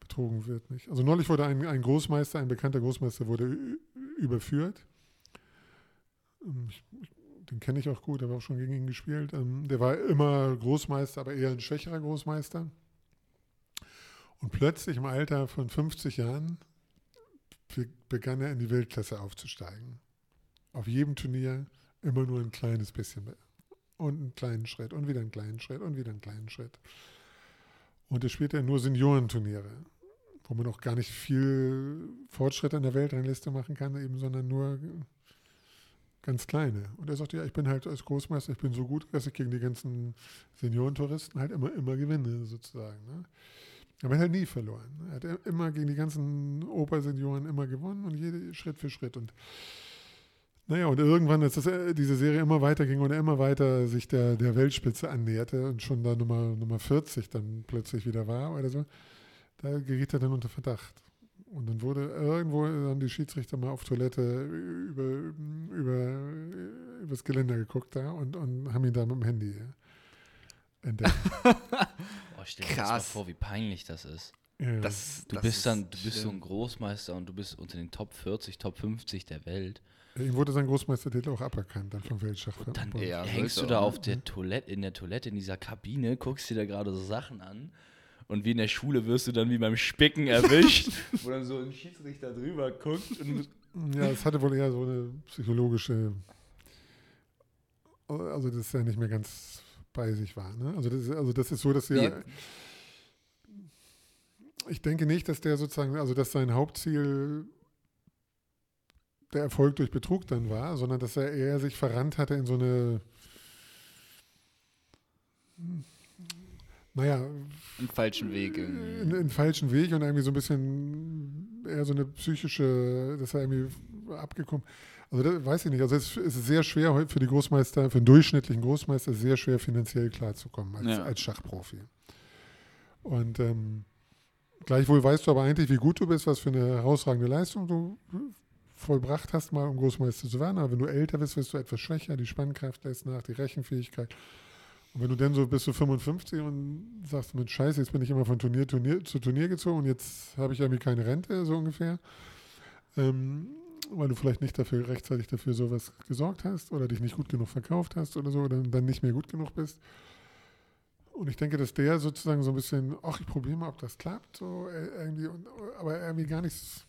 betrogen wird. Nicht? Also neulich wurde ein, ein Großmeister, ein bekannter Großmeister wurde überführt. Ähm, Ich, den kenne ich auch gut, habe auch schon gegen ihn gespielt. Ähm, der war immer Großmeister, aber eher ein schwächerer Großmeister. Und plötzlich im Alter von 50 Jahren be- begann er in die Weltklasse aufzusteigen. Auf jedem Turnier immer nur ein kleines bisschen be- und einen kleinen Schritt und wieder einen kleinen Schritt und wieder einen kleinen Schritt. Und er spielte nur Seniorenturniere, wo man auch gar nicht viel Fortschritt in der Weltrangliste machen kann, eben, sondern nur ganz kleine. Und er sagte, ja, ich bin halt als Großmeister, ich bin so gut, dass ich gegen die ganzen Seniorentouristen halt immer, immer gewinne, sozusagen. Ne? Aber er hat nie verloren. Er hat immer gegen die ganzen Opersenioren immer gewonnen und jede Schritt für Schritt. Und naja, und irgendwann, als das, äh, diese Serie immer weiter ging und er immer weiter sich der, der Weltspitze annäherte und schon da Nummer, Nummer 40 dann plötzlich wieder war oder so, da geriet er dann unter Verdacht. Und dann wurde irgendwo dann die Schiedsrichter mal auf Toilette über, über, über das Geländer geguckt da und, und haben ihn da mit dem Handy entdeckt. Oh, stell dir das mal vor, wie peinlich das ist. Ja. Das, Du das bist ist dann, du bist so ein Großmeister und du bist unter den Top 40, Top 50 der Welt. Ihm wurde sein Großmeistertitel auch aberkannt, dann vom Weltschachverband. Dann Ja, hängst du da auch, auf der Toilette, in der Toilette, in dieser Kabine, guckst dir da gerade so Sachen an. Und wie in der Schule wirst du dann wie beim Spicken erwischt, wo dann so ein Schiedsrichter drüber guckt. Und Ja, es hatte wohl eher so eine psychologische, also dass er nicht mehr ganz bei sich war. Ne? Also, das, ist- also das ist so, dass er, Ja. ich denke nicht, dass der sozusagen, also dass sein Hauptziel der Erfolg durch Betrug dann war, sondern dass er eher sich verrannt hatte in so eine, naja, einen falschen Weg. in, in falschen Weg und irgendwie so ein bisschen eher so eine psychische, dass er irgendwie abgekommen. Also das weiß ich nicht. Also es ist sehr schwer für die Großmeister, für einen durchschnittlichen Großmeister sehr schwer finanziell klarzukommen als, Ja. als Schachprofi. Und ähm, gleichwohl weißt du aber eigentlich, wie gut du bist, was für eine herausragende Leistung du vollbracht hast, mal um Großmeister zu werden. Aber wenn du älter bist, wirst du etwas schwächer, die Spannkraft lässt nach, die Rechenfähigkeit. Und wenn du dann so bist du 55 und sagst mit Scheiße, jetzt bin ich immer von Turnier, Turnier zu Turnier gezogen und jetzt habe ich irgendwie keine Rente, so ungefähr. Ähm, weil du vielleicht nicht dafür rechtzeitig dafür sowas gesorgt hast oder dich nicht gut genug verkauft hast oder so, oder dann nicht mehr gut genug bist. Und ich denke, dass der sozusagen so ein bisschen, ach, ich probiere mal, ob das klappt, so äh, irgendwie, und, aber irgendwie gar nicht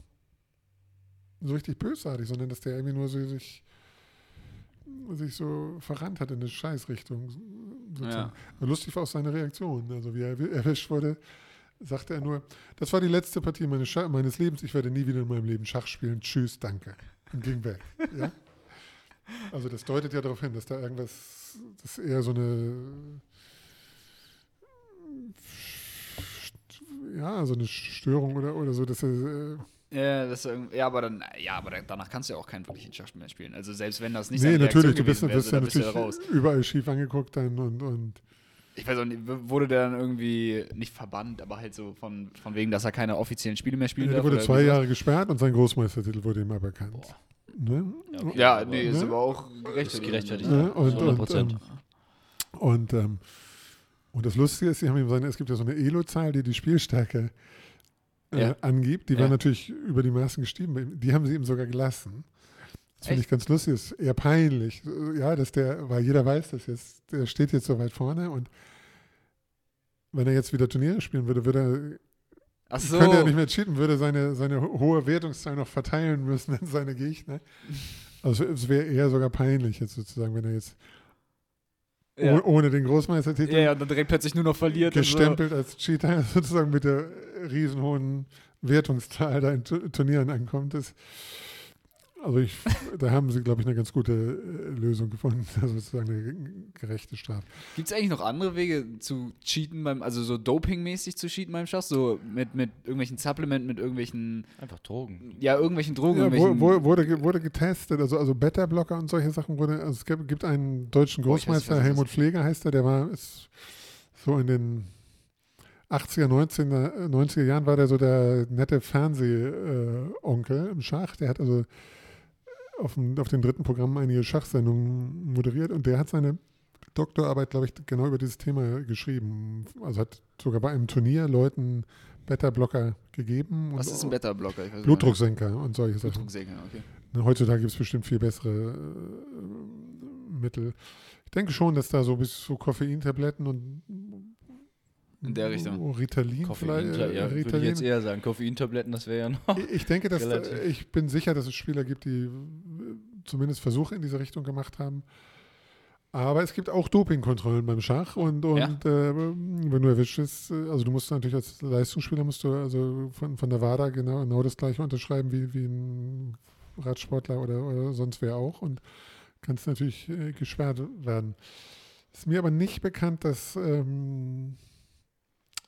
so richtig bösartig, sondern dass der irgendwie nur so sich, sich so verrannt hat in eine Scheißrichtung. Ja. Lustig war auch seine Reaktion. Also wie er erwi- erwischt wurde, sagte er nur, das war die letzte Partie meines, Scha- meines Lebens, ich werde nie wieder in meinem Leben Schach spielen. Tschüss, danke. Und ging weg. Ja? Also das deutet ja darauf hin, dass da irgendwas, das eher so eine ja, so eine Störung oder, oder so, dass er äh, Ja, das, ist ja, aber dann, ja, aber danach kannst du ja auch keinen wirklichen Schach mehr spielen. Also selbst wenn das nicht nee, natürlich, du bist, ja dann bist du natürlich da raus. überall schief angeguckt dann und, und Ich weiß auch nicht, wurde der dann irgendwie nicht verbannt, aber halt so von, von wegen, dass er keine offiziellen Spiele mehr spielen der darf. wurde oder zwei irgendwie Jahre gesperrt und sein Großmeistertitel wurde ihm aberkannt. Ne? Ja, okay. Ja, nee, ist Ne? aber auch ist gerechtfertigt. gerechtfertigt. Ja, ja. und- Zu 100 und, Prozent. ähm, Und, ähm, und das Lustige ist, sie haben ihm seine, es gibt ja so eine Elo-Zahl, die die Spielstärke äh, Ja. angibt. Die Ja. natürlich über die Maßen gestiegen. Die haben sie ihm sogar gelassen. Das finde ich ganz lustig. ist eher peinlich. Ja, dass der, weil jeder weiß das jetzt, der steht jetzt so weit vorne und wenn er jetzt wieder Turniere spielen würde, würde Ach er, so. könnte er nicht mehr cheaten, würde seine, seine ho- hohe Wertungszahl noch verteilen müssen an seine Gegner. Also es wäre eher sogar peinlich jetzt sozusagen, wenn er jetzt ja. oh- ohne den Großmeistertitel ja, ja, und dann direkt plötzlich nur noch verliert. und so. gestempelt als Cheater sozusagen mit der riesenhohen Wertungszahl da in Tu- Turnieren ankommt. Das, also ich, da haben sie, glaube ich, eine ganz gute äh, Lösung gefunden, also sozusagen eine gerechte Strafe. Gibt es eigentlich noch andere Wege zu cheaten beim, also so dopingmäßig zu cheaten beim Schach? So mit, mit irgendwelchen Supplementen, mit irgendwelchen, Einfach Drogen. ja, irgendwelchen Drogen, Ja, wo, irgendwelchen. wo, wurde, ge- wurde getestet, also, also Beta-Blocker und solche Sachen wurde, also es gibt, gibt einen deutschen weiß nicht, Großmeister, was das Helmut Pfleger heißt er, der war ist so in den 80er, 90er, 90er Jahren war der so der nette Fernseh-Onkel im Schach, der hat also auf, dem, auf den dritten Programmen einige Schachsendungen moderiert und der hat seine Doktorarbeit, glaube ich, genau über dieses Thema geschrieben. Also hat sogar bei einem Turnier Leuten Beta-Blocker gegeben. Was und ist ein Beta-Blocker? Blutdrucksenker und solche Sachen. Blutdrucksenker, okay. Heutzutage gibt es bestimmt viel bessere äh, Mittel. Ich denke schon, dass da so bis so Koffeintabletten und In der Richtung. Ritalin vielleicht. Koffein, äh, ja, würde ich Ritalin. jetzt eher sagen. Koffeintabletten, das wäre ja noch. Ich- denke, dass da, ich bin sicher, dass es Spieler gibt, die äh, zumindest Versuche in diese Richtung gemacht haben. Aber es gibt auch Dopingkontrollen beim Schach und, und Ja. äh, wenn du erwischt bist, äh, also du musst natürlich als Leistungsspieler musst du also von, von der WADA genau, genau das gleiche unterschreiben wie, wie ein Radsportler oder, oder sonst wer auch und kannst natürlich äh, gesperrt werden. Ist mir aber nicht bekannt, dass ähm,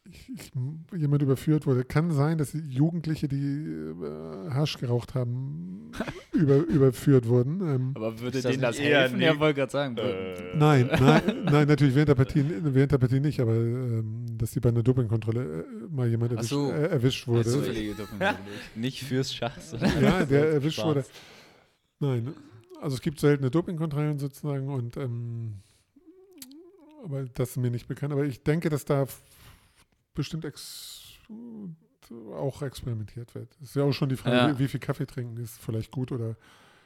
ich, ich, jemand überführt wurde. Kann sein, dass Jugendliche, die äh, Hasch geraucht haben, über, überführt wurden. Ähm, Aber würde das denen das helfen? nicht- Ja, wollte gerade sagen. Äh, nein, nein, nein, natürlich während der Partie, während der Partie nicht, aber ähm, dass die bei einer Dopingkontrolle äh, mal jemand erwischt, so. äh, erwischt wurde. So. Nicht fürs Schach, ja, der erwischt Spaß. wurde. Nein, also es gibt seltene Dopingkontrollen sozusagen und ähm, aber das ist mir nicht bekannt. Aber ich denke, dass da bestimmt ex auch experimentiert wird. Es ist ja auch schon die Frage, Ja. wie, wie viel Kaffee trinken ist vielleicht gut oder,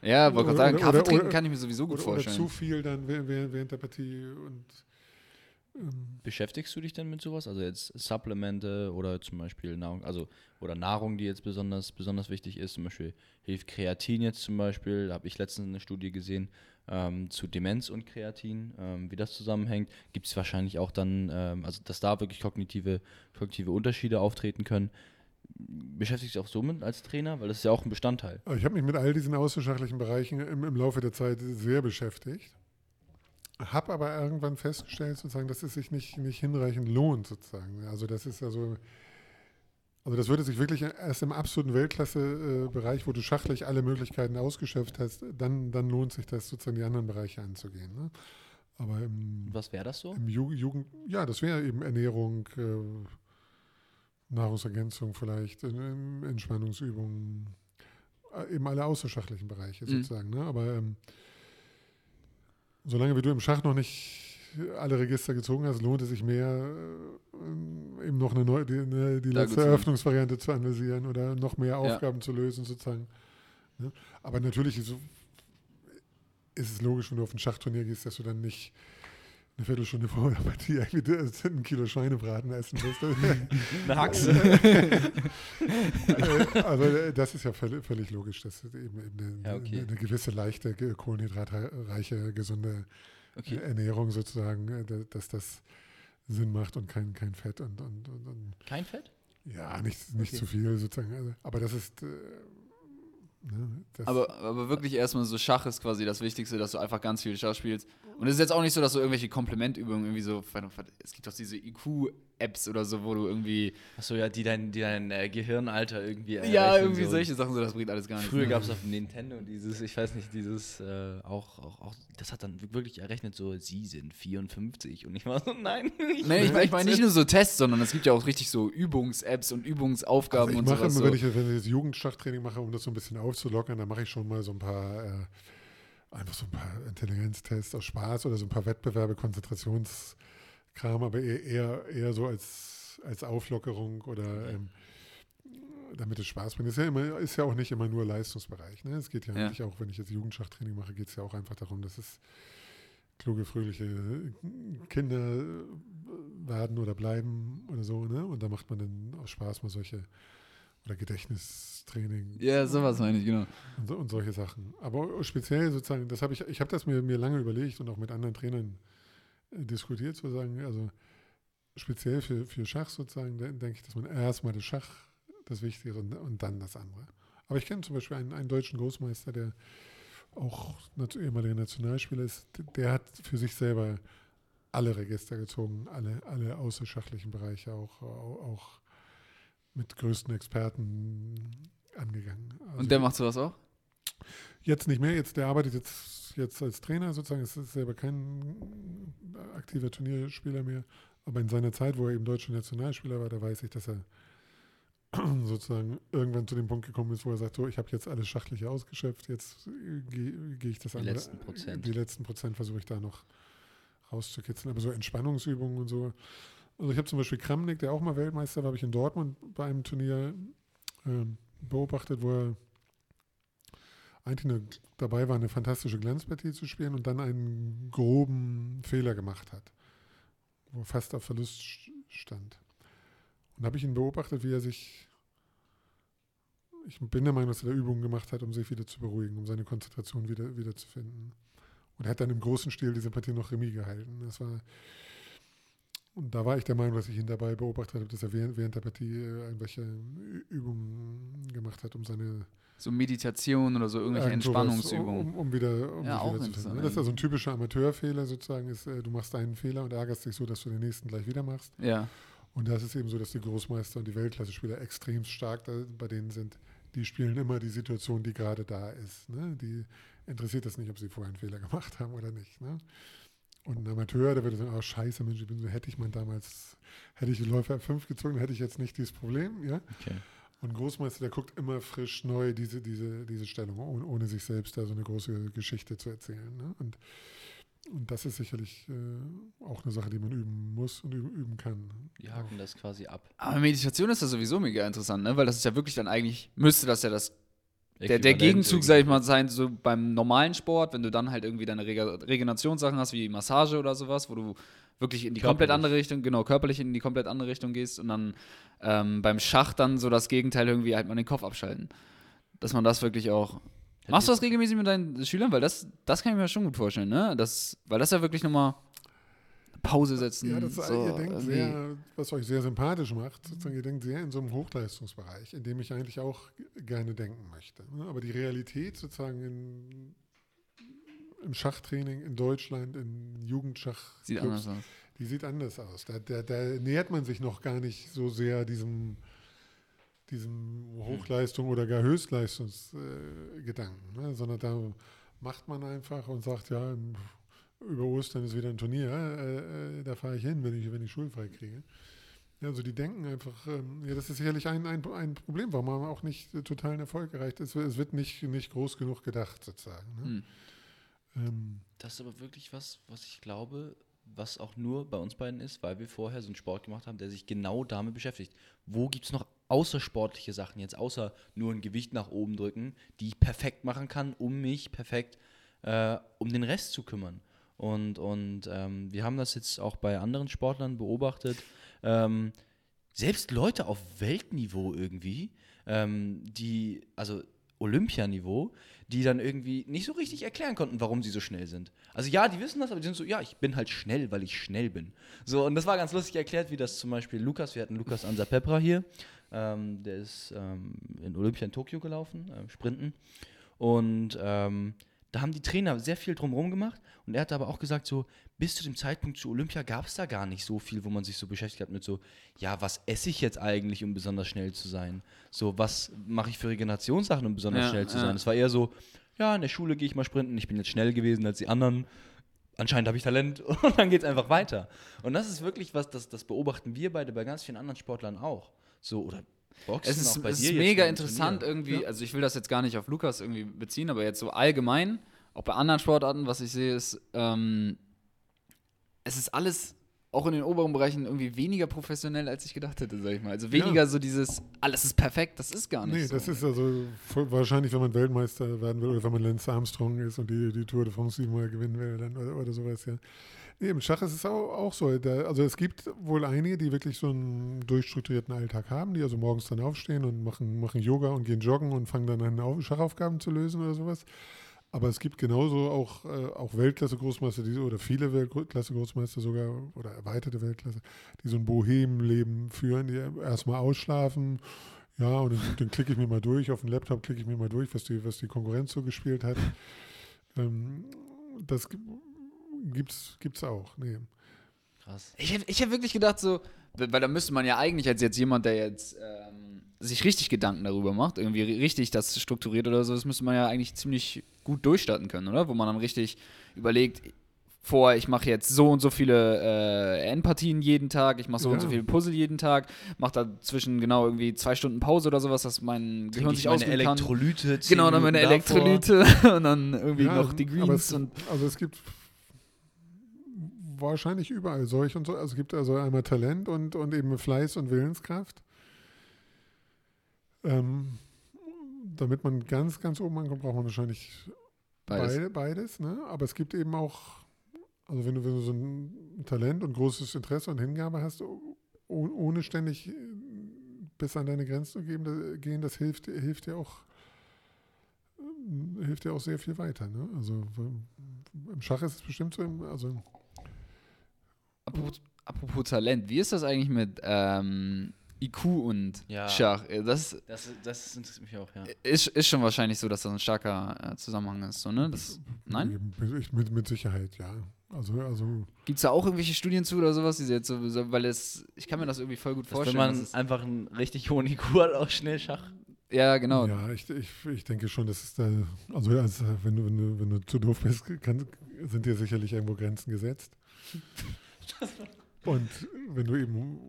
Ja, wollte gerade Oder- sagen, oder- Kaffee oder- trinken oder- kann ich mir sowieso gut oder, oder vorstellen. zu viel dann während, während der Partie und ähm, Beschäftigst du dich denn mit sowas? Also jetzt Supplemente oder zum Beispiel Nahrung, also oder Nahrung, die jetzt besonders, besonders wichtig ist. Zum Beispiel hilft Kreatin jetzt zum Beispiel, da habe ich letztens eine Studie gesehen, ähm, zu Demenz und Kreatin, ähm, wie das zusammenhängt. Gibt es wahrscheinlich auch dann, ähm, also dass da wirklich kognitive, kognitive Unterschiede auftreten können. Beschäftigst du dich auch somit als Trainer? Weil das ist ja auch ein Bestandteil. ich habe mich mit all diesen außerschachlichen Bereichen im, im Laufe der Zeit sehr beschäftigt. Habe aber irgendwann festgestellt, sozusagen, dass es sich nicht, nicht hinreichend lohnt, sozusagen. Also das ist also, also das würde sich wirklich erst im absoluten Weltklasse-Bereich, wo du schachlich alle Möglichkeiten ausgeschöpft hast, dann, dann lohnt sich das sozusagen die anderen Bereiche anzugehen. Ne? Aber im, Was wäre das so? im Ju Jugend, ja, das wäre eben Ernährung, äh, Nahrungsergänzung vielleicht, äh, Entspannungsübungen, äh, eben alle außerschachlichen Bereiche Mhm. sozusagen. Ne? Aber ähm, solange wie du im Schach noch nicht alle Register gezogen hast, lohnt es sich mehr, äh, eben noch eine neue, die, eine, die letzte Eröffnungsvariante zu analysieren oder noch mehr Ja. Aufgaben zu lösen sozusagen. Ne? Aber natürlich ist, ist es logisch, wenn du auf ein Schachturnier gehst, dass du dann nicht eine Viertelstunde vor der Partie ein Kilo Schweinebraten essen musst. Eine Haxe. Äh, also äh, das ist ja völlig, völlig logisch, dass eben, eben eine, Ja, okay. eine gewisse leichte, kohlenhydratreiche, gesunde Okay. Ernährung sozusagen, äh, da- dass das Sinn macht und kein, kein Fett und, und, und, und Kein Fett? ja, nicht, nicht Okay. zu viel sozusagen. Also, aber das ist äh, ne, Aber, aber wirklich erstmal so Schach ist quasi das Wichtigste, dass du einfach ganz viel Schach spielst. Und es ist jetzt auch nicht so, dass du irgendwelche Komplementübungen irgendwie so. Es gibt doch diese IQ-Apps oder so, wo du irgendwie. Achso, ja, die dein, die dein äh, Gehirnalter irgendwie ja, errechnen, irgendwie so. solche Sachen, so das bringt alles gar nichts. Früher ne? gab es auf dem Nintendo dieses, ich weiß nicht, dieses äh, auch, auch, auch, das hat dann wirklich errechnet, so, sie sind 54 und ich war so, nein. Nee, ich meine ich mein nicht nur so Tests, sondern es gibt ja auch richtig so Übungs-Apps und Übungsaufgaben also ich und mache sowas. immer, So. wenn ich, wenn ich jetzt Jugendschachtraining mache, um das so ein bisschen aufzulockern, dann mache ich schon mal so ein paar, äh, einfach so ein paar Intelligenztests aus Spaß oder so ein paar Wettbewerbe, Konzentrationskram, aber eher, eher, so als, als Auflockerung oder ähm, damit es Spaß bringt. Ist ja, immer, ist ja auch nicht immer nur Leistungsbereich. Ne? Es geht ja, Ja. eigentlich auch, wenn ich jetzt Jugendschachtraining mache, geht es ja auch einfach darum, dass es kluge, fröhliche Kinder werden oder bleiben oder so. Ne? Und da macht man dann aus Spaß mal solche oder Gedächtnistraining Ja, sowas meine ich, genau. und, so, und solche Sachen. Aber speziell sozusagen, das habe ich, ich habe das mir, mir lange überlegt und auch mit anderen Trainern äh, diskutiert, sozusagen, also speziell für, für Schach sozusagen, de- denke ich, dass man erstmal das Schach das Wichtige ist und, und dann das andere. Aber ich kenne zum Beispiel einen, einen deutschen Großmeister, der auch ehemaliger Nationalspieler ist, der hat für sich selber alle Register gezogen, alle, alle außerschachlichen Bereiche auch, auch, auch mit größten Experten angegangen. Also Und der macht sowas auch? Jetzt nicht mehr, jetzt, der arbeitet jetzt, jetzt als Trainer sozusagen, ist selber kein aktiver Turnierspieler mehr. Aber in seiner Zeit, wo er eben deutscher Nationalspieler war, da weiß ich, dass er sozusagen irgendwann zu dem Punkt gekommen ist, wo er sagt, so, ich habe jetzt alles Schachliche ausgeschöpft, jetzt gehe geh ich das Die andere. letzten Prozent. Die letzten Prozent versuche ich da noch rauszukitzeln. Aber so Entspannungsübungen und so. Also ich habe zum Beispiel Kramnik, der auch mal Weltmeister war, habe ich in Dortmund bei einem Turnier ähm, beobachtet, wo er eigentlich eine, dabei war, eine fantastische Glanzpartie zu spielen und dann einen groben Fehler gemacht hat, wo er fast auf Verlust st- stand. Und habe ich ihn beobachtet, wie er sich, ich bin der Meinung, dass er da Übungen gemacht hat, um sich wieder zu beruhigen, um seine Konzentration wieder, wieder zu finden. Und er hat dann im großen Stil diese Partie noch Remis gehalten. Das war, und da war ich der Meinung, dass ich ihn dabei beobachtet habe, dass er während, während der Partie äh, irgendwelche Ü- Übungen gemacht hat, um seine So Meditation oder so irgendwelche Entspannungsübungen. Um, um wieder, um Ja, wieder zu finden. Das ist also ein typischer Amateurfehler sozusagen, ist, äh, du machst einen Fehler und ärgerst dich so, dass du den nächsten gleich wieder machst. Ja. Und das ist eben so, dass die Großmeister und die Weltklasse-Spieler extrem stark da, bei denen sind. Die spielen immer die Situation, die gerade da ist. Ne? Die interessiert das nicht, ob sie vorher einen Fehler gemacht haben oder nicht. Ne? Und ein Amateur, der würde sagen, oh scheiße, Mensch, ich bin so, hätte ich mal damals, hätte ich die Läufer F5 gezogen, hätte ich jetzt nicht dieses Problem. Ja? Okay. Und Großmeister, der guckt immer frisch neu diese, diese, diese Stellung, ohne, ohne sich selbst da so eine große Geschichte zu erzählen. Ne? Und, und das ist sicherlich äh, auch eine Sache, die man üben muss und üben, üben kann. Die haken das quasi ab. Aber Meditation ist ja sowieso mega interessant, ne? Weil das ist ja wirklich dann eigentlich, müsste das ja das der, der Gegenzug, sag ich mal, sein, so beim normalen Sport, wenn du dann halt irgendwie deine Rege Regenerationssachen hast, wie Massage oder sowas, wo du wirklich in die komplett andere Richtung, genau, körperlich in die komplett andere Richtung gehst und dann ähm, beim Schach dann so das Gegenteil irgendwie halt mal den Kopf abschalten. Dass man das wirklich auch. Machst du das regelmäßig mit deinen Schülern? Weil das, das kann ich mir schon gut vorstellen, ne? Das, weil das ja wirklich nochmal Pause setzen. Ja, das, so, ihr denkt sehr, was euch sehr sympathisch macht, sozusagen, ihr denkt sehr in so einem Hochleistungsbereich, in dem ich eigentlich auch gerne denken möchte. ne? Aber die Realität sozusagen in, im Schachtraining in Deutschland, in Jugendschach, Sieht anders aus. die sieht anders aus. Da, da, da nähert man sich noch gar nicht so sehr diesem, diesem Hochleistung oder gar Höchstleistungsgedanken, äh, ne? sondern da macht man einfach und sagt, ja, über Ostern ist wieder ein Turnier, äh, äh, da fahre ich hin, wenn ich, wenn ich schulfrei kriege. Ja, also die denken einfach, ähm, ja, das ist sicherlich ein, ein, ein Problem, warum man auch nicht äh, totalen Erfolg erreicht. Es, es wird nicht, nicht groß genug gedacht, sozusagen. Ne? Hm. Ähm, Das ist aber wirklich was, was ich glaube, was auch nur bei uns beiden ist, weil wir vorher so einen Sport gemacht haben, der sich genau damit beschäftigt. Wo gibt es noch außersportliche Sachen jetzt, außer nur ein Gewicht nach oben drücken, die ich perfekt machen kann, um mich perfekt äh, um den Rest zu kümmern? Und, und ähm, wir haben das jetzt auch bei anderen Sportlern beobachtet. Ähm, selbst Leute auf Weltniveau irgendwie, ähm, die, also Olympianiveau, die dann irgendwie nicht so richtig erklären konnten, warum sie so schnell sind. Also ja, die wissen das, aber die sind so, ja, ich bin halt schnell, weil ich schnell bin. So, und das war ganz lustig erklärt, wie das zum Beispiel Lukas, wir hatten Lukas Ansapepra hier, ähm, der ist ähm, in Olympia in Tokio gelaufen, ähm, Sprinten. Und ähm, da haben die Trainer sehr viel drumherum gemacht und er hat aber auch gesagt, so bis zu dem Zeitpunkt zu Olympia gab es da gar nicht so viel, wo man sich so beschäftigt hat mit so, ja, was esse ich jetzt eigentlich, um besonders schnell zu sein? So, was mache ich für Regenerationssachen, um besonders Ja, schnell zu ja. sein? Es war eher so, ja, in der Schule gehe ich mal sprinten, ich bin jetzt schnell gewesen als die anderen. Anscheinend habe ich Talent und dann geht es einfach weiter. Und das ist wirklich was, das, das beobachten wir beide bei ganz vielen anderen Sportlern auch. So, oder Boxen Es ist, auch bei es dir ist mega interessant irgendwie. Ja. Also ich will das jetzt gar nicht auf Lukas irgendwie beziehen, aber jetzt so allgemein, auch bei anderen Sportarten, was ich sehe, ist, ähm, es ist alles auch in den oberen Bereichen irgendwie weniger professionell, als ich gedacht hätte, sag ich mal. Also weniger so dieses, alles ist perfekt, das ist gar nicht nee, so. das ist also voll, wahrscheinlich, wenn man Weltmeister werden will oder wenn man Lance Armstrong ist und die, die Tour de France siebenmal gewinnen will dann, oder, oder sowas, ja. Nee, im Schach ist es auch, so. Also es gibt wohl einige, die wirklich so einen durchstrukturierten Alltag haben, die also morgens dann aufstehen und machen, machen Yoga und gehen joggen und fangen dann an, Auf- Schachaufgaben zu lösen oder sowas. Aber es gibt genauso auch, äh, auch Weltklasse-Großmeister, oder viele Weltklasse-Großmeister sogar, oder erweiterte Weltklasse, die so ein Bohemenleben führen, die erstmal ausschlafen, ja, und dann, dann klicke ich mir mal durch, auf dem Laptop klicke ich mir mal durch, was die, was die Konkurrenz so gespielt hat. Ähm, das gibt's, gibt's auch. Nee. Krass. Ich hätte ich hätt wirklich gedacht, so, weil da müsste man ja eigentlich als jetzt jemand, der jetzt ähm, sich richtig Gedanken darüber macht, irgendwie ri- richtig das strukturiert oder so, das müsste man ja eigentlich ziemlich gut durchstarten können, oder? Wo man dann richtig überlegt, vor, ich mache jetzt so und so viele äh, Endpartien jeden Tag, ich mache so und so Ja. viele Puzzle jeden Tag, mache dazwischen genau irgendwie zwei Stunden Pause oder sowas, dass mein Gehirn sich meine kann. Elektrolyte. zehn Genau, dann meine Minuten davor. Elektrolyte und dann irgendwie Ja, noch die Greens es, und Also es gibt wahrscheinlich überall solch und so. Also es gibt also einmal Talent und, und eben Fleiß und Willenskraft. Ähm, damit man ganz, ganz oben ankommt, braucht man wahrscheinlich beides. Beide, beides, ne? Aber es gibt eben auch, also wenn du, wenn du so ein Talent und großes Interesse und Hingabe hast, oh- ohne ständig äh, bis an deine Grenzen zu gehen, das hilft, hilft dir auch äh, hilft dir auch sehr viel weiter. Ne? Also im Schach ist es bestimmt so, also Apropos, apropos Talent, wie ist das eigentlich mit ähm, IQ und Ja. Schach? Äh, Das Das, das interessiert mich auch, ja. ist, ist schon wahrscheinlich so, dass das ein starker äh, Zusammenhang ist, so, ne? Das, nein? Mit, mit, mit Sicherheit, ja. Also, also Gibt es da auch irgendwelche Studien zu oder sowas? Die jetzt so, weil es, ich kann mir das irgendwie voll gut Dass wenn vorstellen. man einfach einen richtig hohen IQ hat, auch schnell Schach. ja, genau. ja, ich, ich, ich denke schon, dass es da, also als, wenn, du, wenn, du, wenn du zu doof bist, kann, sind dir sicherlich irgendwo Grenzen gesetzt. Und wenn du eben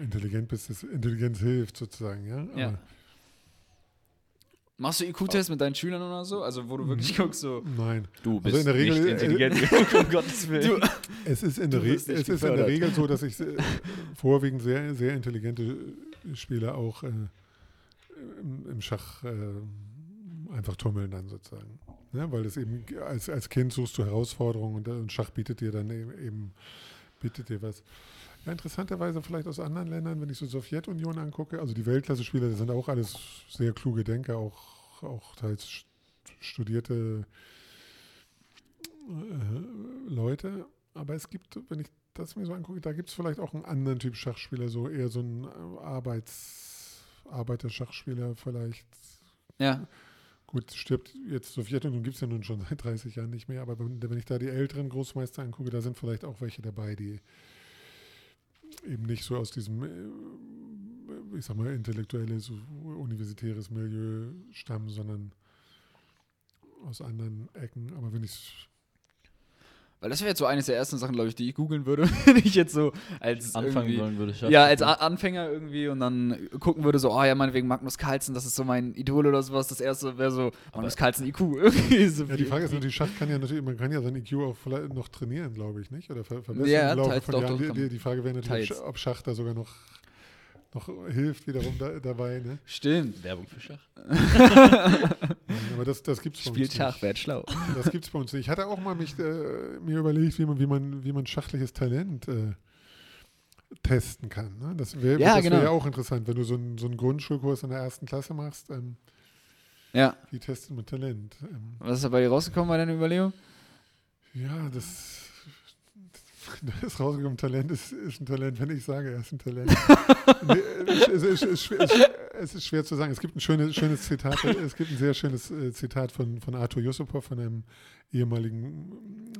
intelligent bist, ist Intelligenz hilft sozusagen, ja. Aber Ja. Machst du IQ-Tests mit deinen Schülern oder so? Also, wo du wirklich guckst, so. Nein. Du Also in der Regel- nicht intelligent, um Gottes Willen. Du, Es ist in der, Re es ist in der. Regel so, dass ich äh, vorwiegend sehr, sehr intelligente Spieler auch äh, im, im Schach äh, einfach tummeln dann sozusagen. Ne? Weil es eben als, als Kind suchst du Herausforderungen und, äh, und Schach bietet dir dann eben, eben bietet dir was. Ja, interessanterweise vielleicht aus anderen Ländern, wenn ich so Sowjetunion angucke, also die Weltklasse-Spieler, das sind auch alles sehr kluge Denker, auch, auch teils st- studierte äh, Leute. Aber es gibt, wenn ich das mir so angucke, da gibt es vielleicht auch einen anderen Typ Schachspieler, so eher so ein Arbeits, Arbeiter-Schachspieler vielleicht. ja. Gut, stirbt jetzt Sowjetunion gibt es ja nun schon seit 30 Jahren nicht mehr, aber wenn, ich da die älteren Großmeister angucke, da sind vielleicht auch welche dabei, die eben nicht so aus diesem, äh, ich sag mal, intellektuelles, universitäres Milieu stammen, sondern aus anderen Ecken. Aber wenn ich Weil das wäre jetzt so eines der ersten Sachen, glaube ich, die ich googeln würde, wenn ich jetzt so als Anfangen wollen würde. Schach Ja, als. A Anfänger irgendwie und dann gucken würde, so, oh ja, meinetwegen Magnus Carlsen, das ist so mein Idol oder sowas. Das erste wäre so, Magnus Carlsen IQ. Irgendwie so Ja, die. Frage ist natürlich, Schach kann ja natürlich, man kann ja sein IQ auch vielleicht noch trainieren, glaube ich, nicht? Oder ver verbessern Ja, im Laufe teils von doch, Jahren. doch, Die, die, Frage wäre natürlich, ob Teils. Ob Schach da sogar noch, noch hilft wiederum da, dabei, ne? Stimmt. Werbung für Schach. Aber das, das gibt es bei uns Spielt. Schach, werd schlau. Das gibt es bei uns nicht. Ich hatte auch mal mich, äh, mir überlegt, wie man, wie man, wie man schachliches Talent äh, testen kann. Ne? Das wäre Ja, das wär genau. ja auch interessant, wenn du so einen, so einen Grundschulkurs in der ersten Klasse machst. Ähm, Ja. wie testet man Talent? Ähm, Was ist da bei dir rausgekommen bei deiner Überlegung? Ja, das, das ist rausgekommen. Talent ist, ist ein Talent, wenn ich sage, er ist ein Talent. nee, es, es, es, ist schwer, es, es ist schwer zu sagen. Es gibt ein schönes, schönes Zitat, es gibt ein sehr schönes äh, Zitat von, von Arthur Yusupov, von einem ehemaligen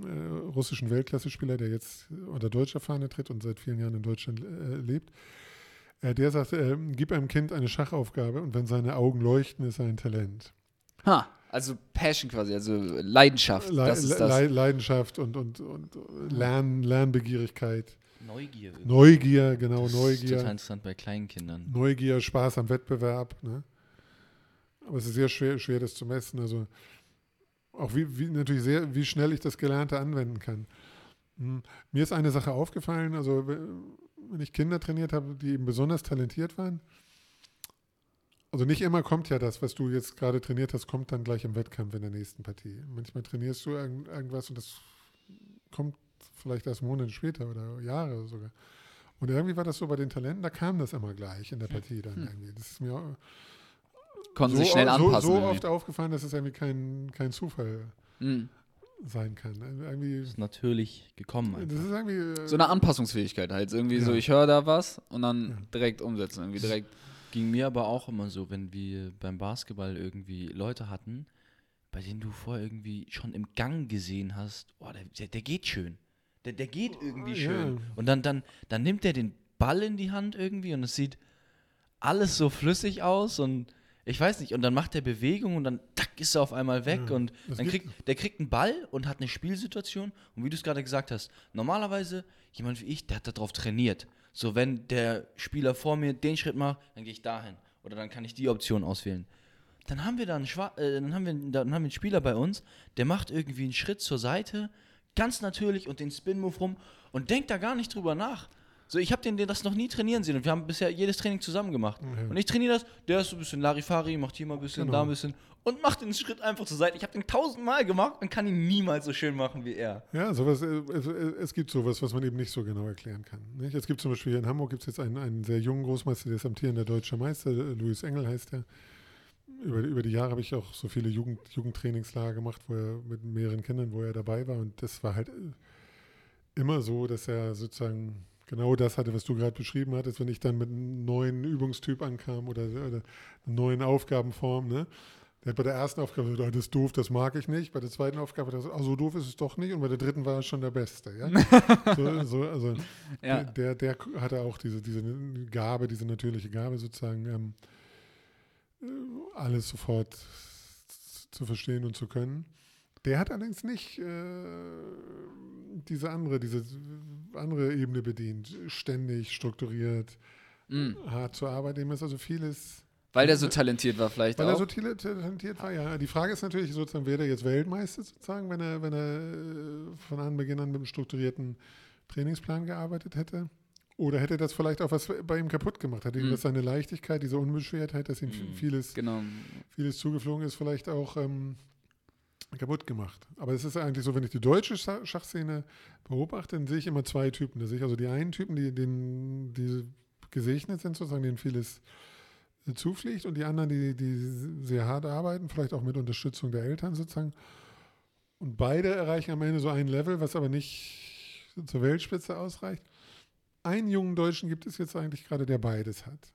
äh, russischen Weltklasse-Spieler, der jetzt unter deutscher Fahne tritt und seit vielen Jahren in Deutschland äh, lebt. Äh, der sagt, äh, gib einem Kind eine Schachaufgabe und wenn seine Augen leuchten, ist er ein Talent. Ha. Also Passion quasi, also Leidenschaft. Le das ist Le das. Leidenschaft und, und, und Lern Lernbegierigkeit. Neugier. irgendwie. Neugier, genau, Das ist total Neugier. interessant bei kleinen Kindern. Neugier, Spaß am Wettbewerb. Ne? Aber es ist sehr schwer, schwer, das zu messen. Also auch wie, wie natürlich sehr, wie schnell ich das Gelernte anwenden kann. Hm. Mir ist eine Sache aufgefallen, also we- wenn ich Kinder trainiert habe, die eben besonders talentiert waren. Also nicht immer kommt ja das, was du jetzt gerade trainiert hast, kommt dann gleich im Wettkampf in der nächsten Partie. Manchmal trainierst du irgend, irgendwas und das kommt vielleicht erst Monate später oder Jahre sogar. Und irgendwie war das so bei den Talenten, da kam das immer gleich in der Partie dann Hm. irgendwie. Das ist mir auch Konnten so, sich schnell so, anpassen. so irgendwie. oft aufgefallen, dass es irgendwie kein, kein Zufall Mhm. sein kann. Irgendwie, Das ist natürlich gekommen. das ist irgendwie. So eine Anpassungsfähigkeit halt. Irgendwie so, Ja. ich höre da was und dann Ja. direkt umsetzen. Irgendwie direkt. Ging mir aber auch immer so, wenn wir beim Basketball irgendwie Leute hatten, bei denen du vorher irgendwie schon im Gang gesehen hast, oh, der, der, der geht schön. Der, der geht irgendwie Ja. schön. Und dann, dann, dann nimmt er den Ball in die Hand irgendwie und es sieht alles so flüssig aus und ich weiß nicht, und dann macht er Bewegung und dann tack, ist er auf einmal weg Ja. und dann kriegt, der kriegt einen Ball und hat eine Spielsituation und wie du es gerade gesagt hast, normalerweise jemand wie ich, der hat darauf trainiert. So, wenn der Spieler vor mir den Schritt macht, dann gehe ich dahin oder dann kann ich die Option auswählen. Dann haben wir da einen, Schwa äh, dann haben wir, dann haben wir einen Spieler bei uns, der macht irgendwie einen Schritt zur Seite, ganz natürlich und den Spin-Move rum und denkt da gar nicht drüber nach. So, ich habe den, den das noch nie trainieren sehen und wir haben bisher jedes Training zusammen gemacht. Ja. Und ich trainiere das, der ist so ein bisschen Larifari, macht hier mal ein bisschen, Genau. da ein bisschen und macht den Schritt einfach zur Seite. Ich habe den tausendmal gemacht und kann ihn niemals so schön machen wie er. Ja, sowas, äh, es, äh, es gibt sowas, was man eben nicht so genau erklären kann. Nicht? Es gibt zum Beispiel hier in Hamburg gibt es jetzt einen, einen sehr jungen Großmeister, der ist amtierender deutscher Meister, äh, Louis Engel heißt er. Über, über die Jahre habe ich auch so viele Jugend, Jugendtrainingslager gemacht, wo er mit mehreren Kindern, wo er dabei war. Und das war halt immer so, dass er sozusagen genau das hatte, was du gerade beschrieben hattest, wenn ich dann mit einem neuen Übungstyp ankam oder, oder einer neuen Aufgabenform, ne? Der hat bei der ersten Aufgabe gesagt, das ist doof, das mag ich nicht. Bei der zweiten Aufgabe hat er gesagt, oh, so doof ist es doch nicht. Und bei der dritten war er schon der Beste. Ja? so, so, also Ja. der, der hatte auch diese, diese Gabe, diese natürliche Gabe sozusagen, ähm, äh, alles sofort zu verstehen und zu können. Der hat allerdings nicht äh, diese andere, diese andere Ebene bedient, ständig strukturiert, Mhm. hart zu arbeiten. Dem ist also vieles, Weil der so talentiert war, vielleicht weil auch. er so talentiert war. Ja, die Frage ist natürlich sozusagen, wäre der jetzt Weltmeister sozusagen, wenn er, wenn er äh, von Anbeginn an mit einem strukturierten Trainingsplan gearbeitet hätte? Oder hätte das vielleicht auch was bei ihm kaputt gemacht? Hat ihm Mhm. das seine Leichtigkeit, diese Unbeschwertheit, dass ihm Mhm. vieles genau. vieles zugeflogen ist, vielleicht auch ähm, kaputt gemacht. Aber es ist eigentlich so, wenn ich die deutsche Scha- Schachszene beobachte, dann sehe ich immer zwei Typen. Da sehe ich also die einen Typen, die, denen, die gesegnet sind, sozusagen, denen vieles äh, zufliegt und die anderen, die, die sehr hart arbeiten, vielleicht auch mit Unterstützung der Eltern sozusagen. Und beide erreichen am Ende so ein Level, was aber nicht zur Weltspitze ausreicht. Einen jungen Deutschen gibt es jetzt eigentlich gerade, der beides hat.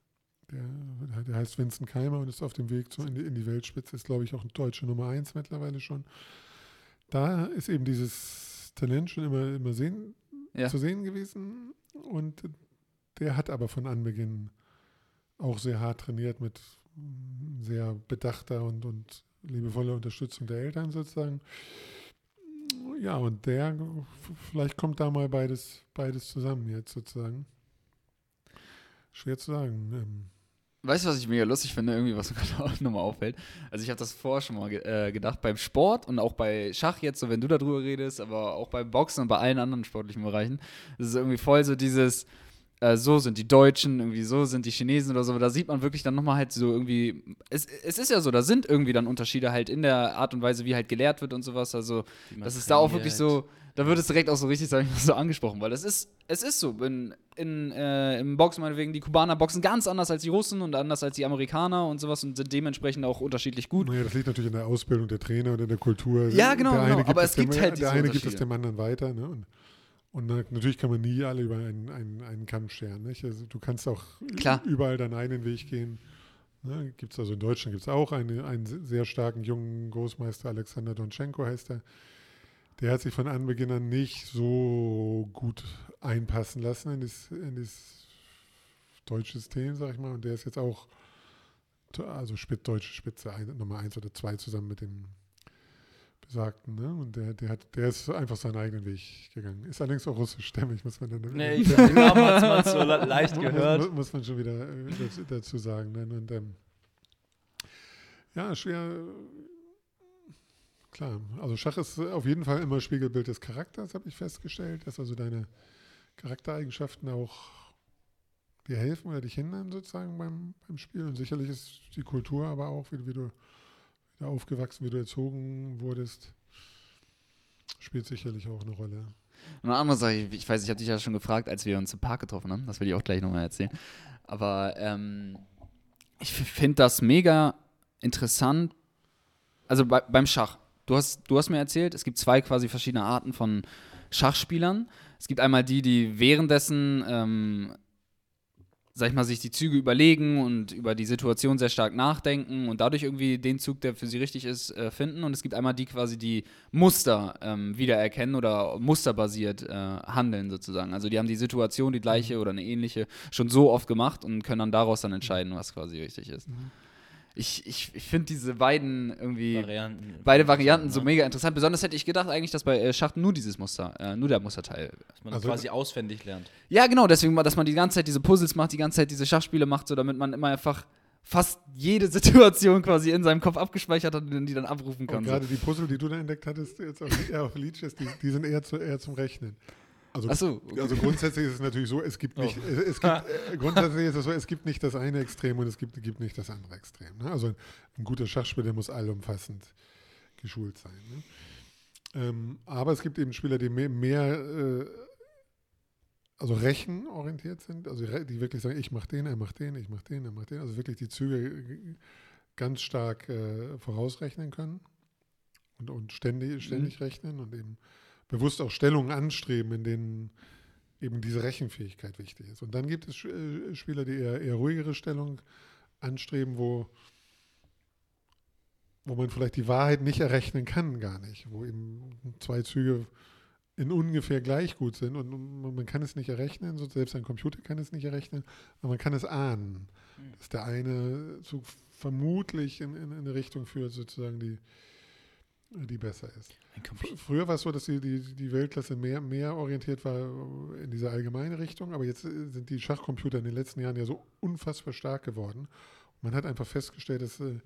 Der, der heißt Vincent Keimer und ist auf dem Weg zu, in, die, in die Weltspitze, ist glaube ich auch ein deutsche Nummer eins mittlerweile schon. Da ist eben dieses Talent schon immer, immer sehen, Ja. zu sehen gewesen und der hat aber von Anbeginn auch sehr hart trainiert mit sehr bedachter und, und liebevoller Unterstützung der Eltern sozusagen. Ja, und der, vielleicht kommt da mal beides, beides zusammen jetzt sozusagen. Schwer zu sagen. Weißt du, was ich mega lustig finde, irgendwie, was mir gerade auch nochmal auffällt? Also ich habe das vorher schon mal ge äh, gedacht, beim Sport und auch bei Schach jetzt, so wenn du darüber redest, aber auch beim Boxen und bei allen anderen sportlichen Bereichen, das ist irgendwie voll so dieses, äh, so sind die Deutschen, irgendwie so sind die Chinesen oder so, aber da sieht man wirklich dann nochmal halt so irgendwie, es, es ist ja so, da sind irgendwie dann Unterschiede halt in der Art und Weise, wie halt gelehrt wird und sowas, also das ist da auch wirklich so, da wird es direkt auch so richtig, sag ich mal, so angesprochen, weil es ist, es ist so, in, in, äh, im Boxen meinetwegen, die Kubaner boxen ganz anders als die Russen und anders als die Amerikaner und sowas und sind dementsprechend auch unterschiedlich gut. Naja, das liegt natürlich in der Ausbildung der Trainer und in der Kultur. Ja, genau, Der genau. Aber es gibt dem, halt Der diese eine gibt es dem anderen weiter. Ne? Und, und na- natürlich kann man nie alle über einen, einen, einen Kamm scheren. Nicht? Also du kannst auch Klar. überall deinen eigenen Weg gehen. Ne? Gibt's also in Deutschland gibt es auch eine, einen sehr starken jungen Großmeister, Alexander Donchenko heißt er. Der hat sich von Anbeginn an nicht so gut einpassen lassen in das, in das deutsche System, sag ich mal. Und der ist jetzt auch also Spit, deutsche Spitze, ein, Nummer eins oder zwei zusammen mit dem Besagten. Ne? Und der, der, hat, der ist einfach seinen eigenen Weg gegangen. Ist allerdings auch russischstämmig, muss man dann. Nee, ich Namen hat man so le- leicht gehört. Muss, muss man schon wieder äh, dazu, dazu sagen. Ne? Und, ähm, ja, schwer. Klar, also Schach ist auf jeden Fall immer Spiegelbild des Charakters, habe ich festgestellt, dass also deine Charaktereigenschaften auch dir helfen oder dich hindern sozusagen beim, beim Spiel. Und sicherlich ist die Kultur aber auch, wie, wie du du aufgewachsen, wie du erzogen wurdest, spielt sicherlich auch eine Rolle. Eine andere Sache, ich ich weiß, ich habe dich ja schon gefragt, als wir uns im Park getroffen haben, das will ich auch gleich nochmal erzählen. Aber ähm, ich finde das mega interessant. Also bei, beim Schach. Du hast, du hast mir erzählt, es gibt zwei quasi verschiedene Arten von Schachspielern. Es gibt einmal die, die währenddessen, ähm, sag ich mal, sich die Züge überlegen und über die Situation sehr stark nachdenken und dadurch irgendwie den Zug, der für sie richtig ist, äh, finden. Und es gibt einmal die quasi, die Muster ähm, wiedererkennen oder musterbasiert äh, handeln sozusagen. Also die haben die Situation, die gleiche oder eine ähnliche, schon so oft gemacht und können dann daraus dann entscheiden, was quasi richtig ist. Ich, ich, ich finde diese beiden irgendwie Varianten. beide Varianten so ne? mega interessant. Besonders hätte ich gedacht eigentlich, dass bei äh, Schach nur dieses Muster, äh, nur der Musterteil. Dass man Also- quasi auswendig lernt. Ja, genau, deswegen, mal, dass man die ganze Zeit diese Puzzles macht, die ganze Zeit diese Schachspiele macht, so damit man immer einfach fast jede Situation quasi in seinem Kopf abgespeichert hat und die dann abrufen Und kann. So. gerade die Puzzle, die du da entdeckt hattest, jetzt auf, eher auf Lichess, die, die sind eher, zu, eher zum Rechnen. Also, so, okay. also grundsätzlich ist es natürlich so, es gibt nicht, es, es gibt, äh, grundsätzlich ist es so, es gibt nicht das eine Extrem und es gibt, gibt nicht das andere Extrem. Ne? Also ein, ein guter Schachspieler muss allumfassend geschult sein. Ne? Ähm, aber es gibt eben Spieler, die mehr, mehr äh, also rechenorientiert sind, also die wirklich sagen, ich mache den, er macht den, ich mache den, er macht den, also wirklich die Züge ganz stark äh, vorausrechnen können und, und ständig, ständig rechnen und eben bewusst auch Stellungen anstreben, in denen eben diese Rechenfähigkeit wichtig ist. Und dann gibt es äh, Spieler, die eher, eher ruhigere Stellung anstreben, wo wo man vielleicht die Wahrheit nicht errechnen kann, gar nicht, wo eben zwei Züge in ungefähr gleich gut sind und man kann es nicht errechnen, selbst ein Computer kann es nicht errechnen, aber man kann es ahnen, Mhm. dass der eine Zug vermutlich in, in, in eine Richtung führt, sozusagen, die, die besser ist. Früher war es so, dass die, die, die Weltklasse mehr, mehr orientiert war in diese allgemeine Richtung, aber jetzt äh, sind die Schachcomputer in den letzten Jahren ja so unfassbar stark geworden. Man hat einfach festgestellt, dass äh,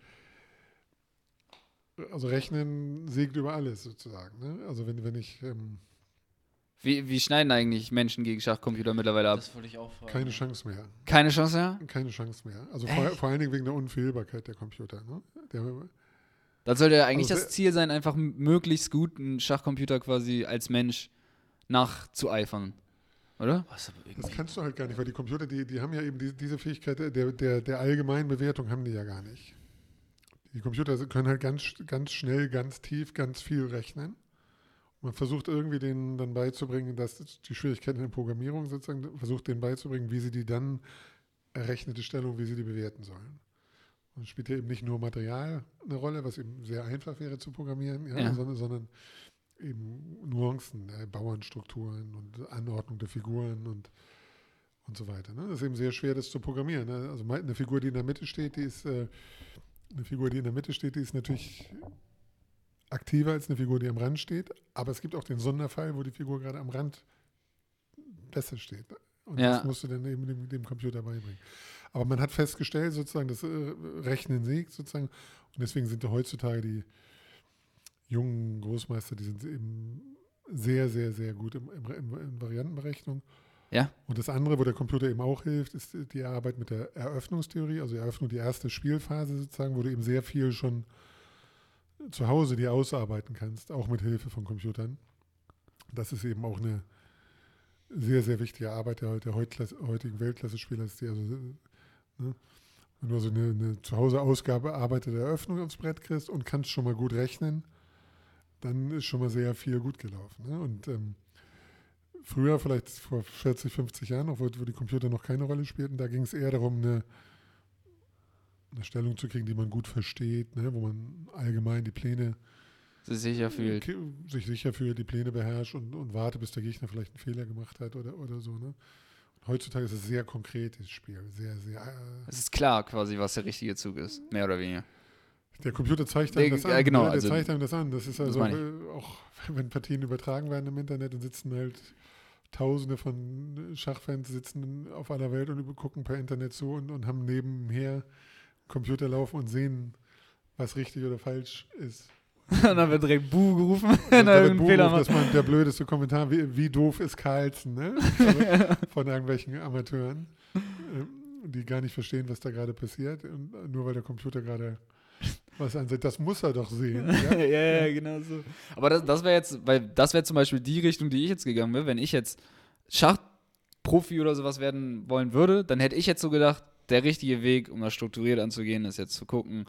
also Rechnen siegt über alles sozusagen. Ne? Also wenn, wenn ich ähm, Wie, wie schneiden eigentlich Menschen gegen Schachcomputer mittlerweile ab? Das wollte ich auch fragen. keine Chance mehr. Keine Chance mehr? Keine Chance mehr. Also vor, vor allen Dingen wegen der Unfehlbarkeit der Computer. Ne? Der, Dann sollte ja eigentlich Also das Ziel sein, einfach möglichst gut einen Schachcomputer quasi als Mensch nachzueifern. Oder? Das kannst du halt gar nicht, weil die Computer, die, die haben ja eben die, diese Fähigkeit der, der, der allgemeinen Bewertung haben die ja gar nicht. Die Computer können halt ganz, ganz schnell, ganz tief, ganz viel rechnen. Man versucht irgendwie denen dann beizubringen, dass die Schwierigkeiten in der Programmierung sozusagen, versucht denen beizubringen, wie sie die dann errechnete Stellung, wie sie die bewerten sollen. Und spielt ja eben nicht nur Material eine Rolle, was eben sehr einfach wäre zu programmieren, ja, Ja. Sondern, sondern eben Nuancen, äh, Bauernstrukturen und Anordnung der Figuren und, und so weiter. Ne? Das ist eben sehr schwer, das zu programmieren. Ne? Also eine Figur, die in der Mitte steht, die ist äh, eine Figur, die in der Mitte steht, die ist natürlich aktiver als eine Figur, die am Rand steht. Aber es gibt auch den Sonderfall, wo die Figur gerade am Rand besser steht. Und Ja. das musst du dann eben dem, dem Computer beibringen. Aber man hat festgestellt, sozusagen, das äh, Rechnen siegt sozusagen. Und deswegen sind heutzutage die jungen Großmeister, die sind eben sehr, sehr, sehr gut im, im, in Variantenberechnung. Ja. Und das andere, wo der Computer eben auch hilft, ist die Arbeit mit der Eröffnungstheorie, also die Eröffnung, die erste Spielphase sozusagen, wo du eben sehr viel schon zu Hause dir ausarbeiten kannst, auch mit Hilfe von Computern. Das ist eben auch eine sehr, sehr wichtige Arbeit der, der heutigen Weltklasse-Spieler, ist die also, ne, wenn du also eine, eine zu Hause ausgearbeitete Eröffnung aufs Brett kriegst und kannst schon mal gut rechnen, dann ist schon mal sehr viel gut gelaufen. Ne? Und ähm, früher, vielleicht vor 40, 50 Jahren, auch wo, wo die Computer noch keine Rolle spielten, da ging es eher darum, eine, eine Stellung zu kriegen, die man gut versteht, ne? wo man allgemein die Pläne sich sicher fühlt. sich sicher fühlt, die Pläne beherrscht und, und warte, bis der Gegner vielleicht einen Fehler gemacht hat oder, oder so. Ne? Und heutzutage ist es sehr konkret, das Spiel. Sehr, sehr. Äh, Es ist klar quasi, was der richtige Zug ist. Mehr oder weniger. der Computer zeigt einem Der- das an. äh, genau, ne? Der also- zeigt einem das an. Das ist also meine äh, auch, wenn Partien übertragen werden im Internet, dann sitzen halt Tausende von Schachfans sitzen auf aller Welt und gucken per Internet zu und, und haben nebenher Computer laufen und sehen, was richtig oder falsch ist. Und dann wird direkt Buh gerufen, wenn er irgendeinen Fehler macht. Das ist der blödeste Kommentar. Wie, wie doof ist Carlsen, ne? Von irgendwelchen Amateuren, ähm, die gar nicht verstehen, was da gerade passiert. Und äh, nur weil der Computer gerade was ansieht. Das muss er doch sehen. ja, Ja? ja, genau so. Aber das, das wäre jetzt, weil das wäre zum Beispiel die Richtung, die ich jetzt gegangen wäre. Wenn ich jetzt Schachprofi oder sowas werden wollen würde, dann hätte ich jetzt so gedacht, der richtige Weg, um das strukturiert anzugehen, ist jetzt zu gucken,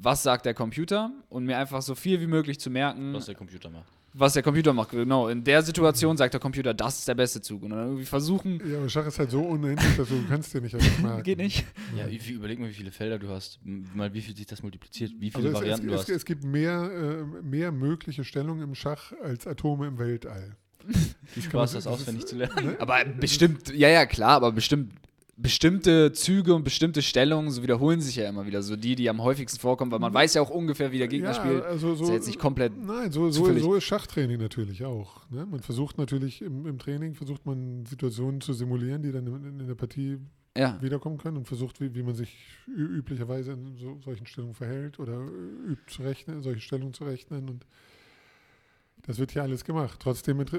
was sagt der Computer und mir einfach so viel wie möglich zu merken, was der Computer macht. was der Computer macht. Genau, in der Situation sagt der Computer, das ist der beste Zug. Und dann irgendwie versuchen, ja, aber Schach ist halt so unendlich, dass du kannst dir nicht alles merken. geht nicht. Ja, überleg mal, wie viele Felder du hast. Mal, wie viel sich das multipliziert, wie Also viele es, es, Varianten du es, hast. es gibt mehr, äh, mehr mögliche Stellungen im Schach als Atome im Weltall. Wie Spaß das das auswendig zu lernen. Aber bestimmt, ja, ja, klar, aber bestimmt, bestimmte Züge und bestimmte Stellungen, so wiederholen sich ja immer wieder. So die, die am häufigsten vorkommen, weil man weiß ja auch ungefähr, wie der Gegner spielt. also so, Ist ja jetzt nicht komplett Nein, so, so, so ist Schachtraining natürlich auch. Ne? Man versucht natürlich im, im Training, versucht man Situationen zu simulieren, die dann in, in der Partie Ja. wiederkommen können und versucht, wie, wie man sich üblicherweise in so, solchen Stellungen verhält oder übt zu rechnen, solche Stellungen zu rechnen. Und das wird ja alles gemacht. Trotzdem ent- äh,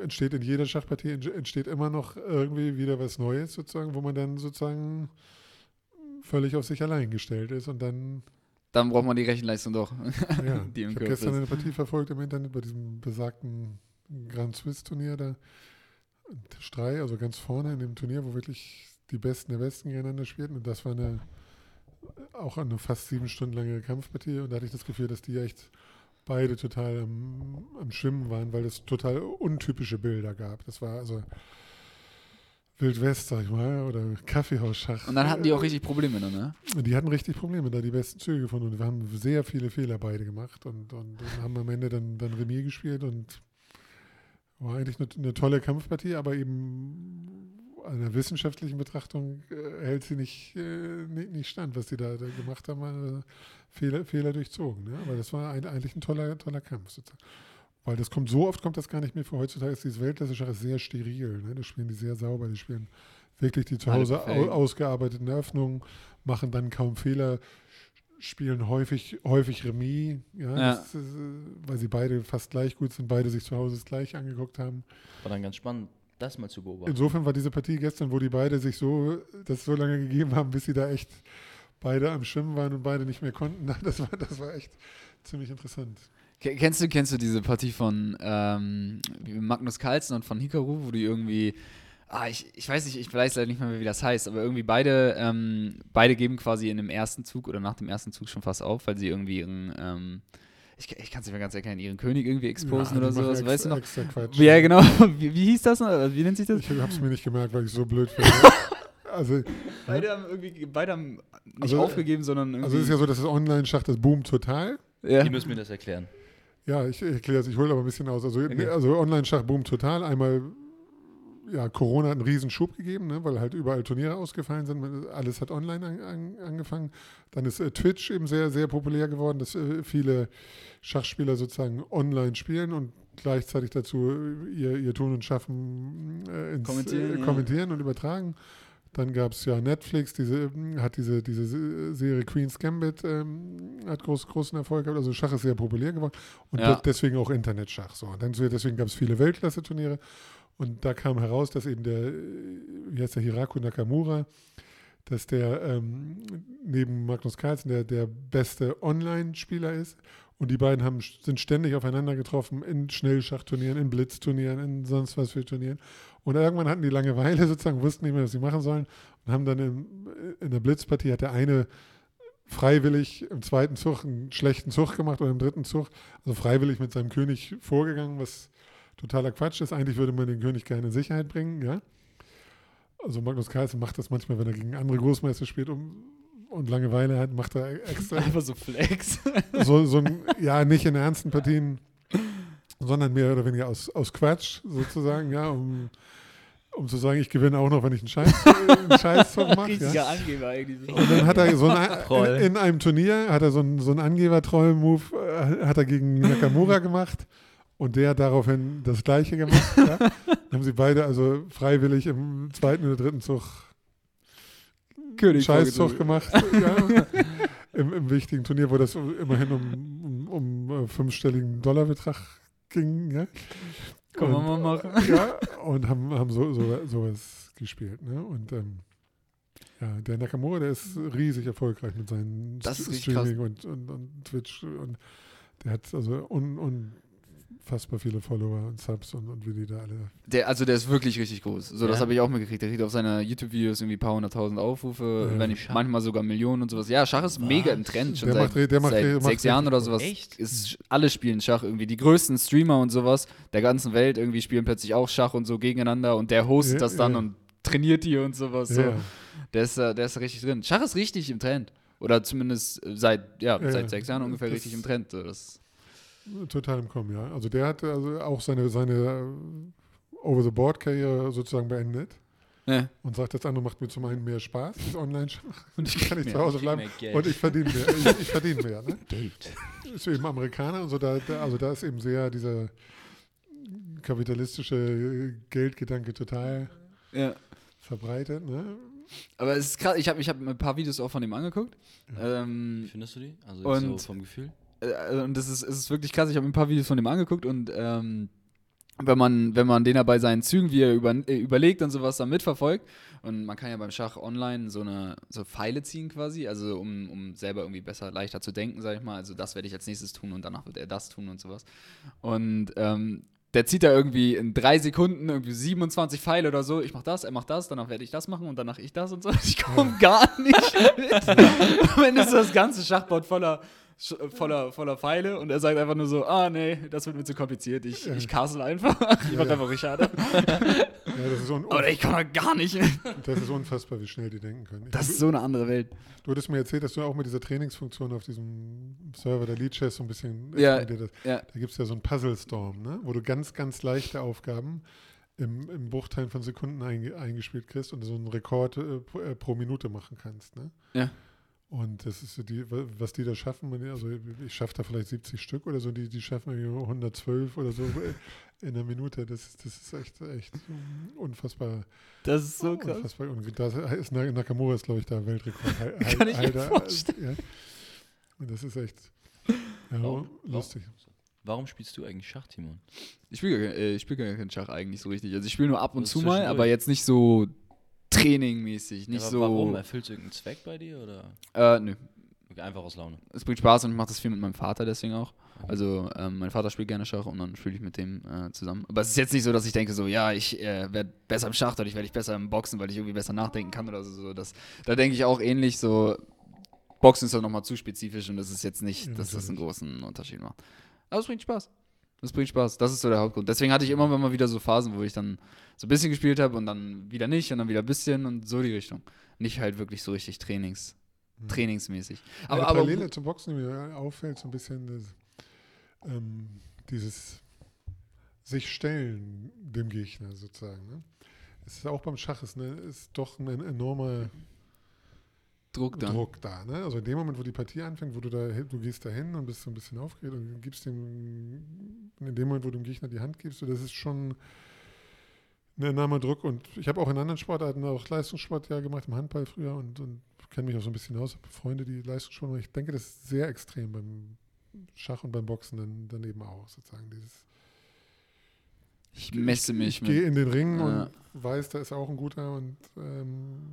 entsteht in jeder Schachpartie ent- entsteht immer noch irgendwie wieder was Neues, sozusagen, wo man dann sozusagen völlig auf sich allein gestellt ist und dann Dann braucht man die Rechenleistung doch. ja, Die im ich habe gestern ist. eine Partie verfolgt im Internet bei diesem besagten Grand Swiss Turnier da. Tisch 3, also ganz vorne in dem Turnier, wo wirklich die Besten der Besten gegeneinander spielten. Und das war eine auch eine fast sieben Stunden lange Kampfpartie. Und da hatte ich das Gefühl, dass die echt beide total am, am Schwimmen waren, weil es total untypische Bilder gab. Das war also Wild West, sag ich mal, oder Kaffeehausschach. Und dann hatten die auch richtig Probleme, dann, ne? Die hatten richtig Probleme, da die besten Züge gefunden. Und wir haben sehr viele Fehler beide gemacht und, und, und haben am Ende dann, dann Remis gespielt und war eigentlich eine, eine tolle Kampfpartie, aber eben einer wissenschaftlichen Betrachtung äh, hält sie nicht, äh, nicht, nicht stand, was die da, da gemacht haben, war, Fehler, Fehler durchzogen. Ne? Aber das war ein, eigentlich ein toller, toller Kampf sozusagen. Weil das kommt so oft, kommt das gar nicht mehr vor. Heutzutage ist dieses Weltklasse-Schach sehr steril. Ne? Das spielen die sehr sauber. Die spielen wirklich die zu Hause ausgearbeiteten Eröffnungen, machen dann kaum Fehler, spielen häufig, häufig Remis, ja, Ja. Ist, äh, weil sie beide fast gleich gut sind, beide sich zu Hause das gleich angeguckt haben. War dann ganz spannend, das mal zu beobachten. Insofern war diese Partie gestern, wo die beide sich so, das so lange gegeben haben, bis sie da echt beide am Schwimmen waren und beide nicht mehr konnten, das war, das war echt ziemlich interessant. Ke- Kennst du, kennst du diese Partie von ähm, Magnus Carlsen und von Hikaru, wo die irgendwie, ah, ich, ich weiß nicht, ich weiß leider nicht mehr, wie das heißt, aber irgendwie beide, ähm, beide geben quasi in dem ersten Zug oder nach dem ersten Zug schon fast auf, weil sie irgendwie ihren, ähm, ich, ich kann es nicht mehr ganz erkennen, ihren König irgendwie exposen Ja, oder sowas, extra, weißt du noch? Extra Quatsch. Ja, genau. Wie, wie hieß das noch? Wie nennt sich das? Ich habe es mir nicht gemerkt, weil ich so blöd finde. also, Beide haben irgendwie, beide haben nicht Also, aufgegeben, sondern irgendwie. also es ist ja so, dass das Online-Schach, das boomt total. ja. Die müssen mir das erklären. Ja, ich erkläre es, ich hole aber ein bisschen aus. Also, Okay. also Online-Schach boomt total. Einmal, ja, Corona hat einen riesen Schub gegeben, ne, weil halt überall Turniere ausgefallen sind. Alles hat online an, an, angefangen. Dann ist äh, Twitch eben sehr, sehr populär geworden, dass äh, viele Schachspieler sozusagen online spielen und gleichzeitig dazu äh, ihr, ihr Tun und Schaffen äh, ins, Kommentieren, äh, ja. kommentieren und übertragen. Dann gab es ja Netflix, diese, hat diese, diese Se- Serie Queen's Gambit, ähm, hat groß, großen Erfolg gehabt. Also Schach ist sehr populär geworden und Ja. de- deswegen auch Internetschach. So. Und dann, deswegen gab es viele Weltklasse-Turniere und da kam heraus, dass eben der, äh, wie heißt der, Hiraku Nakamura, dass der ähm, neben Magnus Carlsen der, der beste Online-Spieler ist. Und die beiden haben, sind ständig aufeinander getroffen in Schnellschachturnieren, in Blitzturnieren, in sonst was für Turnieren. Und irgendwann hatten die Langeweile sozusagen, wussten nicht mehr, was sie machen sollen und haben dann im, in der Blitzpartie hat der eine freiwillig im zweiten Zug einen schlechten Zug gemacht oder im dritten Zug, also freiwillig mit seinem König vorgegangen, was totaler Quatsch ist. Eigentlich würde man den König gerne in Sicherheit bringen, ja. Also Magnus Carlsen macht das manchmal, wenn er gegen andere Großmeister spielt um, und Langeweile hat, macht er extra Einfach so Flex. so, so ein, ja, nicht in ernsten Partien, sondern mehr oder weniger aus, aus Quatsch sozusagen, ja, um, um zu sagen, ich gewinne auch noch, wenn ich einen Scheiß, einen Scheißzug mache. Ja. Richtiger Angeber eigentlich. Und dann hat er so ein, in, in einem Turnier hat er so einen, so einen Angeber-Troll-Move äh, hat er gegen Nakamura gemacht und der hat daraufhin das Gleiche gemacht. Ja. Dann haben sie beide also freiwillig im zweiten oder dritten Zug König Scheißzug gemacht. ja. Im, Im wichtigen Turnier, wo das immerhin um, um, um äh, fünfstelligen Dollarbetrag ging. Ja. Kann man Und- mal machen. Ja, und haben, haben so, so, sowas gespielt. Ne? Und ähm, ja, der Nakamura, der ist riesig erfolgreich mit seinen Streaming und, und, und Twitch. Und der hat also un, unfassbar viele Follower und Subs und, und wie die da alle. Der, also der ist wirklich richtig groß. So, das Ja. habe ich auch mitgekriegt. Der kriegt auf seine YouTube-Videos irgendwie ein paar hunderttausend Aufrufe, Ja. wenn nicht Schach. manchmal sogar Millionen und sowas. Ja, Schach ist Was? mega im Trend schon Der seit, macht der macht seit macht sechs Jahren oder sowas. Echt? Ist, alle spielen Schach irgendwie. Die größten Streamer und sowas der ganzen Welt irgendwie spielen plötzlich auch Schach und so gegeneinander und der hostet Ja, das dann ja. und trainiert die und sowas. So. Ja, Der, ist, äh, der ist richtig drin. Schach ist richtig im Trend. Oder zumindest seit, ja, Ja, seit sechs Jahren ungefähr Das- richtig im Trend. So, Das, total im Kommen, ja. Also der hat also auch seine, seine äh, Over-the-Board-Karriere sozusagen beendet. ja. Und sagt, das andere macht mir zum einen mehr Spaß, das Online-Schach. Und ich kann ich mehr. zu Hause bleiben. Und ich verdiene mehr. Ich, ich verdiene mehr. Ne? Geld. Ist eben Amerikaner und so, da, da, also da ist eben sehr dieser kapitalistische Geldgedanke total Ja. verbreitet. Ne? Aber es ist krass, ich habe ich hab mir ein paar Videos auch von ihm angeguckt. Wie Ähm, findest du die? Also Und- so vom Gefühl? Äh, und das ist, es ist wirklich krass, ich habe mir ein paar Videos von ihm angeguckt und ähm, wenn man, wenn man den ja bei seinen Zügen, wie er über, äh, überlegt und sowas dann mitverfolgt, und man kann ja beim Schach online so eine so Pfeile ziehen quasi, also um, um selber irgendwie besser, leichter zu denken, sag ich mal. Also das werde ich als nächstes tun und danach wird er das tun und sowas. Und ähm, der zieht da irgendwie in drei Sekunden irgendwie 27 Pfeile oder so. Ich mach das, er macht das, danach werde ich das machen und danach ich das und so. Ich komme gar nicht mit. Am Ende ist das ganze Schachboard voller äh, voller, voller Pfeile und er sagt einfach nur so, ah nee, das wird mir zu kompliziert, ich, ich castle einfach, ich mach Ja. einfach Richard. Ja, Oder ich kann da gar nicht. das ist unfassbar, wie schnell die denken können. Das ist so eine andere Welt. Du hattest mir erzählt, dass du auch mit dieser Trainingsfunktion auf diesem Server der Lead Chess so ein bisschen Ja, ja. Da gibt es ja so einen Puzzle Storm, ne? wo du ganz, ganz leichte Aufgaben im, im Bruchteil von Sekunden einge eingespielt kriegst und so einen Rekord äh, pro, äh, pro Minute machen kannst. Ne? Ja. Und das ist so die, wa- was die da schaffen, also ich schaffe da vielleicht 70 Stück oder so, die, die schaffen irgendwie 112 oder so in der Minute. Das, ist- das ist echt, echt unfassbar. Das ist so krass. Unfassbar. Und da ist Na- Nakamura ist, glaube ich, da Weltrekord. Kann ich mir vorstellen. Ja. Und das ist echt ja, Warum? lustig. Warum spielst du eigentlich Schach, Timon? Ich spiele gar, äh, ich spiel gar keinen Schach eigentlich so richtig. Also ich spiele nur ab und zu mal, aber jetzt nicht so trainingmäßig, nicht Aber so. Warum? Erfüllt es irgendeinen Zweck bei dir oder Äh, nö. einfach aus Laune? Es bringt Spaß und ich mache das viel mit meinem Vater deswegen auch. Also ähm, mein Vater spielt gerne Schach und dann spiele ich mit dem äh, zusammen. Aber es ist jetzt nicht so, dass ich denke so, ja, ich äh, werde besser im Schach, dadurch werde ich besser im Boxen, weil ich irgendwie besser nachdenken kann oder so. Das, da denke ich auch ähnlich so, Boxen ist doch nochmal zu spezifisch und das ist jetzt nicht, Ja, dass das einen großen Unterschied macht. Aber es bringt Spaß. Das bringt Spaß. Das ist so der Hauptgrund. Deswegen hatte ich immer mal wieder so Phasen, wo ich dann so ein bisschen gespielt habe und dann wieder nicht und dann wieder ein bisschen und so die Richtung. Nicht halt wirklich so richtig Trainings, trainingsmäßig. Aber, Aber, Eine aber Parallele zum Boxen, die mir auffällt, so ein bisschen das, ähm, dieses sich stellen dem Gegner sozusagen. Ne? Es ist auch beim Schach ist, ne, ist doch ein enormer Druck dann. Druck da. Ne? Also in dem Moment, wo die Partie anfängt, wo du da du gehst da hin und bist so ein bisschen aufgeregt und gibst dem, in dem Moment, wo du dem Gegner die Hand gibst, so, das ist schon ein enormer Druck. Und ich habe auch in anderen Sportarten auch Leistungssport ja gemacht, im Handball früher und, und kenne mich auch so ein bisschen aus, habe Freunde, die Leistungssport machen. Ich denke, das ist sehr extrem beim Schach und beim Boxen dann, dann eben auch sozusagen dieses Ich messe mich ich gehe mit. in den Ring Ja. und weiß, da ist auch ein guter und ähm,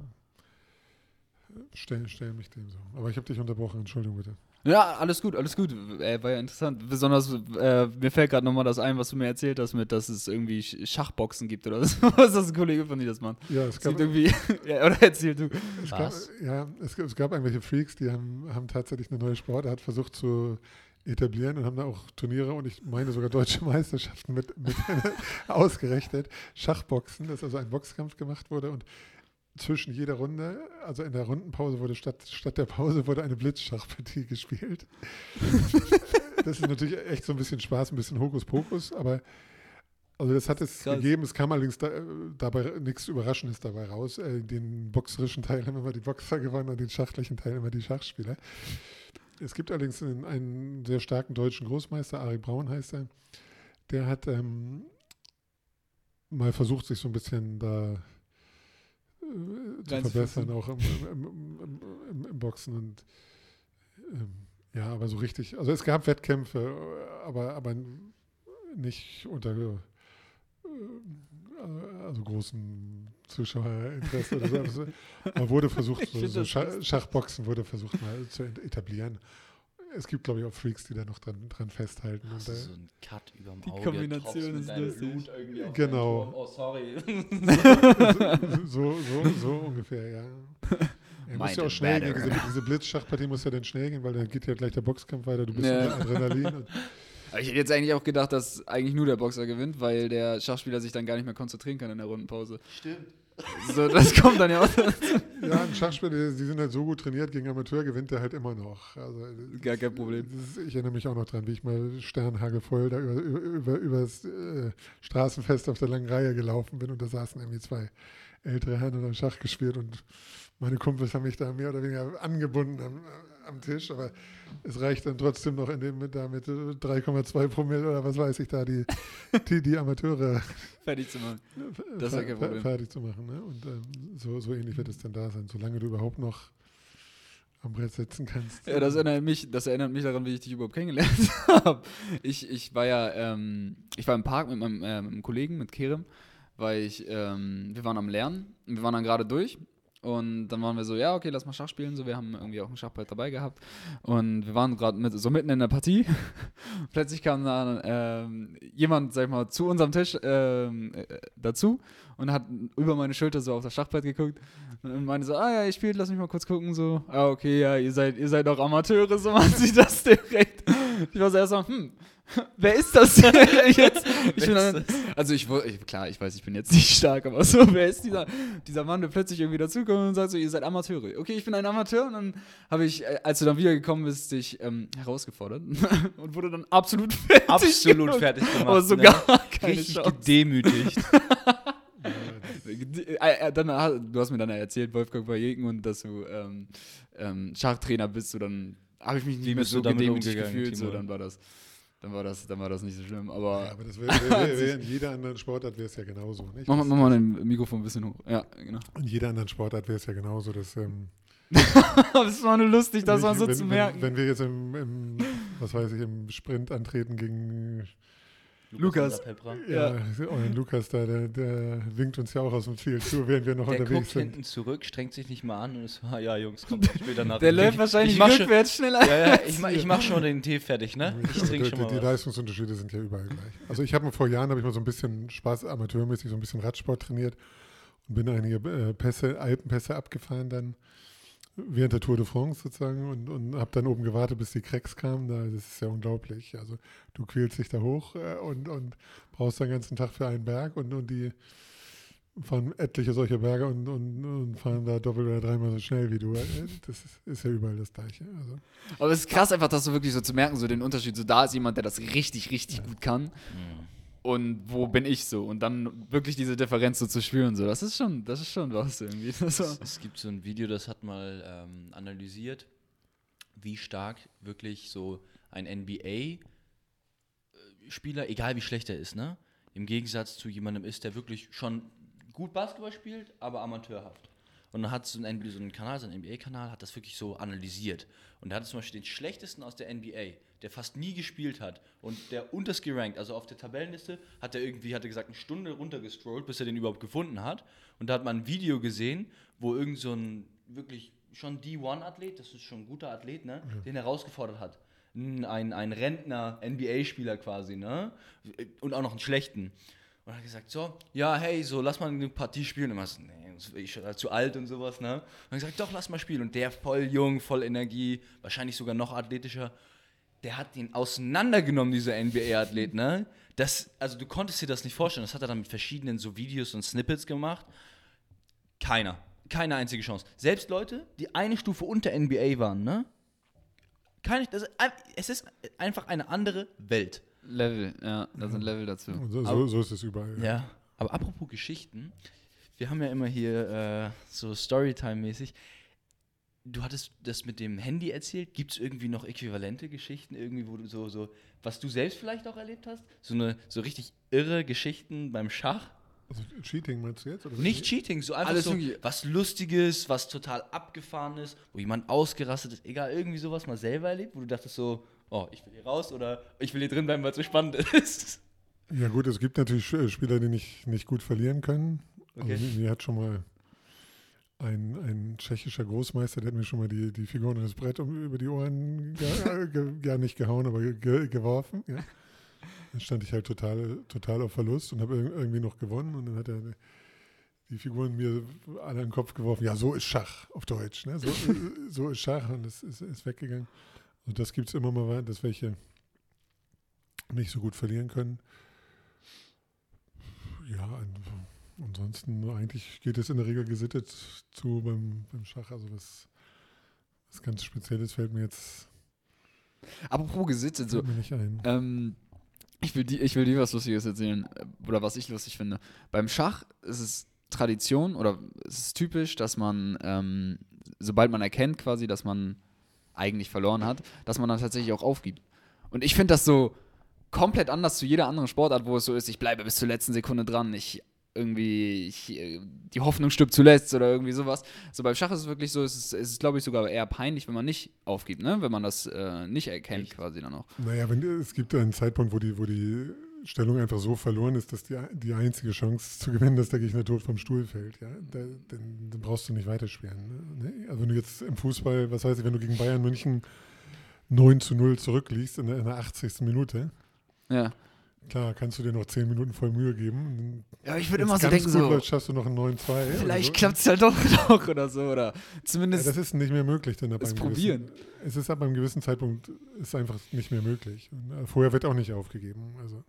stell, stell mich dem so. Aber ich habe dich unterbrochen, Entschuldigung bitte. Ja, alles gut, alles gut. Äh, war ja interessant. Besonders, äh, mir fällt gerade nochmal das ein, was du mir erzählt hast, mit, dass es irgendwie Sch- Schachboxen gibt oder so. Was ist das ein Kollege von dir, das macht? Ja, es Es gab, gibt irgendwie. ja, oder erzähl du. es gab, ja, es, es gab irgendwelche Freaks, die haben, haben tatsächlich eine neue Sportart versucht zu etablieren und haben da auch Turniere und ich meine sogar deutsche Meisterschaften mit, mit ausgerechnet. Schachboxen, dass also ein Boxkampf gemacht wurde und zwischen jeder Runde, also in der Rundenpause wurde statt, statt der Pause wurde eine Blitzschachpartie gespielt. das ist natürlich echt so ein bisschen Spaß, ein bisschen Hokuspokus, aber also das hat es Krass. gegeben. Es kam allerdings da, dabei nichts Überraschendes dabei raus. Äh, den boxerischen Teil haben immer die Boxer gewonnen und den schachlichen Teil immer die Schachspieler. Es gibt allerdings einen, einen sehr starken deutschen Großmeister, Ari Braun heißt er. Der hat ähm, mal versucht, sich so ein bisschen da äh, zu verbessern, auch im, im, im, im, im Boxen und ähm, ja, aber so richtig, also es gab Wettkämpfe, aber, aber nicht unter äh, also großen Zuschauerinteresse oder so. Also, aber wurde versucht, so, so. Schachboxen wurde versucht mal zu etablieren. Es gibt, glaube ich, auch Freaks, die da noch dran, dran festhalten. Hast Und, du äh, so einen Cut überm Die Auge, Kombination tropfst mit ist lustig. Genau. Oh, sorry. so, so, so ungefähr, ja. Er muss ja auch schnell matter. gehen. Diese, diese Blitzschachpartie muss ja dann schnell gehen, weil dann geht ja gleich der Boxkampf weiter. Du bist Ja. unter Adrenalin. Ich hätte jetzt eigentlich auch gedacht, dass eigentlich nur der Boxer gewinnt, weil der Schachspieler sich dann gar nicht mehr konzentrieren kann in der Rundenpause. Stimmt. So, das kommt dann ja auch. ja, ein Schachspieler, die sind halt so gut trainiert, gegen Amateur gewinnt der halt immer noch. Also, Gar kein Problem. Ist, ich erinnere mich auch noch dran, wie ich mal sternhagelvoll da über, über, über, über das äh, Straßenfest auf der langen Reihe gelaufen bin und da saßen irgendwie zwei ältere Herren und haben Schach gespielt und meine Kumpels haben mich da mehr oder weniger angebunden am, am Tisch, aber es reicht dann trotzdem noch in dem mit, da mit 3,2 Promille oder was weiß ich da, die, die, die Amateure Fertig zu machen. Das ist ja kein Problem. fertig zu machen. Ne? Und ähm, so, so ähnlich wird es dann da sein, solange du überhaupt noch am Brett sitzen kannst. Ja, das erinnert mich, das erinnert mich daran, wie ich dich überhaupt kennengelernt habe. Ich, ich war ja, ähm, ich war im Park mit meinem, äh, mit Kollegen, mit Kerem, weil ich, ähm, wir waren am Lernen und wir waren dann gerade durch Und dann waren wir so, ja, okay, lass mal Schach spielen. So, wir haben irgendwie auch ein Schachbrett dabei gehabt. Und wir waren gerade mit, so mitten in der Partie. Plötzlich kam dann ähm, jemand, sag ich mal, zu unserem Tisch ähm, äh, dazu und hat über meine Schulter so auf das Schachbrett geguckt und meinte so, ah ja, ihr spielt, lass mich mal kurz gucken. So, ah, okay, ja, ihr seid, ihr seid doch Amateure, so man sieht das direkt. Ich war so erst so, hm, wer ist das jetzt? Ich bin dann, also ich, klar, ich weiß, ich bin jetzt nicht stark, aber so, wer ist dieser, dieser Mann, der plötzlich irgendwie dazukommt und sagt so, ihr seid Amateure. Okay, ich bin ein Amateur und dann habe ich, äh, als du dann wiedergekommen bist, dich ähm, herausgefordert und wurde dann absolut fertig Absolut gemacht. fertig gemacht. Aber so ne? keine Richtig Chance. gedemütigt. Äh, äh, Dann, du hast mir dann erzählt, Wolfgang Bajeken, und dass du ähm, ähm, Schachtrainer bist, so dann habe ich mich nicht Wie mehr so gedemütigt gefühlt, so Timo? dann war das, dann war das, dann war das nicht so schlimm. Aber Ja, aber das wäre wär, wär in jeder anderen Sportart wäre es ja genauso. Nicht? mach, mach mal dein Mikrofon ein bisschen hoch. Ja, genau. In jeder anderen Sportart wäre es ja genauso, dass ähm, das war nur lustig, das wenn mal ich- so wenn, zu wenn, merken. Wenn wir jetzt im, im, was weiß ich, im Sprint antreten gegen Lukas. Pepra. ja, euren Lukas da, der, der winkt uns ja auch aus dem Ziel zu, während wir noch Der unterwegs guckt sind. hinten zurück, strengt sich nicht mal an und es war, ja Jungs, kommt später nach. Der Ich- läuft wahrscheinlich ich mach schon, rückwärts schneller. Ja, ja, ich mach, ich mach schon den Tee fertig, ne? Ich trinke die, schon die, mal die was. Leistungsunterschiede sind ja überall gleich. Also ich habe vor Jahren habe ich mal so ein bisschen Spaß amateurmäßig so ein bisschen Radsport trainiert und bin einige äh, Pässe, Alpenpässe abgefahren dann während der Tour de France sozusagen und, und habe dann oben gewartet, bis die Cracks kamen. Da, das ist ja unglaublich. Also du quälst dich da hoch äh, und, und brauchst den ganzen Tag für einen Berg und, und die fahren etliche solche Berge und, und, und fahren da doppelt oder dreimal so schnell wie du. Äh, Das ist, ist ja überall das Gleiche. Also, Aber es ist krass einfach, das so wirklich so zu merken, so den Unterschied. So da ist jemand, der das richtig, richtig gut kann. Mhm. Und wo bin ich so? Und dann wirklich diese Differenz so zu spüren, so, das ist schon, das ist schon was irgendwie. Es, es gibt so ein Video, das hat mal ähm, analysiert, wie stark wirklich so ein NBA-Spieler, egal wie schlecht er ist, ne, im Gegensatz zu jemandem ist, der wirklich schon gut Basketball spielt, aber amateurhaft. Und dann hat so ein, NBA so einen Kanal, so ein NBA-Kanal, hat das wirklich so analysiert. Und der hatte zum Beispiel den schlechtesten aus der NBA, der fast nie gespielt hat und der unterst gerankt, also auf der Tabellenliste, hat er irgendwie, hat er gesagt, eine Stunde runtergestrollt, bis er den überhaupt gefunden hat. Und da hat man ein Video gesehen, wo irgend so ein wirklich schon D1-Athlet, das ist schon ein guter Athlet, ne, den herausgefordert hat. Ein, ein, Rentner, NBA-Spieler quasi, ne? Und auch noch einen schlechten. Und hat gesagt, so, ja, hey, so, lass mal eine Partie spielen. Und ich so, nee, ich bin zu alt und sowas, ne? Und hat gesagt, doch, lass mal spielen. Und der voll jung, voll Energie, wahrscheinlich sogar noch athletischer, der hat den auseinandergenommen, dieser NBA-Athlet, ne? Das, also du konntest dir das nicht vorstellen. Das hat er dann mit verschiedenen so Videos und Snippets gemacht. Keiner. Keine einzige Chance. Selbst Leute, die eine Stufe unter NBA waren, ne? Keine, das es ist einfach eine andere Welt. Level, ja, da sind Level dazu. so, so, Aber- so ist es überall. Ja. Aber apropos Geschichten, wir haben ja immer hier äh, so Storytime-mäßig. Du hattest das mit dem Handy erzählt. Gibt es irgendwie noch äquivalente Geschichten, irgendwie, wo du so, so, was du selbst vielleicht auch erlebt hast? So eine so richtig irre Geschichten beim Schach? Also Cheating meinst du jetzt? Oder Nicht Cheating, so einfach Alles so was Lustiges, was total abgefahren ist, wo jemand ausgerastet ist, egal, irgendwie sowas mal selber erlebt, wo du dachtest so, oh, ich will hier raus oder ich will hier drin bleiben, weil es so spannend ist. Ja gut, es gibt natürlich Spieler, die nicht, nicht gut verlieren können. Okay. Also, mir hat schon mal ein, ein tschechischer Großmeister, der hat mir schon mal die, die Figuren und das Brett um, über die Ohren ge, ge, gar nicht gehauen, aber ge, geworfen. Ja. Dann stand ich halt total, total auf Verlust und habe ir- irgendwie noch gewonnen und dann hat er die Figuren mir alle in den Kopf geworfen. Ja, so ist Schach auf Deutsch. Ne? So, äh, so ist Schach und es ist, ist weggegangen. Und das gibt es immer mal, dass welche nicht so gut verlieren können. Ja, an- ansonsten eigentlich geht es in der Regel gesittet zu beim, beim Schach. Also was, was ganz Spezielles fällt mir jetzt Apropos gesittet, so, mir nicht ein. Ähm, ich, will die, ich will dir was Lustiges erzählen, äh, oder was ich lustig finde. Beim Schach ist es Tradition oder es ist typisch, dass man, ähm, sobald man erkennt quasi, dass man eigentlich verloren hat, dass man dann tatsächlich auch aufgibt. Und ich finde das so komplett anders zu jeder anderen Sportart, wo es so ist, ich bleibe bis zur letzten Sekunde dran, ich irgendwie, ich, die Hoffnung stirbt zuletzt oder irgendwie sowas. So beim Schach ist es wirklich so, es ist, es ist glaube ich, sogar eher peinlich, wenn man nicht aufgibt, ne? wenn man das äh, nicht erkennt Echt? quasi dann auch. Naja, wenn, es gibt einen Zeitpunkt, wo die, wo die Stellung einfach so verloren ist, dass die, die einzige Chance zu gewinnen, dass der Gegner tot vom Stuhl fällt. Ja? Da, dann, dann brauchst du nicht weiterspielen. Ne? Also wenn du jetzt im Fußball, was weiß ich, wenn du gegen Bayern München 9 zu 0 zurückliegst in der, in der 80. Minute, Ja. Klar, kannst du dir noch 10 Minuten voll Mühe geben. Ja, ich würde immer so denken, so, schaffst du noch einen 9-2. oder vielleicht so. klappt es halt doch noch oder so. Oder Ja, zumindest. das ist nicht mehr möglich. Dann ab Es probieren. Gewissen, es ist ab einem gewissen Zeitpunkt ist einfach nicht mehr möglich. Und, äh, vorher wird auch nicht aufgegeben. Also,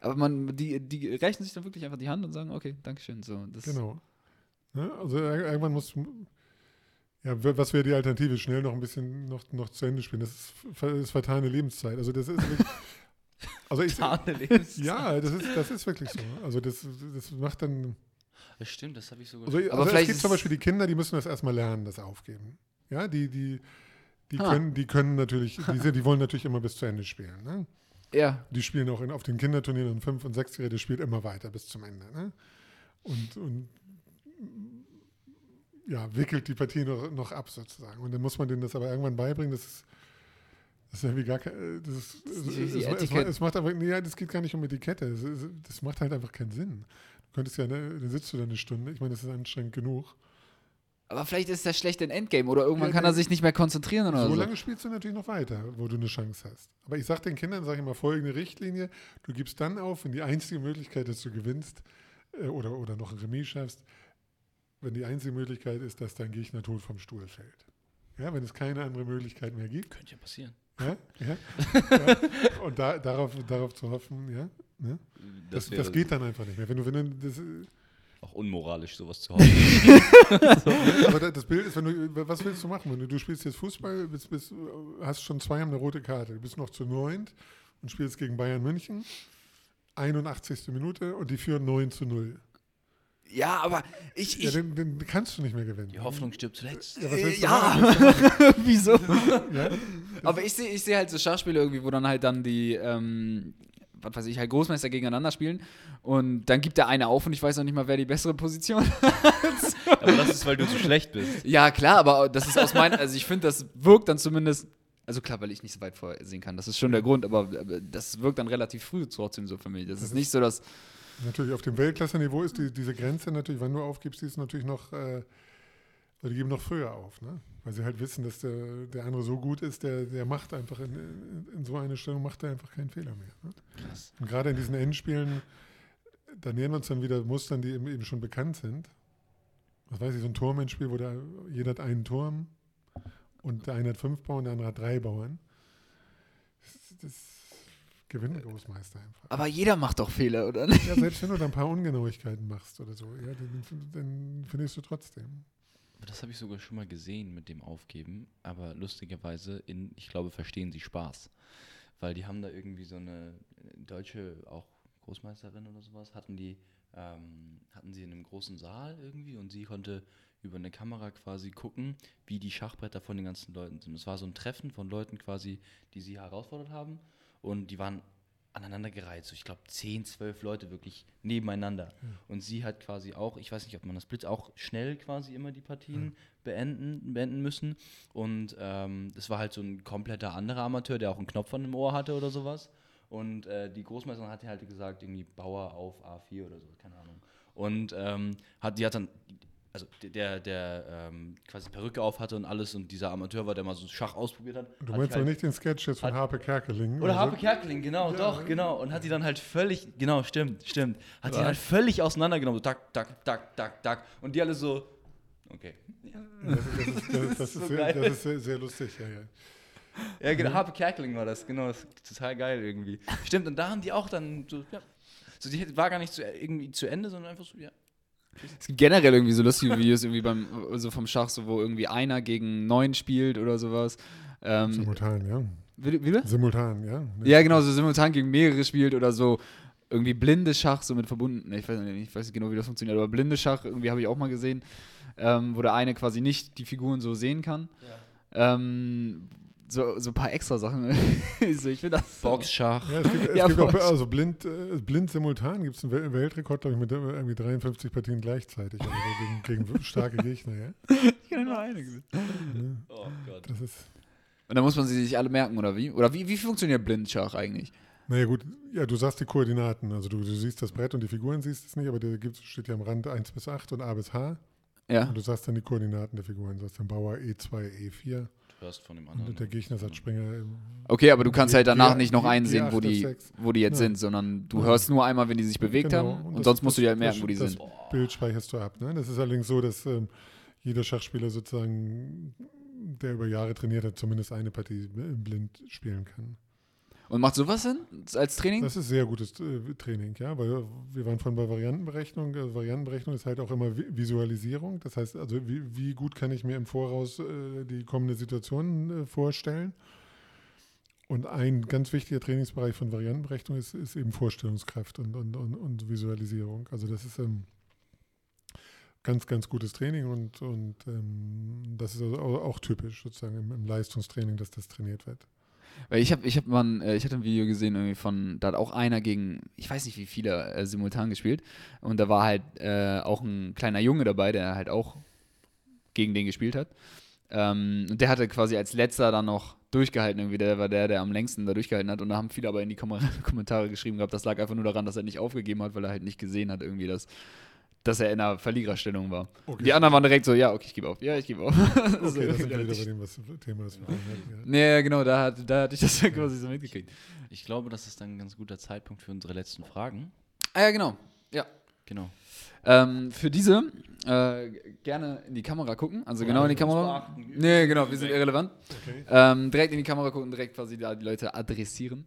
aber man, die, die reichen sich dann wirklich einfach die Hand und sagen, okay, Dankeschön. So, das, genau. Ne? Also ir- irgendwann muss, ja, was wäre die Alternative? Schnell noch ein bisschen noch, noch zu Ende spielen. Das ist, ist vertane Lebenszeit. Also das ist wirklich, also ich, ja, das ist, das ist wirklich so. Also das, das macht dann, Das stimmt, das habe ich sogar also, also es vielleicht gibt zum Beispiel die Kinder, die müssen das erstmal lernen, das Aufgeben. Ja, die, die, die Ha. können, die können natürlich, die, die wollen natürlich immer bis zu Ende spielen. Ne? Ja, Die spielen auch in, auf den Kinderturnieren und 5- und 6-Jährige, der spielt immer weiter bis zum Ende. Ne? Und, und ja, wickelt die Partie noch, noch ab sozusagen. Und dann muss man denen das aber irgendwann beibringen. Das ist, das ist irgendwie gar kein. Das, ist, ist es, wie es, es, Etikett. es macht aber, nee, ja, das geht gar nicht um Etikette. Es, das macht halt einfach keinen Sinn. Du könntest ja, ne, dann sitzt du da eine Stunde. Ich meine, das ist anstrengend genug. aber vielleicht ist das schlecht in Endgame oder irgendwann Ja, kann er sich nicht mehr konzentrieren oder So so. lange spielst du natürlich noch weiter, wo du eine Chance hast. Aber ich sage den Kindern, sage ich immer, folgende Richtlinie. Du gibst dann auf, wenn die einzige Möglichkeit ist, du gewinnst äh, oder, oder noch ein Remis schaffst, wenn die einzige Möglichkeit ist, dass dein Gegner tot vom Stuhl fällt. Ja, wenn es keine andere Möglichkeit mehr gibt. Könnte ja passieren. Ja, ja, ja. Und da, darauf, darauf zu hoffen, ja. Ne? Das, wäre das geht dann einfach nicht mehr. Wenn du, wenn du das, äh, auch unmoralisch, sowas zu hoffen. aber da- das Bild ist, wenn du, was willst du machen? Wenn du, du spielst jetzt Fußball, bist, bist, hast schon zwei haben eine rote Karte, du bist noch zu neunt und spielst gegen Bayern München, 81. Minute und die führen 9 zu 0. Ja, aber ich. Ja, ich den, den kannst du nicht mehr gewinnen. Die Hoffnung stirbt zuletzt. Ja, was äh, ja. wieso? Ja? Aber ich sehe ich seh halt so Schachspiele irgendwie, wo dann halt dann die, ähm, was weiß ich, halt Großmeister gegeneinander spielen und dann gibt der eine auf und ich weiß noch nicht mal, wer die bessere Position hat. Aber das ist, weil du zu schlecht bist. Ja, klar, aber das ist aus meiner, also ich finde, das wirkt dann zumindest, also klar, weil ich nicht so weit vorsehen kann, das ist schon der Grund, aber aber das wirkt dann relativ früh trotzdem so für mich. Das ist nicht so, dass, Natürlich, auf dem Weltklasse-Niveau ist die, diese Grenze natürlich, wann du aufgibst, die ist natürlich noch, äh, die geben noch früher auf, ne? Weil sie halt wissen, dass der, der andere so gut ist, der, der macht einfach in, in, in so einer Stellung macht er einfach keinen Fehler mehr. Ne? Krass. Und gerade in diesen Endspielen, da nähern wir uns dann wieder Mustern, die eben, eben schon bekannt sind. Was weiß ich, so ein Turmendspiel, wo der, jeder hat einen Turm und der eine hat fünf Bauern, der andere hat drei Bauern. Das, das gewinnt Großmeister einfach. aber jeder macht doch Fehler, oder nicht? Ja, selbst wenn du da ein paar Ungenauigkeiten machst oder so, ja, dann, dann findest du trotzdem. Aber das habe ich sogar schon mal gesehen mit dem Aufgeben. Aber lustigerweise, in, ich glaube, verstehen sie Spaß. Weil die haben da irgendwie so eine äh, deutsche, auch Großmeisterin oder sowas, hatten die, ähm, hatten sie in einem großen Saal irgendwie und sie konnte über eine Kamera quasi gucken, wie die Schachbretter von den ganzen Leuten sind. Es war so ein Treffen von Leuten quasi, die sie herausfordert haben und die waren aneinandergereiht, so ich glaube 10, 12 Leute wirklich nebeneinander. Und sie hat quasi auch, ich weiß nicht, ob man das Blitz auch schnell quasi immer die Partien beenden, beenden müssen. Und ähm, das war halt so ein kompletter anderer Amateur, der auch einen Knopf an dem Ohr hatte oder sowas. Und äh, die Großmeisterin hat halt gesagt, irgendwie Bauer auf A4 oder so, keine Ahnung. Und ähm, hat, die hat dann, also der, der ähm, quasi Perücke auf hatte und alles und dieser Amateur war, der mal so Schach ausprobiert hat. Du hat meinst die halt, nicht den Sketch jetzt von Harpe Kerkeling? Oder so? Harpe Kerkeling, genau, Ja. doch, genau. Und hat die dann halt völlig, genau, stimmt, stimmt. Hat die Was? halt völlig auseinandergenommen, so tak, tak, tak, tak, tak. Und die alle so, okay. Das, ist- das, sehr, lustig, ja, ja. Ja, genau, Harpe Kerkeling war das, genau, das ist total geil irgendwie. Stimmt, und da haben die auch dann so, ja. So, die war gar nicht zu, irgendwie zu Ende, sondern einfach so, ja. Es gibt generell irgendwie so lustige Videos irgendwie beim, so vom Schach, so wo irgendwie einer gegen neun spielt oder sowas. Ähm, Simultan, ja. wie, wie? Simultan, ja. Ja, genau, so simultan gegen mehrere spielt oder so irgendwie blinde Schach, so mit verbunden. ne, Ich weiß nicht, ich weiß nicht genau, wie das funktioniert, aber blinde Schach irgendwie habe ich auch mal gesehen, ähm, wo der eine quasi nicht die Figuren so sehen kann. Ähm, so, so ein paar extra Sachen. so, ich finde das. Boxschach. Ja, es gibt, es Ja, gibt auch, also blind, äh, blind simultan gibt es einen Wel- Weltrekord, glaube ich, mit irgendwie 53 Partien gleichzeitig, also so gegen, gegen starke Gegner, ja. Ich kenne nur eine gesehen. Ne? Oh Gott. Das ist, Und dann muss man sie sich alle merken, oder wie? Oder wie, wie funktioniert Blindschach eigentlich? Naja gut, ja, du sagst die Koordinaten. Also du, du siehst das Brett und die Figuren siehst es nicht, aber da gibt, steht ja am Rand 1 bis 8 und A bis H. Ja. Und du sagst dann die Koordinaten der Figuren. Du sagst dann Bauer E E2, E4. Du hörst von dem Und anderen. der Gegner sagt Springer. im- Okay, aber du kannst Die- halt danach die- nicht noch einsehen, die wo die, wo die jetzt Nein. sind, sondern du hörst nur einmal, wenn die sich bewegt Genau. haben und, das- sonst musst du dir halt merken, wo die das sind. Bild speicherst du ab. Ne? Das ist allerdings so, dass ähm, jeder Schachspieler sozusagen, der über Jahre trainiert hat, zumindest eine Partie blind spielen kann. Und macht sowas Sinn als Training? Das ist sehr gutes äh, Training, ja, weil wir waren von bei Variantenberechnung. Also Variantenberechnung ist halt auch immer Vi- Visualisierung. Das heißt, also wie, wie gut kann ich mir im Voraus äh, die kommende Situation äh, vorstellen? Und ein ganz wichtiger Trainingsbereich von Variantenberechnung ist, ist eben Vorstellungskraft und, und, und, und Visualisierung. Also das ist ein ganz, ganz gutes Training und, und ähm, das ist also auch, auch typisch sozusagen im, im Leistungstraining, dass das trainiert wird. Weil ich habe ich hab mal, ein, äh, ich hatte ein Video gesehen irgendwie von, da hat auch einer gegen, ich weiß nicht wie viele äh, simultan gespielt. Und da war halt äh, auch ein kleiner Junge dabei, der halt auch gegen den gespielt hat. Ähm, und der hatte quasi als letzter dann noch durchgehalten irgendwie, der war der, der am längsten da durchgehalten hat. Und da haben viele aber in die Kom Kommentare geschrieben gehabt, das lag einfach nur daran, dass er nicht aufgegeben hat, weil er halt nicht gesehen hat irgendwie, dass, dass er in einer Verliererstellung war. Okay. Die anderen waren direkt so, ja, okay, ich gebe auf, ja, ich gebe auf. Okay, das sind wir wieder bei dem was, Thema, das wir hatten. Ja. Nee, ja, genau, da, hat, da hatte ich das quasi so mitgekriegt. Ich glaube, das ist dann ein ganz guter Zeitpunkt für unsere letzten Fragen. Ah ja, genau. Ja. Genau. Ähm, für diese äh, gerne in die Kamera gucken. Also genau in die Kamera. beachten. Nee, genau, wir sind irrelevant. Okay. Ähm, direkt in die Kamera gucken, direkt quasi da die Leute adressieren.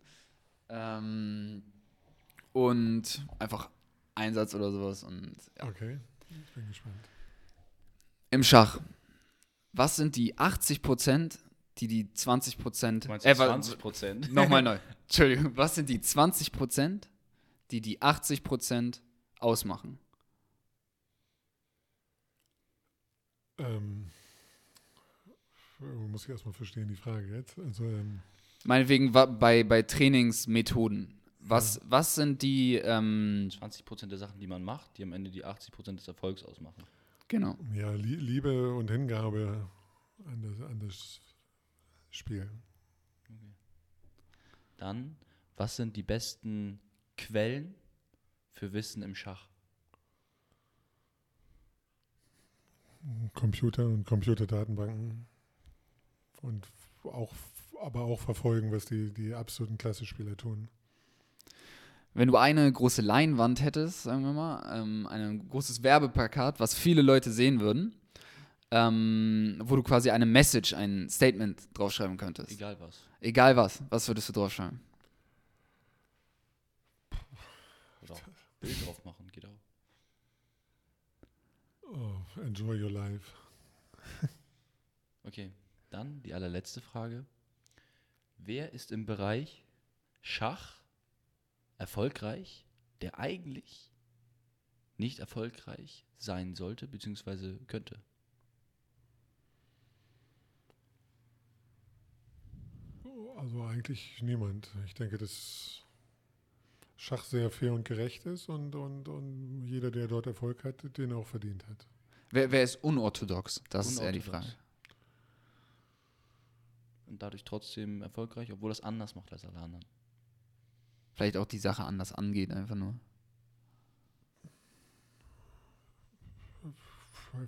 Ähm, und einfach Einsatz oder sowas. Und ja. okay, ich bin gespannt. Im Schach. Was sind die 80 Prozent, die die 20 Prozent. Äh, 20 Prozent? Nochmal neu. Entschuldigung. Was sind die 20 Prozent, die die 80 Prozent ausmachen? Ähm, muss ich erstmal verstehen, die Frage jetzt. Also, ähm, Meinetwegen bei, bei Trainingsmethoden. Was, was sind die, ähm, 20 Prozent der Sachen, die man macht, die am Ende die 80 Prozent des Erfolgs ausmachen. genau. ja, Lie- Liebe und Hingabe an das, an das Spiel. Dann, was sind die besten Quellen für Wissen im Schach? Computer und Computerdatenbanken. Und auch, aber auch verfolgen, was die, die absoluten Klassespieler tun. Wenn du eine große Leinwand hättest, sagen wir mal, ähm, ein großes Werbeplakat, was viele Leute sehen würden, ähm, wo du quasi eine Message, ein Statement draufschreiben könntest. Egal was. Egal was, was würdest du draufschreiben? Oder auch Bild drauf machen, geht auch. Oh, enjoy your life. Okay, dann die allerletzte Frage. Wer ist im Bereich Schach erfolgreich, der eigentlich nicht erfolgreich sein sollte bzw. könnte? Also eigentlich niemand. Ich denke, dass Schach sehr fair und gerecht ist und, und, und jeder, der dort Erfolg hat, den auch verdient hat. Wer, wer ist unorthodox? Das ist eher die Unorthodox. Frage. Und dadurch trotzdem erfolgreich, obwohl das anders macht als alle anderen. Vielleicht auch die Sache anders angeht, einfach nur.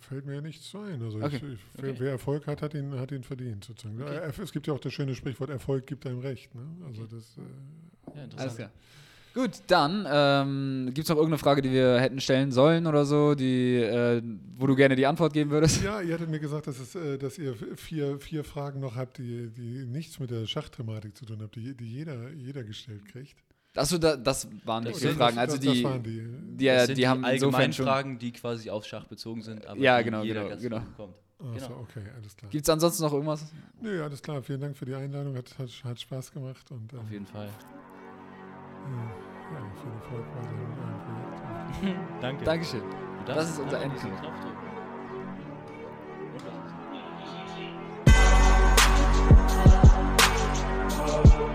Fällt mir ja nichts zu ein. Also Okay. ich, ich, wer, Okay. wer Erfolg hat, hat ihn, hat ihn verdient sozusagen. Okay. Äh, Es gibt ja auch das schöne Sprichwort, Erfolg gibt einem Recht. Ne? Also das, äh, Ja, interessant. Alles klar. Gut, dann ähm, gibt es noch irgendeine Frage, die wir hätten stellen sollen oder so, die, äh, wo du gerne die Antwort geben würdest? ja, ihr hattet mir gesagt, dass, es, äh, dass ihr vier, vier Fragen noch habt, die, die nichts mit der Schachthematik zu tun haben, die, die jeder, jeder gestellt kriegt. Achso, da, das waren nicht viele Fragen. Also die, die, äh, die, das sind die, haben die allgemeinen Fragen, die quasi auf Schach bezogen sind, aber ja, genau, jeder genau, genau. kommt. Genau. Okay, alles klar. Gibt es ansonsten noch irgendwas? Nö, alles klar. Vielen Dank für die Einladung. Hat, hat, hat Spaß gemacht. Und, ähm, auf jeden Fall. Äh, ja, viel Erfolg bei deinem Projekt. Danke. Dankeschön. Das, das ist unser Endpunkt. Oh.